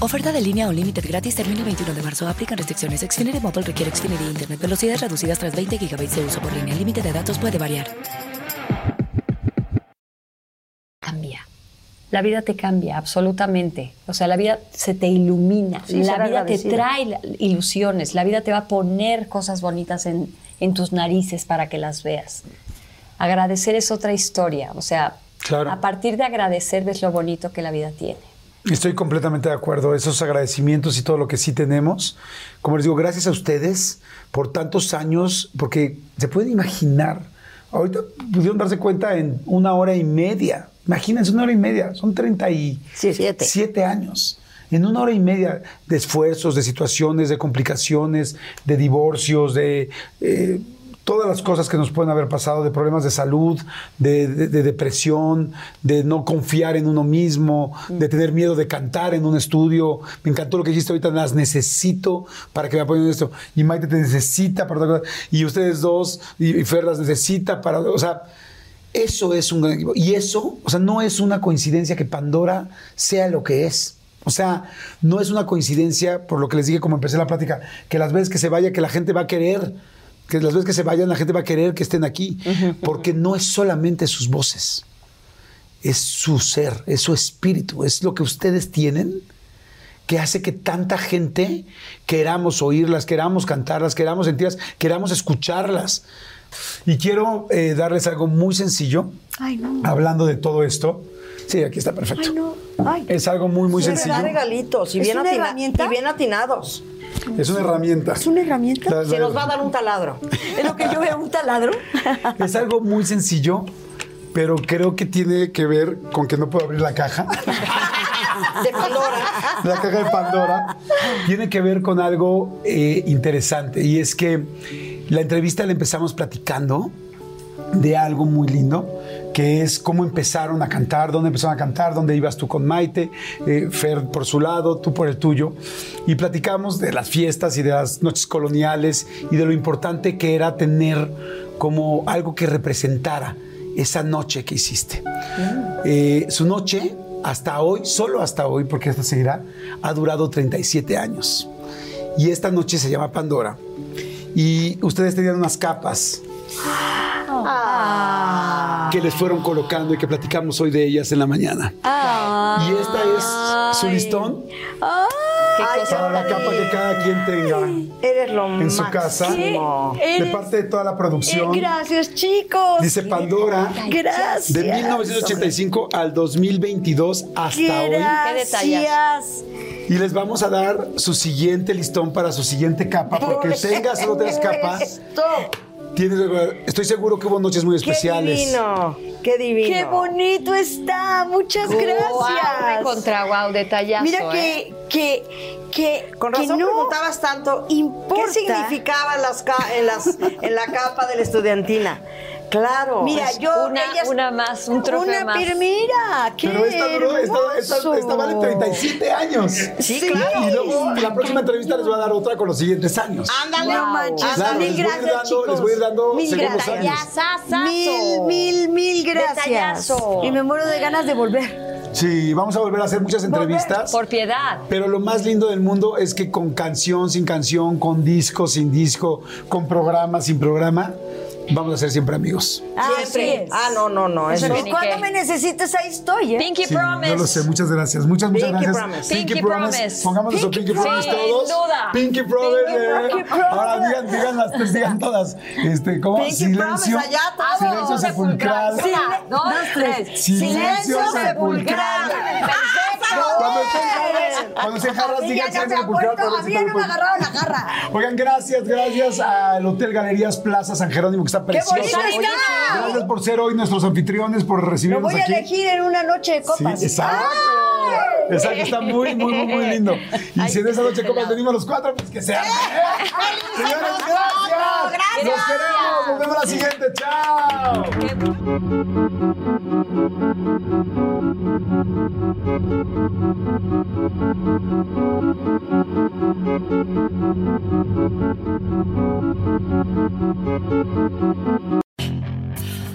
Speaker 6: Oferta de línea o límite gratis termina el 21 de marzo. Aplican restricciones. Xfinity Mobile requiere Xfinity Internet. Velocidades reducidas tras 20 GB de uso por línea. El límite de datos puede variar.
Speaker 4: cambia. La vida te cambia, absolutamente. O sea, la vida se te ilumina.
Speaker 3: Sí,
Speaker 4: la vida te trae ilusiones. La vida te va a poner cosas bonitas en, en tus narices para que las veas. Agradecer es otra historia. O sea,
Speaker 2: Claro.
Speaker 4: a partir de agradecer ves lo bonito que la vida tiene.
Speaker 2: Estoy completamente de acuerdo. Esos agradecimientos y todo lo que sí tenemos. Como les digo, gracias a ustedes por tantos años, porque se pueden imaginar. Ahorita pudieron darse cuenta en una hora y media. Imagínense, una hora y media. Son 37
Speaker 3: Siete.
Speaker 2: años. En una hora y media de esfuerzos, de situaciones, de complicaciones, de divorcios, de eh, todas las cosas que nos pueden haber pasado, de problemas de salud, de, de- de depresión, de no confiar en uno mismo, de tener miedo de cantar en un estudio. Me encantó lo que dijiste ahorita, las necesito para que me apoyen en esto. Y Maite te necesita para otra cosa. Y ustedes dos, y, y Fer las necesita para... O sea, eso es un gran equipo. Y eso, o sea, no es una coincidencia que Pandora sea lo que es. O sea, no es una coincidencia, por lo que les dije como empecé la plática, que las veces que se vaya, que la gente va a querer, que las veces que se vayan, la gente va a querer que estén aquí. Porque no es solamente sus voces, es su ser, es su espíritu, es lo que ustedes tienen que hace que tanta gente queramos oírlas, queramos cantarlas, queramos sentirlas, queramos escucharlas. Y quiero eh, darles algo muy sencillo,
Speaker 1: Ay, no.
Speaker 2: hablando de todo esto. Sí, aquí está perfecto.
Speaker 1: Ay, no. Ay.
Speaker 2: Es algo muy, muy sencillo.
Speaker 3: regalitos y
Speaker 1: ¿Es
Speaker 3: bien,
Speaker 1: una
Speaker 3: atina-
Speaker 1: herramienta?
Speaker 3: y bien atinados.
Speaker 2: Es una herramienta.
Speaker 1: ¿Es una herramienta?
Speaker 2: La-
Speaker 3: Se nos va a dar un taladro.
Speaker 1: Es lo que yo veo, un taladro.
Speaker 2: Es algo muy sencillo, pero creo que tiene que ver con que no puedo abrir la caja.
Speaker 3: De Pandora.
Speaker 2: la caja de Pandora, tiene que ver con algo eh, interesante. Y es que la entrevista la empezamos platicando de algo muy lindo, que es cómo empezaron a cantar, dónde empezaron a cantar, dónde ibas tú con Maite, eh, Fer por su lado, tú por el tuyo. Y platicamos de las fiestas y de las noches coloniales y de lo importante que era tener como algo que representara esa noche que hiciste. Eh, su noche, hasta hoy, solo hasta hoy, porque esta seguirá, ha durado 37 años. Y esta noche se llama Pandora. Y ustedes tenían unas capas que les fueron colocando y que platicamos hoy de ellas en la mañana. Y esta es su listón
Speaker 4: qué
Speaker 3: Ay,
Speaker 4: cosa
Speaker 2: Para la capa que cada quien tenga
Speaker 3: Eres lo
Speaker 2: en su casa. De parte de toda la producción.
Speaker 1: Eh, gracias, chicos.
Speaker 2: Dice Pandora.
Speaker 1: Gracias.
Speaker 2: De 1985 al 2022 hasta hoy.
Speaker 1: Gracias.
Speaker 2: Y les vamos a dar su siguiente listón para su siguiente capa, porque tengas o no tengas capa,
Speaker 1: Esto.
Speaker 2: Tienes, estoy seguro que hubo noches muy
Speaker 3: Qué
Speaker 2: especiales.
Speaker 3: divino, qué divino.
Speaker 1: Qué bonito está. Muchas gracias.
Speaker 4: Guau, contra wow, detallazo.
Speaker 1: Mira
Speaker 4: ¿eh?
Speaker 1: que, que, que,
Speaker 3: Con
Speaker 1: que
Speaker 3: razón
Speaker 1: no
Speaker 3: preguntabas tanto,
Speaker 1: importa.
Speaker 3: ¿qué significaba las en, las, en la capa de la estudiantina? Claro.
Speaker 1: Mira,
Speaker 3: es-
Speaker 1: yo.
Speaker 4: una-
Speaker 1: ellas-
Speaker 4: una más, un trofeo
Speaker 1: una,
Speaker 4: más.
Speaker 1: Pero mira, qué
Speaker 2: Pero esta, duró, esta, esta- esta vale 37 años.
Speaker 3: Sí, claro.
Speaker 2: Y luego la próxima entrevista les voy a dar otra con los siguientes años.
Speaker 3: Ándale,
Speaker 1: No manches.
Speaker 2: Claro,
Speaker 1: mil gracias,
Speaker 2: dando-
Speaker 1: chicos.
Speaker 2: les voy a ir dando
Speaker 1: mil gracias. Mil, mil, mil gracias.
Speaker 4: Detallazo.
Speaker 1: Y me muero de ganas de volver.
Speaker 2: Sí, vamos a volver a hacer muchas entrevistas.
Speaker 4: Por piedad.
Speaker 2: Pero lo más lindo del mundo es que con canción, sin canción, con disco, sin disco, con programa, sin programa, vamos a ser siempre amigos.
Speaker 1: Así
Speaker 3: Siempre.
Speaker 1: es.
Speaker 3: Ah, no, no, no.
Speaker 4: Eso
Speaker 1: cuando me necesites, ahí estoy, ¿eh?
Speaker 4: Pinky
Speaker 2: Sí,
Speaker 4: Promise.
Speaker 2: yo lo sé, muchas gracias. Muchas, muchas
Speaker 3: Pinky
Speaker 2: gracias.
Speaker 3: Promise.
Speaker 4: Pinky Promise.
Speaker 2: Pongamos nuestro
Speaker 1: Pinky
Speaker 2: Pinky Promise
Speaker 4: Promise.
Speaker 2: todos.
Speaker 4: Sin duda.
Speaker 2: Pinky Promise.
Speaker 1: Pinky
Speaker 2: eh.
Speaker 1: Promise.
Speaker 2: Ahora digan, digan las tres, digan todas. Este, ¿cómo?
Speaker 3: Pinky
Speaker 2: Silencio.
Speaker 3: Promise allá, todos.
Speaker 2: Silencio sepulcral.
Speaker 4: Una, dos, tres.
Speaker 2: Silencio sepulcral. Cuando estén jarras, cuando estén jarras, digan silencio sepulcral. todo el pueblo-
Speaker 1: agarraron la garra.
Speaker 2: Oigan, gracias, gracias al Hotel Galerías Plaza San Jerónimo, que está precioso.
Speaker 1: bonito está!
Speaker 2: Gracias por ser hoy nuestros anfitriones, por
Speaker 1: Lo
Speaker 2: recibirnos
Speaker 1: voy a
Speaker 2: aquí.
Speaker 1: elegir en una noche de
Speaker 2: Sí,
Speaker 1: copas.
Speaker 2: exacto. Exacto, está muy, muy, muy, muy lindo. Y si en esa noche de copas venimos los cuatro, pues que sea. Señores, gracias. Los queremos. Nos vemos la siguiente. Chao.